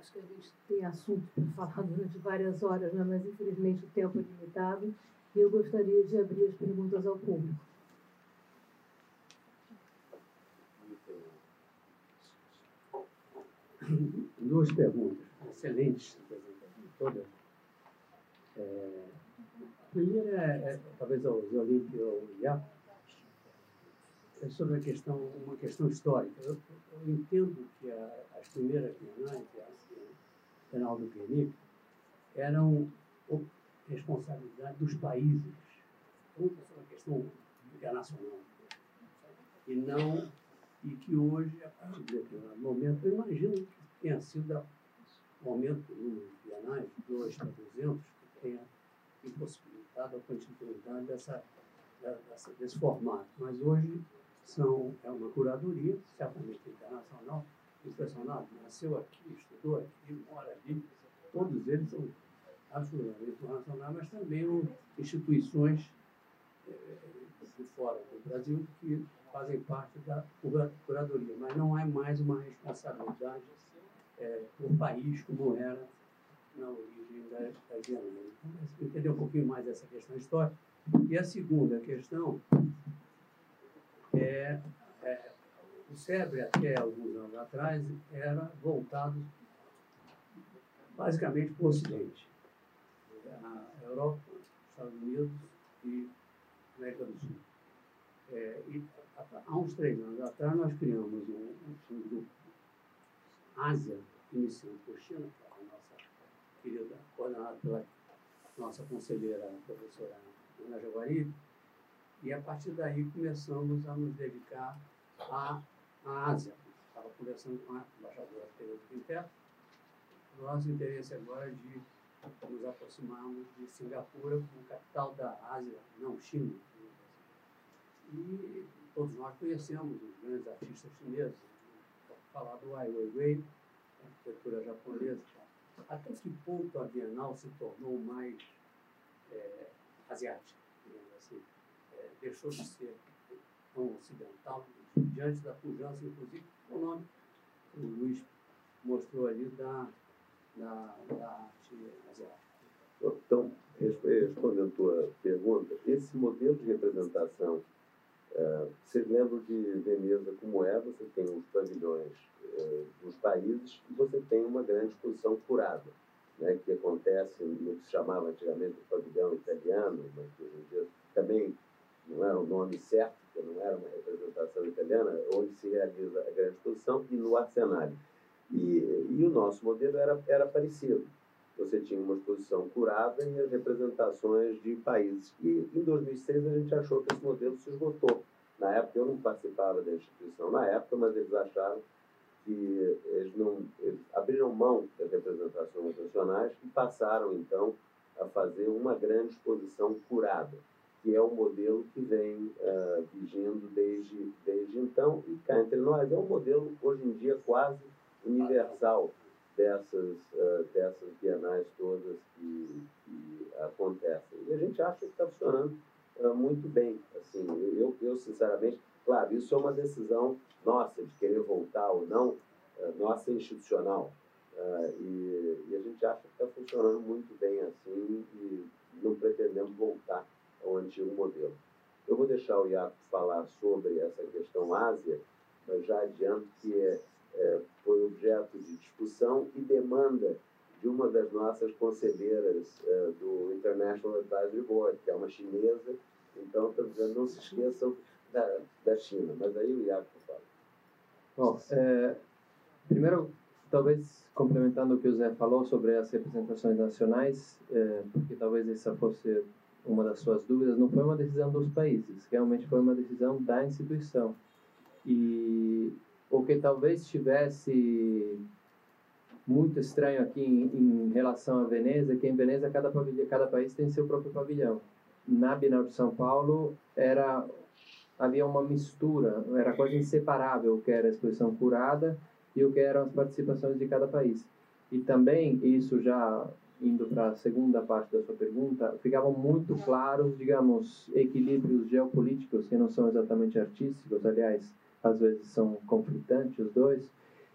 Acho que a gente tem assunto para falar durante várias horas, né? mas infelizmente o tempo é limitado e eu gostaria de abrir as perguntas ao público. Duas perguntas, excelentes todas. É, a primeira é, é talvez ao Zolink ou ao Iaco, é sobre a questão, uma questão histórica. Eu, eu entendo que a, as primeiras bienais, a Bienal do Pianic, eram responsabilidade dos países. Tudo é uma questão internacional. E não e que hoje, a partir de determinado momento, eu imagino que tenha sido um aumento do de bienais, de 2 para 200, que tenha impossibilitado a continuidade dessa, dessa, desse formato. Mas hoje são, é uma curadoria, certamente internacional, impressionado, nasceu aqui, estudou aqui, mora ali, todos eles são absolutamente internacionais, mas também instituições eh, de fora do Brasil que fazem parte da curadoria, mas não é mais uma responsabilidade é, por país como era na origem da, da Bienal. Então, entender um pouquinho mais essa questão histórica. E a segunda questão é o SEBRE, até alguns anos atrás, era voltado basicamente para o Ocidente. A Europa, Estados Unidos e América do Sul. É, e há uns três anos atrás, nós criamos um, um grupo Ásia, iniciando por China, que é a nossa querida, coordenada pela nossa conselheira, a professora Ana Jaguari, e a partir daí começamos a nos dedicar à, à Ásia. Estava conversando com a embaixadora Tereza Quinteto. Nosso interesse agora é de nos aproximarmos de Singapura como capital da Ásia, não China. E todos nós conhecemos os grandes artistas chineses, falar do Ai Weiwei, arquitetura japonesa. Até que ponto a Bienal se tornou mais é, asiática, assim, é, deixou de ser tão ocidental, diante da pujança, inclusive, o nome que o Luiz mostrou ali da, da, da arte asiática. Então, respondendo a tua pergunta, esse modelo de representação Uh, vocês lembram de Veneza como é? Você tem os pavilhões uh, dos países e você tem uma grande exposição curada, né, que acontece no que se chamava antigamente o pavilhão italiano, mas que hoje em dia também não era o nome certo, porque não era uma representação italiana, onde se realiza a grande exposição e no arcenário. E, e o nosso modelo era, era parecido. Você tinha uma exposição curada e as representações de países. E em 2006 a gente achou que esse modelo se esgotou. Na época eu não participava da instituição na época, mas eles acharam que eles não eles abriram mão das representações nacionais e passaram então a fazer uma grande exposição curada, que é o modelo que vem uh, vigindo desde desde então e cá entre nós é um modelo hoje em dia quase universal dessas, uh, dessas bienais todas que, que, acontecem. E a gente acha que está funcionando uh, muito bem. Assim, eu, eu, sinceramente, claro, isso é uma decisão nossa de querer voltar ou não, nossa institucional. E, e, a gente acha que está funcionando muito bem assim e não pretendemos voltar ao antigo modelo. Eu vou deixar o Iaco falar sobre essa questão Ásia, mas já adianto que é é, foi objeto de discussão e demanda de uma das nossas conselheiras é, do International Advisory Board, que é uma chinesa. Então, estou dizendo, não se esqueçam da, da China. Mas aí o Iago fala. Bom, é, primeiro, talvez complementando o que o Zé falou sobre as representações nacionais, é, porque talvez essa fosse uma das suas dúvidas, não foi uma decisão dos países, realmente foi uma decisão da instituição. E o que talvez estivesse muito estranho aqui em, em, relação a Veneza, é que em Veneza cada, pavilhão, cada país tem seu próprio pavilhão. Na Bienal de São Paulo era havia uma mistura, era quase inseparável o que era a exposição curada e o que eram as participações de cada país. E também, isso já indo para a segunda parte da sua pergunta, ficavam muito claros, digamos, equilíbrios geopolíticos que não são exatamente artísticos, aliás, às vezes são conflitantes os dois.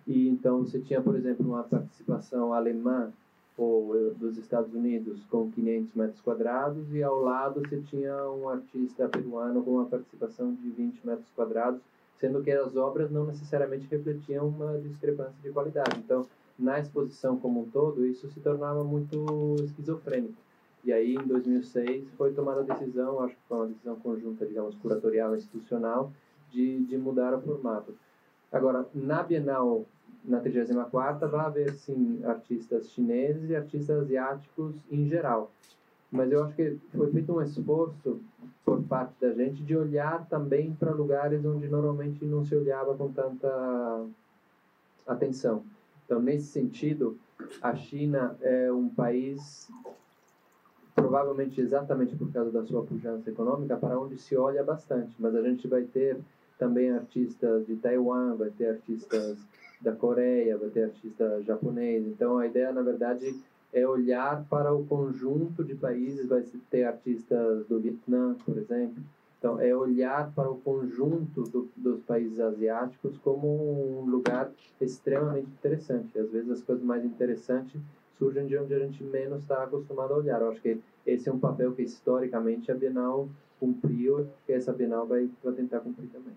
E então você tinha, por exemplo, uma participação alemã ou eh, dos Estados Unidos com 500 metros quadrados e ao lado você tinha um artista peruano com uma participação de 20 metros quadrados, sendo que as obras não necessariamente refletiam uma discrepância de qualidade. Então, na exposição como um todo, isso se tornava muito esquizofrênico. E aí, em 2006, foi tomada a decisão, acho que foi uma decisão conjunta, digamos, curatorial institucional, de, de mudar o formato. Agora, na Bienal, na 34ª, vai haver, sim, artistas chineses e artistas asiáticos em geral. Mas eu acho que foi feito um esforço por parte da gente de olhar também para lugares onde normalmente não se olhava com tanta atenção. Então, nesse sentido, a China é um país, provavelmente exatamente por causa da sua pujança econômica, para onde se olha bastante. Mas a gente vai ter também artistas de Taiwan, vai ter artistas da Coreia, vai ter artista japonês. Então, a ideia, na verdade, é olhar para o conjunto de países, vai ter artistas do Vietnã, por exemplo, então, é olhar para o conjunto do, dos países asiáticos como um lugar extremamente interessante. Às vezes, as coisas mais interessantes surgem de onde a gente menos está acostumado a olhar. Eu acho que esse é um papel que, historicamente, a Bienal cumpriu e essa Bienal vai, vai tentar cumprir também.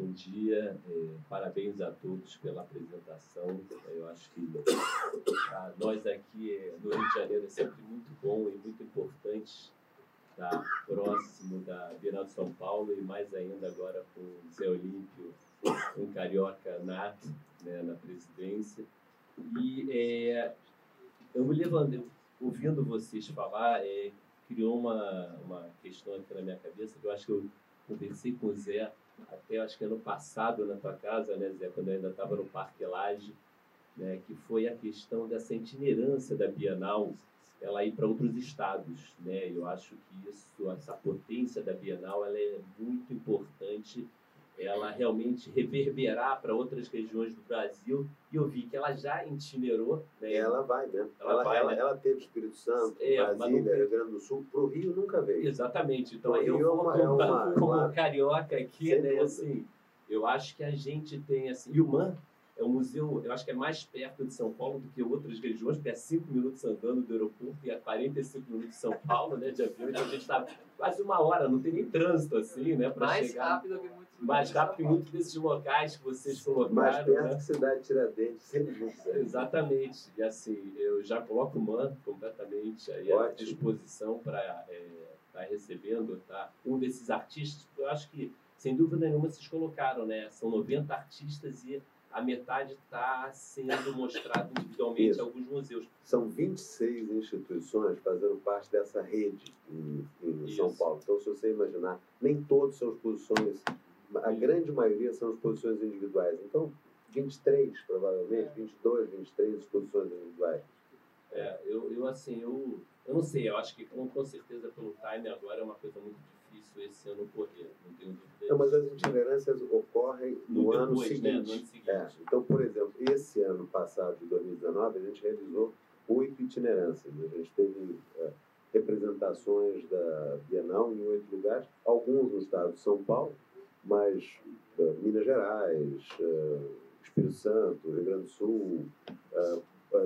Bom dia, é, parabéns a todos pela apresentação. Eu acho que para nós aqui é, no Rio de Janeiro é sempre muito bom e muito importante estar próximo da Bienal de São Paulo e mais ainda agora com o Zé Olímpio, um carioca nato né, na presidência. E é, eu me levando, ouvindo vocês falar, é, criou uma, uma questão aqui na minha cabeça que eu acho que eu conversei com o Zé até acho que ano passado na tua casa, né, Zé, quando eu ainda estava no Parque Lage, né, que foi a questão dessa itinerância da Bienal, ela ir para outros estados, né? Eu acho que isso, essa potência da Bienal, ela é muito importante ela realmente reverberar para outras regiões do Brasil. E eu vi que ela já itinerou. Né? Ela vai mesmo. Ela, ela, vai, ela, né? ela teve Espírito Santo, É, Brasília, Rio Grande do Sul. Para o Rio nunca veio. Exatamente. Então aí eu Rio é vou uma- como, é uma- como carioca aqui, né? dúvida. Assim, eu acho que a gente tem assim. E o MAN é um museu, eu acho que é mais perto de São Paulo do que outras regiões, porque é 5 minutos andando do aeroporto e é 45 minutos de São Paulo, né? De avião, então a gente está quase uma hora, não tem nem trânsito assim, né? Para Mais chegar. rápido que Mais rápido que muitos desses locais que vocês colocaram. Mais perto né? que Cidade Tiradentes, sem dúvida. Exatamente. E assim, eu já coloco o MAN completamente aí à disposição para estar recebendo tá? um desses artistas. Eu acho que, sem dúvida nenhuma, vocês colocaram, né? São 90 artistas e a metade está sendo mostrado individualmente Isso. em alguns museus. São 26 instituições fazendo parte dessa rede em, em São. Paulo. Então, se você imaginar, nem todos são exposições, a grande maioria são exposições individuais. Então, 23, provavelmente, 22, 23 exposições individuais. É, eu, eu, assim, eu, eu não sei, eu acho que com, com certeza pelo time agora é uma coisa muito difícil esse ano correr, não tenho dúvida. Não, mas as itinerâncias ocorrem no, No ano depois, né? seguinte. No ano seguinte. É, então, por exemplo, esse ano passado, de 2019, a gente realizou oito itinerâncias. A gente teve é, representações da Bienal em oito lugares, alguns no estado de São Paulo, mas é, Minas Gerais, é, Espírito Santo, Rio Grande do Sul, é,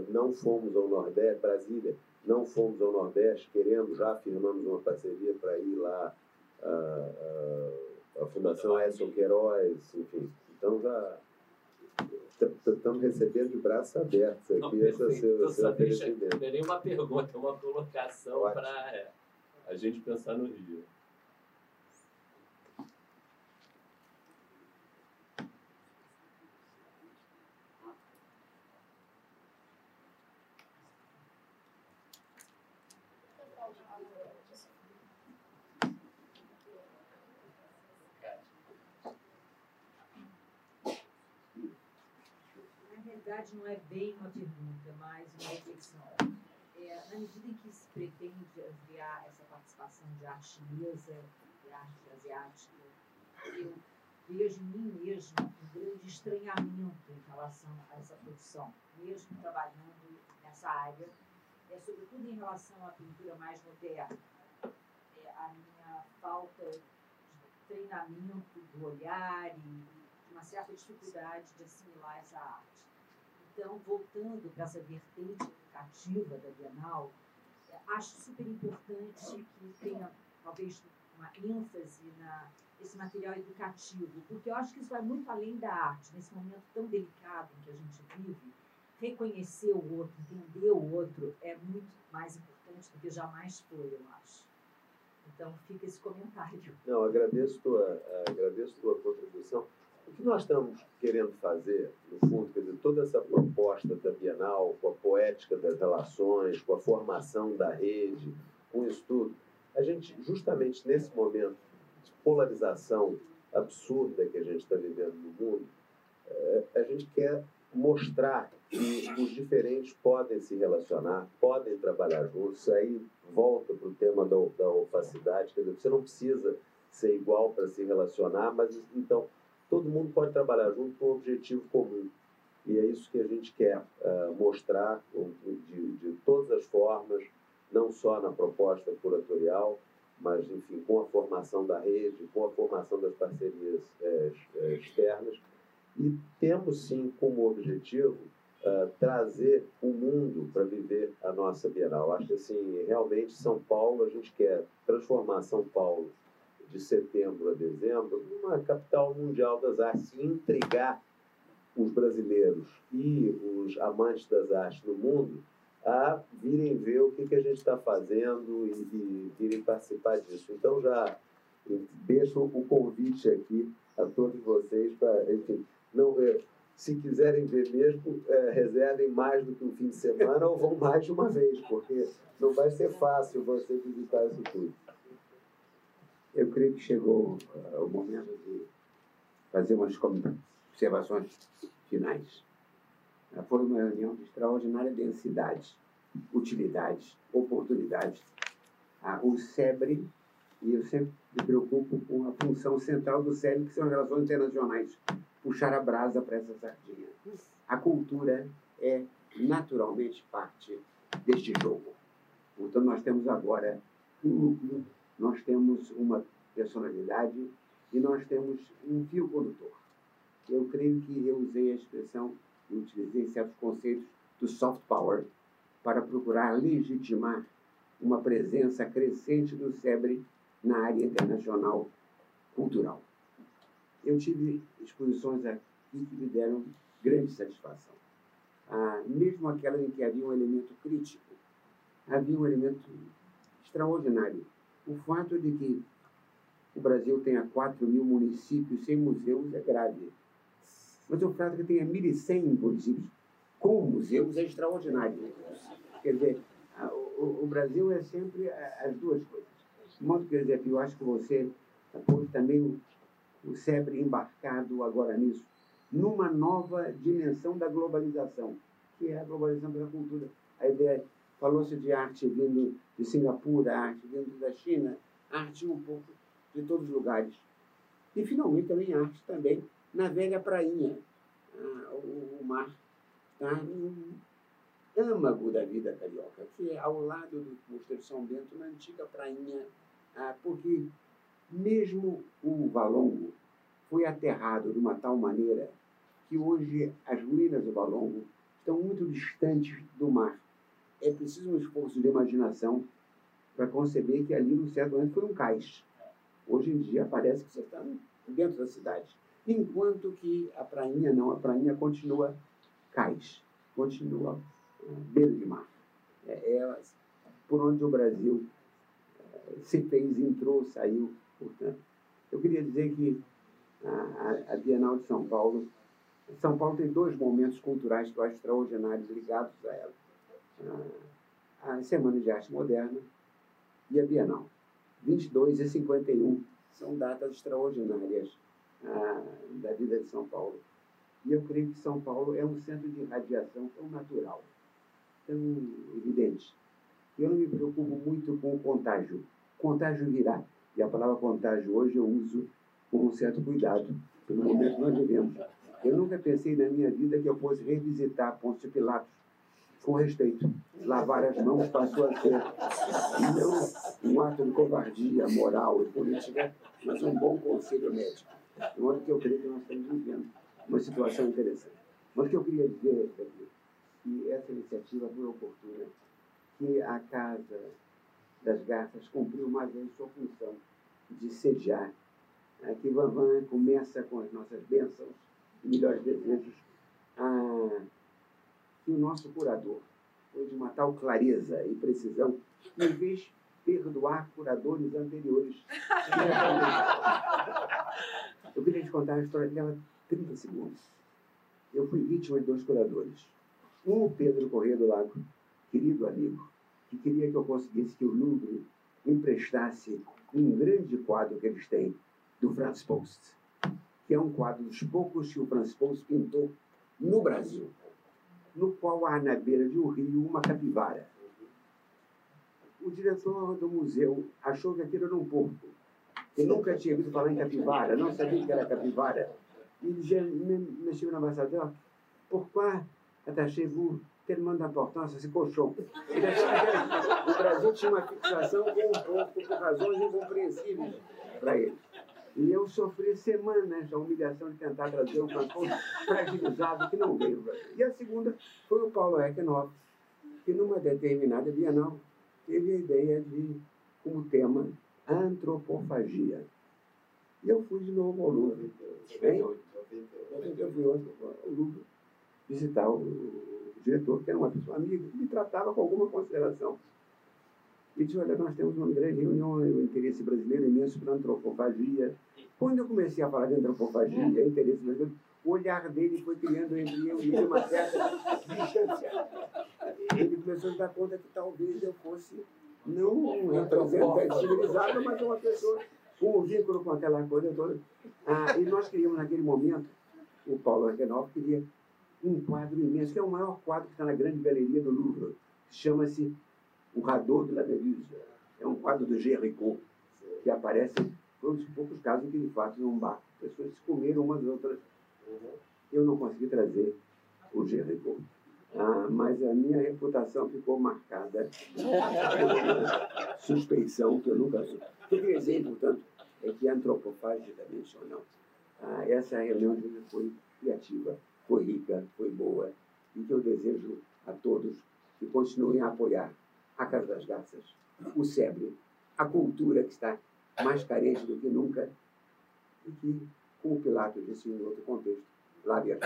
não fomos ao Nordeste, Brasília, não fomos ao Nordeste, queremos, já firmamos uma parceria para ir lá, a, Fundação Edson Queiroz, enfim. Então já estamos recebendo de braços abertos Não, aqui esse é o perfeito. seu, Então, seu deixa, não é nem uma pergunta, é uma colocação para a gente pensar no Rio. Na verdade, não é bem uma pergunta, mais uma reflexão. É, na medida em que se pretende ampliar essa participação de arte chinesa e arte asiática, eu vejo em mim mesmo um grande estranhamento em relação a essa produção, mesmo trabalhando nessa área, é, sobretudo em relação à pintura mais moderna. É, a minha falta de treinamento do olhar e uma certa dificuldade de assimilar essa arte. Então, voltando para essa vertente educativa da Bienal, é, acho super importante que tenha, talvez, uma ênfase na esse material educativo, porque eu acho que isso vai muito além da arte, nesse momento tão delicado em que a gente vive. Reconhecer o outro, entender o outro é muito mais importante do que jamais foi, eu acho. Então, fica esse comentário. Não, agradeço tua, agradeço tua contribuição. O que nós estamos querendo fazer, no fundo, quer dizer, toda essa proposta da Bienal, com a poética das relações, com a formação da rede, com isso tudo, a gente, justamente nesse momento de polarização absurda que a gente está vivendo no mundo, é, a gente quer mostrar que os diferentes podem se relacionar, podem trabalhar juntos. Aí volta para o tema da, da opacidade, quer dizer, você não precisa ser igual para se relacionar, mas então todo mundo pode trabalhar junto com um objetivo comum. E é isso que a gente quer uh, mostrar de, de todas as formas, não só na proposta curatorial, mas, enfim, com a formação da rede, com a formação das parcerias é, externas. E temos, sim, como objetivo uh, trazer o mundo para viver a nossa Bienal. Acho que, assim, realmente, São Paulo, a gente quer transformar São Paulo de setembro a dezembro, uma capital mundial das artes, e intrigar os brasileiros e os amantes das artes no mundo a virem ver o que, que a gente está fazendo e, e virem participar disso. Então, já deixo o convite aqui a todos vocês para, enfim, não, é, se quiserem ver mesmo, é, reservem mais do que um fim de semana ou vão mais de uma vez, porque não vai ser fácil você visitar isso tudo. Eu creio que chegou uh, o momento de fazer umas observações finais. Uh, foi uma reunião de extraordinária densidade, utilidade, oportunidade. Uh, o SEBRE, e eu sempre me preocupo com a função central do SEBRE, que são as relações internacionais, puxar a brasa para essa sardinha. A cultura é naturalmente parte deste jogo. Então, nós temos agora um núcleo nós temos uma personalidade e nós temos um fio condutor. Eu creio que eu usei a expressão e utilizei certos conceitos do soft power para procurar legitimar uma presença crescente do SEBRE na área internacional cultural. Eu tive exposições aqui que me deram grande satisfação. Ah, mesmo aquela em que havia um elemento crítico, havia um elemento extraordinário o fato de que o Brasil tenha 4 mil municípios sem museus é grave. Mas o fato de que tenha 1.100 municípios com museus é extraordinário. Quer dizer, o, Brasil é sempre as duas coisas. De modo que, eu acho que você pôs também o, SEBRE embarcado agora nisso, numa nova dimensão da globalização, que é a globalização da cultura. A ideia Falou-se de arte vindo de Singapura, arte vindo da China, arte um pouco de todos os lugares. E, finalmente, também arte também na velha prainha. Ah, o, mar está no âmago da vida carioca, que é ao lado do Mosteiro São Bento, na antiga prainha, ah, porque mesmo o Valongo foi aterrado de uma tal maneira que hoje as ruínas do Valongo estão muito distantes do mar é preciso um esforço de imaginação para conceber que ali, no certo momento, foi um cais. Hoje em dia, parece que você está dentro da cidade. Enquanto que a prainha não, a prainha continua cais, continua uh, beira de mar. É, é, por onde o Brasil uh, se fez, entrou, saiu, portanto. Eu queria dizer que a, a Bienal de São Paulo, São Paulo tem dois momentos culturais que eu acho extraordinários ligados a ela a Semana de Arte Moderna e a Bienal. 22 e 51 são datas extraordinárias ah, da vida de São Paulo. E eu creio que São Paulo é um centro de radiação tão natural, tão evidente. Eu não me preocupo muito com o contágio. Contágio virá. E a palavra contágio hoje eu uso com um certo cuidado, pelo momento que nós vivemos. Eu nunca pensei na minha vida que eu fosse revisitar Pôncio Pilatos com respeito. Lavar as mãos passou a ser não um ato de covardia moral e política, mas um bom conselho médico. De modo que eu creio que nós estamos vivendo uma situação interessante. Mas o que eu queria dizer é que essa iniciativa foi oportuna, que a Casa das Garças cumpriu mais vez sua função de sediar. Aqui Van Van começa com as nossas bênçãos e melhores desejos a que o nosso curador foi de uma tal clareza e precisão que me fez perdoar curadores anteriores. Eu queria te contar a história dela 30 segundos. Eu fui vítima de dois curadores. Um, o Pedro Corrêa do Lago, querido amigo, que queria que eu conseguisse que o Louvre emprestasse um grande quadro que eles têm do Franz Post, que é um quadro dos poucos que o Franz Post pintou no Brasil, no qual há na beira de um rio uma capivara. O diretor do museu achou que aquilo era um porco, que nunca tinha ouvido falar em capivara, não sabia que era capivara. Il dit, monsieur l'ambassadeur, pourquoi attachez-vous tellement d'importância a esse colchão? Ele o Brasil tinha uma fixação com um porco por razões incompreensíveis para ele. E eu sofri semanas a humilhação de tentar trazer um cantor fragilizado que não veio. E a segunda foi o Paulo Ecknoff, que numa determinada Bienal teve a ideia de, como tema, antropofagia. E eu fui de novo ao Louvre. Hein? Eu fui ao Louvre visitar o, o diretor, que era uma pessoa amiga, que me tratava com alguma consideração. E disse, olha, nós temos uma grande reunião, o interesse brasileiro imenso para antropofagia. Quando eu comecei a falar de antropofagia, interesse brasileiro, o olhar dele foi criando entre eu e ele uma certa distância. Ele começou a dar conta que talvez eu fosse não um representante civilizado, mas uma pessoa com um vínculo com aquela coisa toda. Ah, e nós queríamos, naquele momento, o Paulo Argenov queria um quadro imenso, que é o maior quadro que está na grande galeria do Louvre. Chama-se O Rador de la. É um quadro do Géricault, que aparece, foi um dos poucos casos em que, de fato, num bar, pessoas se comeram umas outras. Eu não consegui trazer o Géricault. Ah, mas a minha reputação ficou marcada por suspeição que eu nunca sou. O que eu queria dizer, portanto, é que a antropofágica mencionou. Ah, essa reunião foi criativa, foi rica, foi boa, e que eu desejo a todos que continuem a apoiar a Casa das Garças, o SEBRE, a cultura que está mais carente do que nunca, e que, como o Pilatos disse em outro contexto, lave a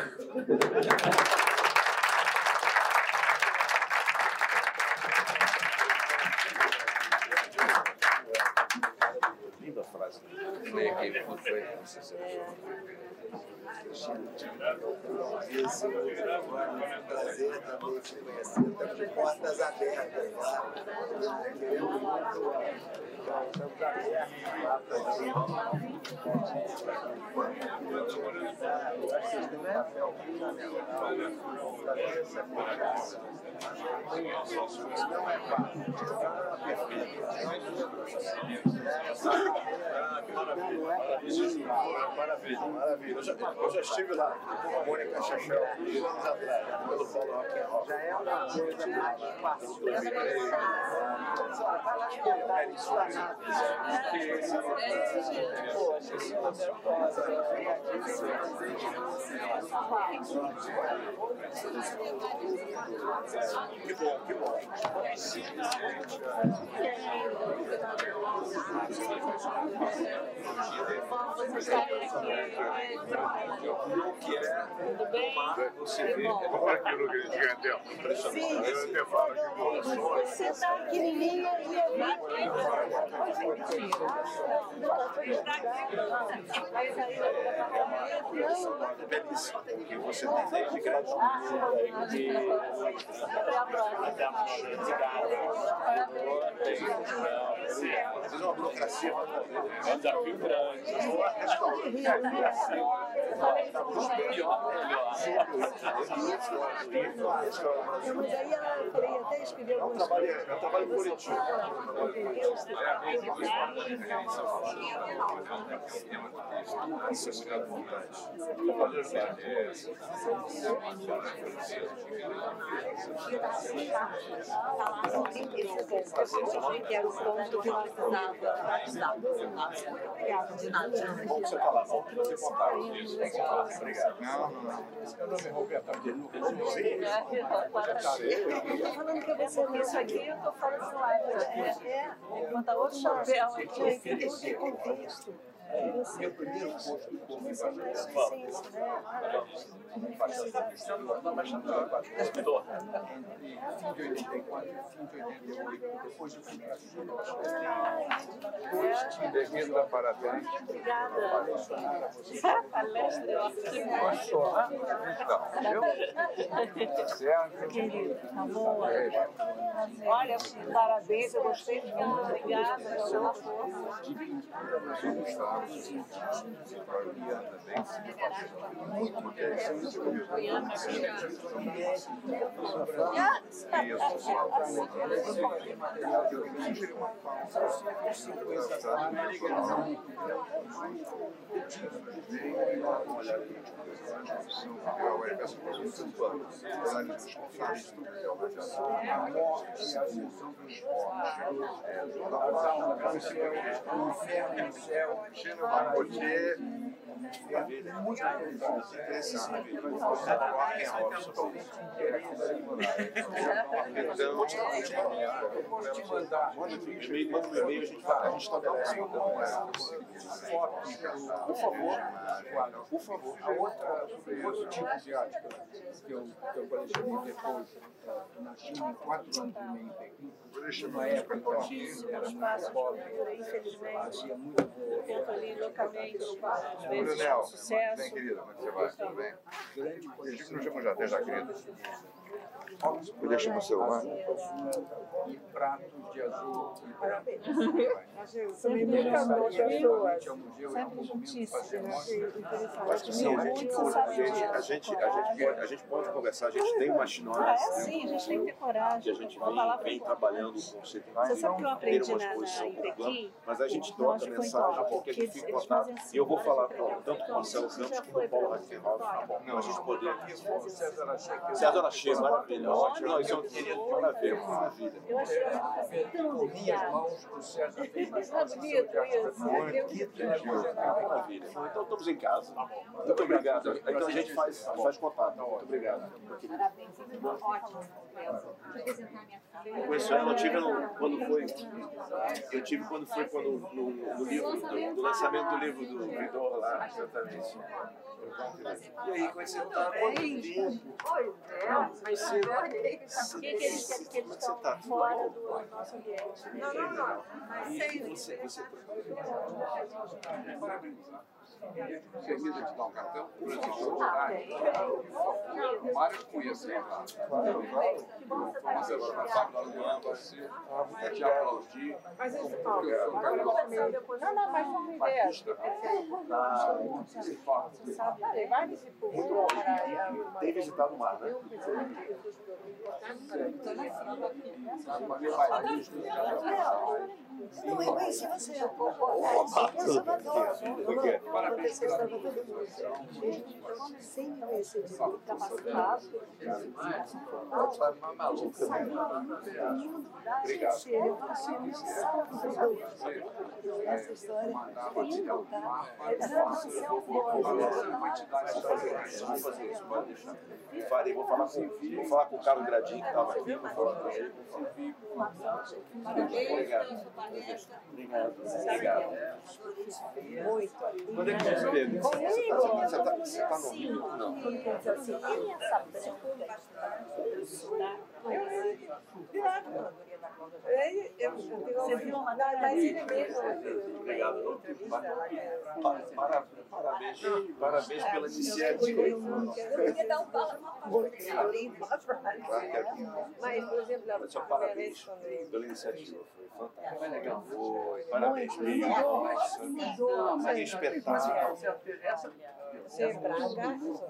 Linda frase. Aqui, quando foi? Não sei se é. Isso, agora, prazer também te conhecer. Estamos de portas abertas lá. Queremos muito. Um é é. Maravilha, maravilha. Eu já, eu já estive lá com a Mônica Chachel, anos atrás, pelo Paulo Rock Já é uma coisa mais fácil. Que bom, que bom. Que é tomar Você vê, Vamos aqui no Gigantão. impressionante. Eu até falo. Você tá pequenininha e eu belíssima, porque você tem desde culturas, de até a de gado, Fazer uma burocracia. É um desafio grande. Mas aí ela falei, até É um trabalho, é um trabalho coletivo. Isso é muito importante. que era o ponto que eu precisava de nada. Bom que você está lá, bom que você contar isso. Obrigado. Não, não, não. Eu não me Roberto, Eu tô falando pra você, mas isso aqui eu tô fora do ar. É, é. Botar outro chapéu aqui. Tem tudo em contexto. Meu primeiro posto não suficiência, né? Entre fim de 84 e fim de 88, depois eu fui para a China. Devendo dar parabéns. Obrigada. Palestra. Gostou, né? Então, certo? Querido, bom? Olha, parabéns, eu gostei muito. Obrigada pela força. Muito interessante. O inferno, o céu, a Gautier, muito interessante. Então, vou te mandar. Manda um e-mail, a gente a gente estabelece. Por favor, por favor. A outra, outro tipo de que eu, que eu depois, na China, quatro anos e meio uma época que eu era muito pobre, fazia muito boa. Tento ali localmente, às vezes com sucesso. bem querida, como é que você vai? Tudo bem? Chico não chamou já, até já, querido. Podia chamar o celular? E pratos de azul e branco. Nunca não pessoas. Sempre juntíssimo. Acho que sim, a gente, a gente, a gente, a gente, pode, a gente pode conversar, a gente tem uma chinora, É, sim, a gente tem que ter coragem. a gente falar vem, vem você. trabalhando com o CTI. Você sabe que eu aprendi na-? Mas a gente troca mensagem porque a gente fica contato. assim, E eu vou falar várias com, tanto com o Marcelo Você Campos como com o Paulo Raquel, para a gente poder. César Achei. César Achei, maravilha, ótimo. Não, isso é um maravilha, maravilha. Eu achei tão Minhas delicado. mãos do César fez uma Tá bonito isso. Maravilha. Então estamos em casa. Muito obrigado. Então a gente faz, faz contato. Muito obrigado. Parabéns, ótimo. Eu. Conheço ela, eu tive quando foi. Eu tive quando foi quando, no, no livro, do, do lançamento do livro do Vidor lá, exatamente. E aí, que você tá? Quanto tempo? Pois é. Por que, que eles, que, que eles estão fora do nosso ambiente? Não, não, não. Mas sem você, você. Você quis te dar um cartão? Por exemplo, o Mário conheceu lá. Mas agora na sábado do ano vai ser é te aplaudir. Mas esse Porque eu sou um cara Não, não, mas vamos ver. artista. Você fala. Sabe, vai nesse povo para Tem visitado o mar, né? Não, eu conheci você. Eu sou Salvador. O quê? Parabéns. Sem de capacitado. Tá uma maluca. Obrigado. Essa história tem que contar. Você é um bom. Vamos fazer isso, pode deixar. Farei, vou falar com, vou falar com o Carlos Gradinho que estava aqui, vou falar com ele. Obrigado. Obrigado. Obrigado. Muito. É que você está você tá no Rio? Não. Quando Eu, Você viu uma Mas ele mesmo, Parabéns, parabéns pela iniciativa. Eu queria dar um li uma. Mas, por exemplo, a Mas só primeira parabéns vez quando ele pela iniciativa. Foi fantástico. Foi legal. Foi. Parabéns Que espetáculo. Essa, Você é Braga, sobretudo.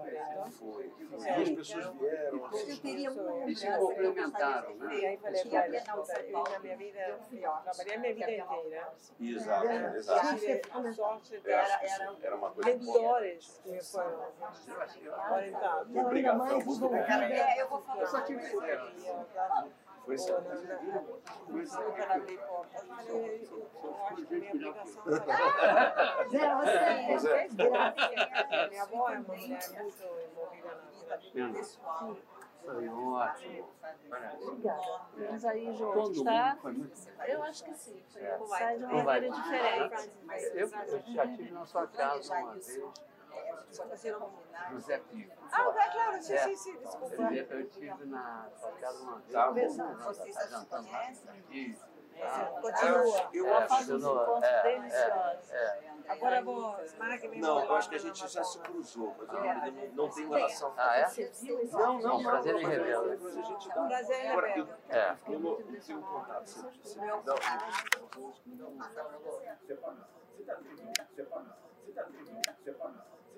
Foi. E as pessoas vieram. Eu teria um e se complementaram, né? Eu na minha vida, trabalhei minha vida inteira. Exato, Eu exato. a sorte Era, uma coisa boa. mentores que me foram orientados. Obrigado. Foi muito legal. É, eu vou falar. Eu só tive sucesso. Foi Ou certo. na- na- Nunca abri portas. Mas eu eu acho que a minha obrigação é Zé. essa. Minha avó é uma mulher muito envolvida na vida pessoal. Foi ótimo. Mas aí, João, está. Eu acho que sim. É. Sai de uma maneira diferente. Eu, já tive na sua casa uma vez, no Zé Pico. Ah, é claro, sim, É. sim, sim, desculpa. Eu, eu tive na sua casa uma vez. Tá bom. Nós jantamos lá. Isso. Continua. Eu uns Continua. encontros É, deliciosos. É. Agora eu vou, semana que vem Não, eu acho que a gente na já se cruzou, mas eu não, não, não tenho relação. Ah, é? Você Não, não, Um prazer não, em revê-lo. depois a gente É um dá. prazer em Agora, revê-lo. eu- É. eu não eu tenho contato. Você- você- não. Separa.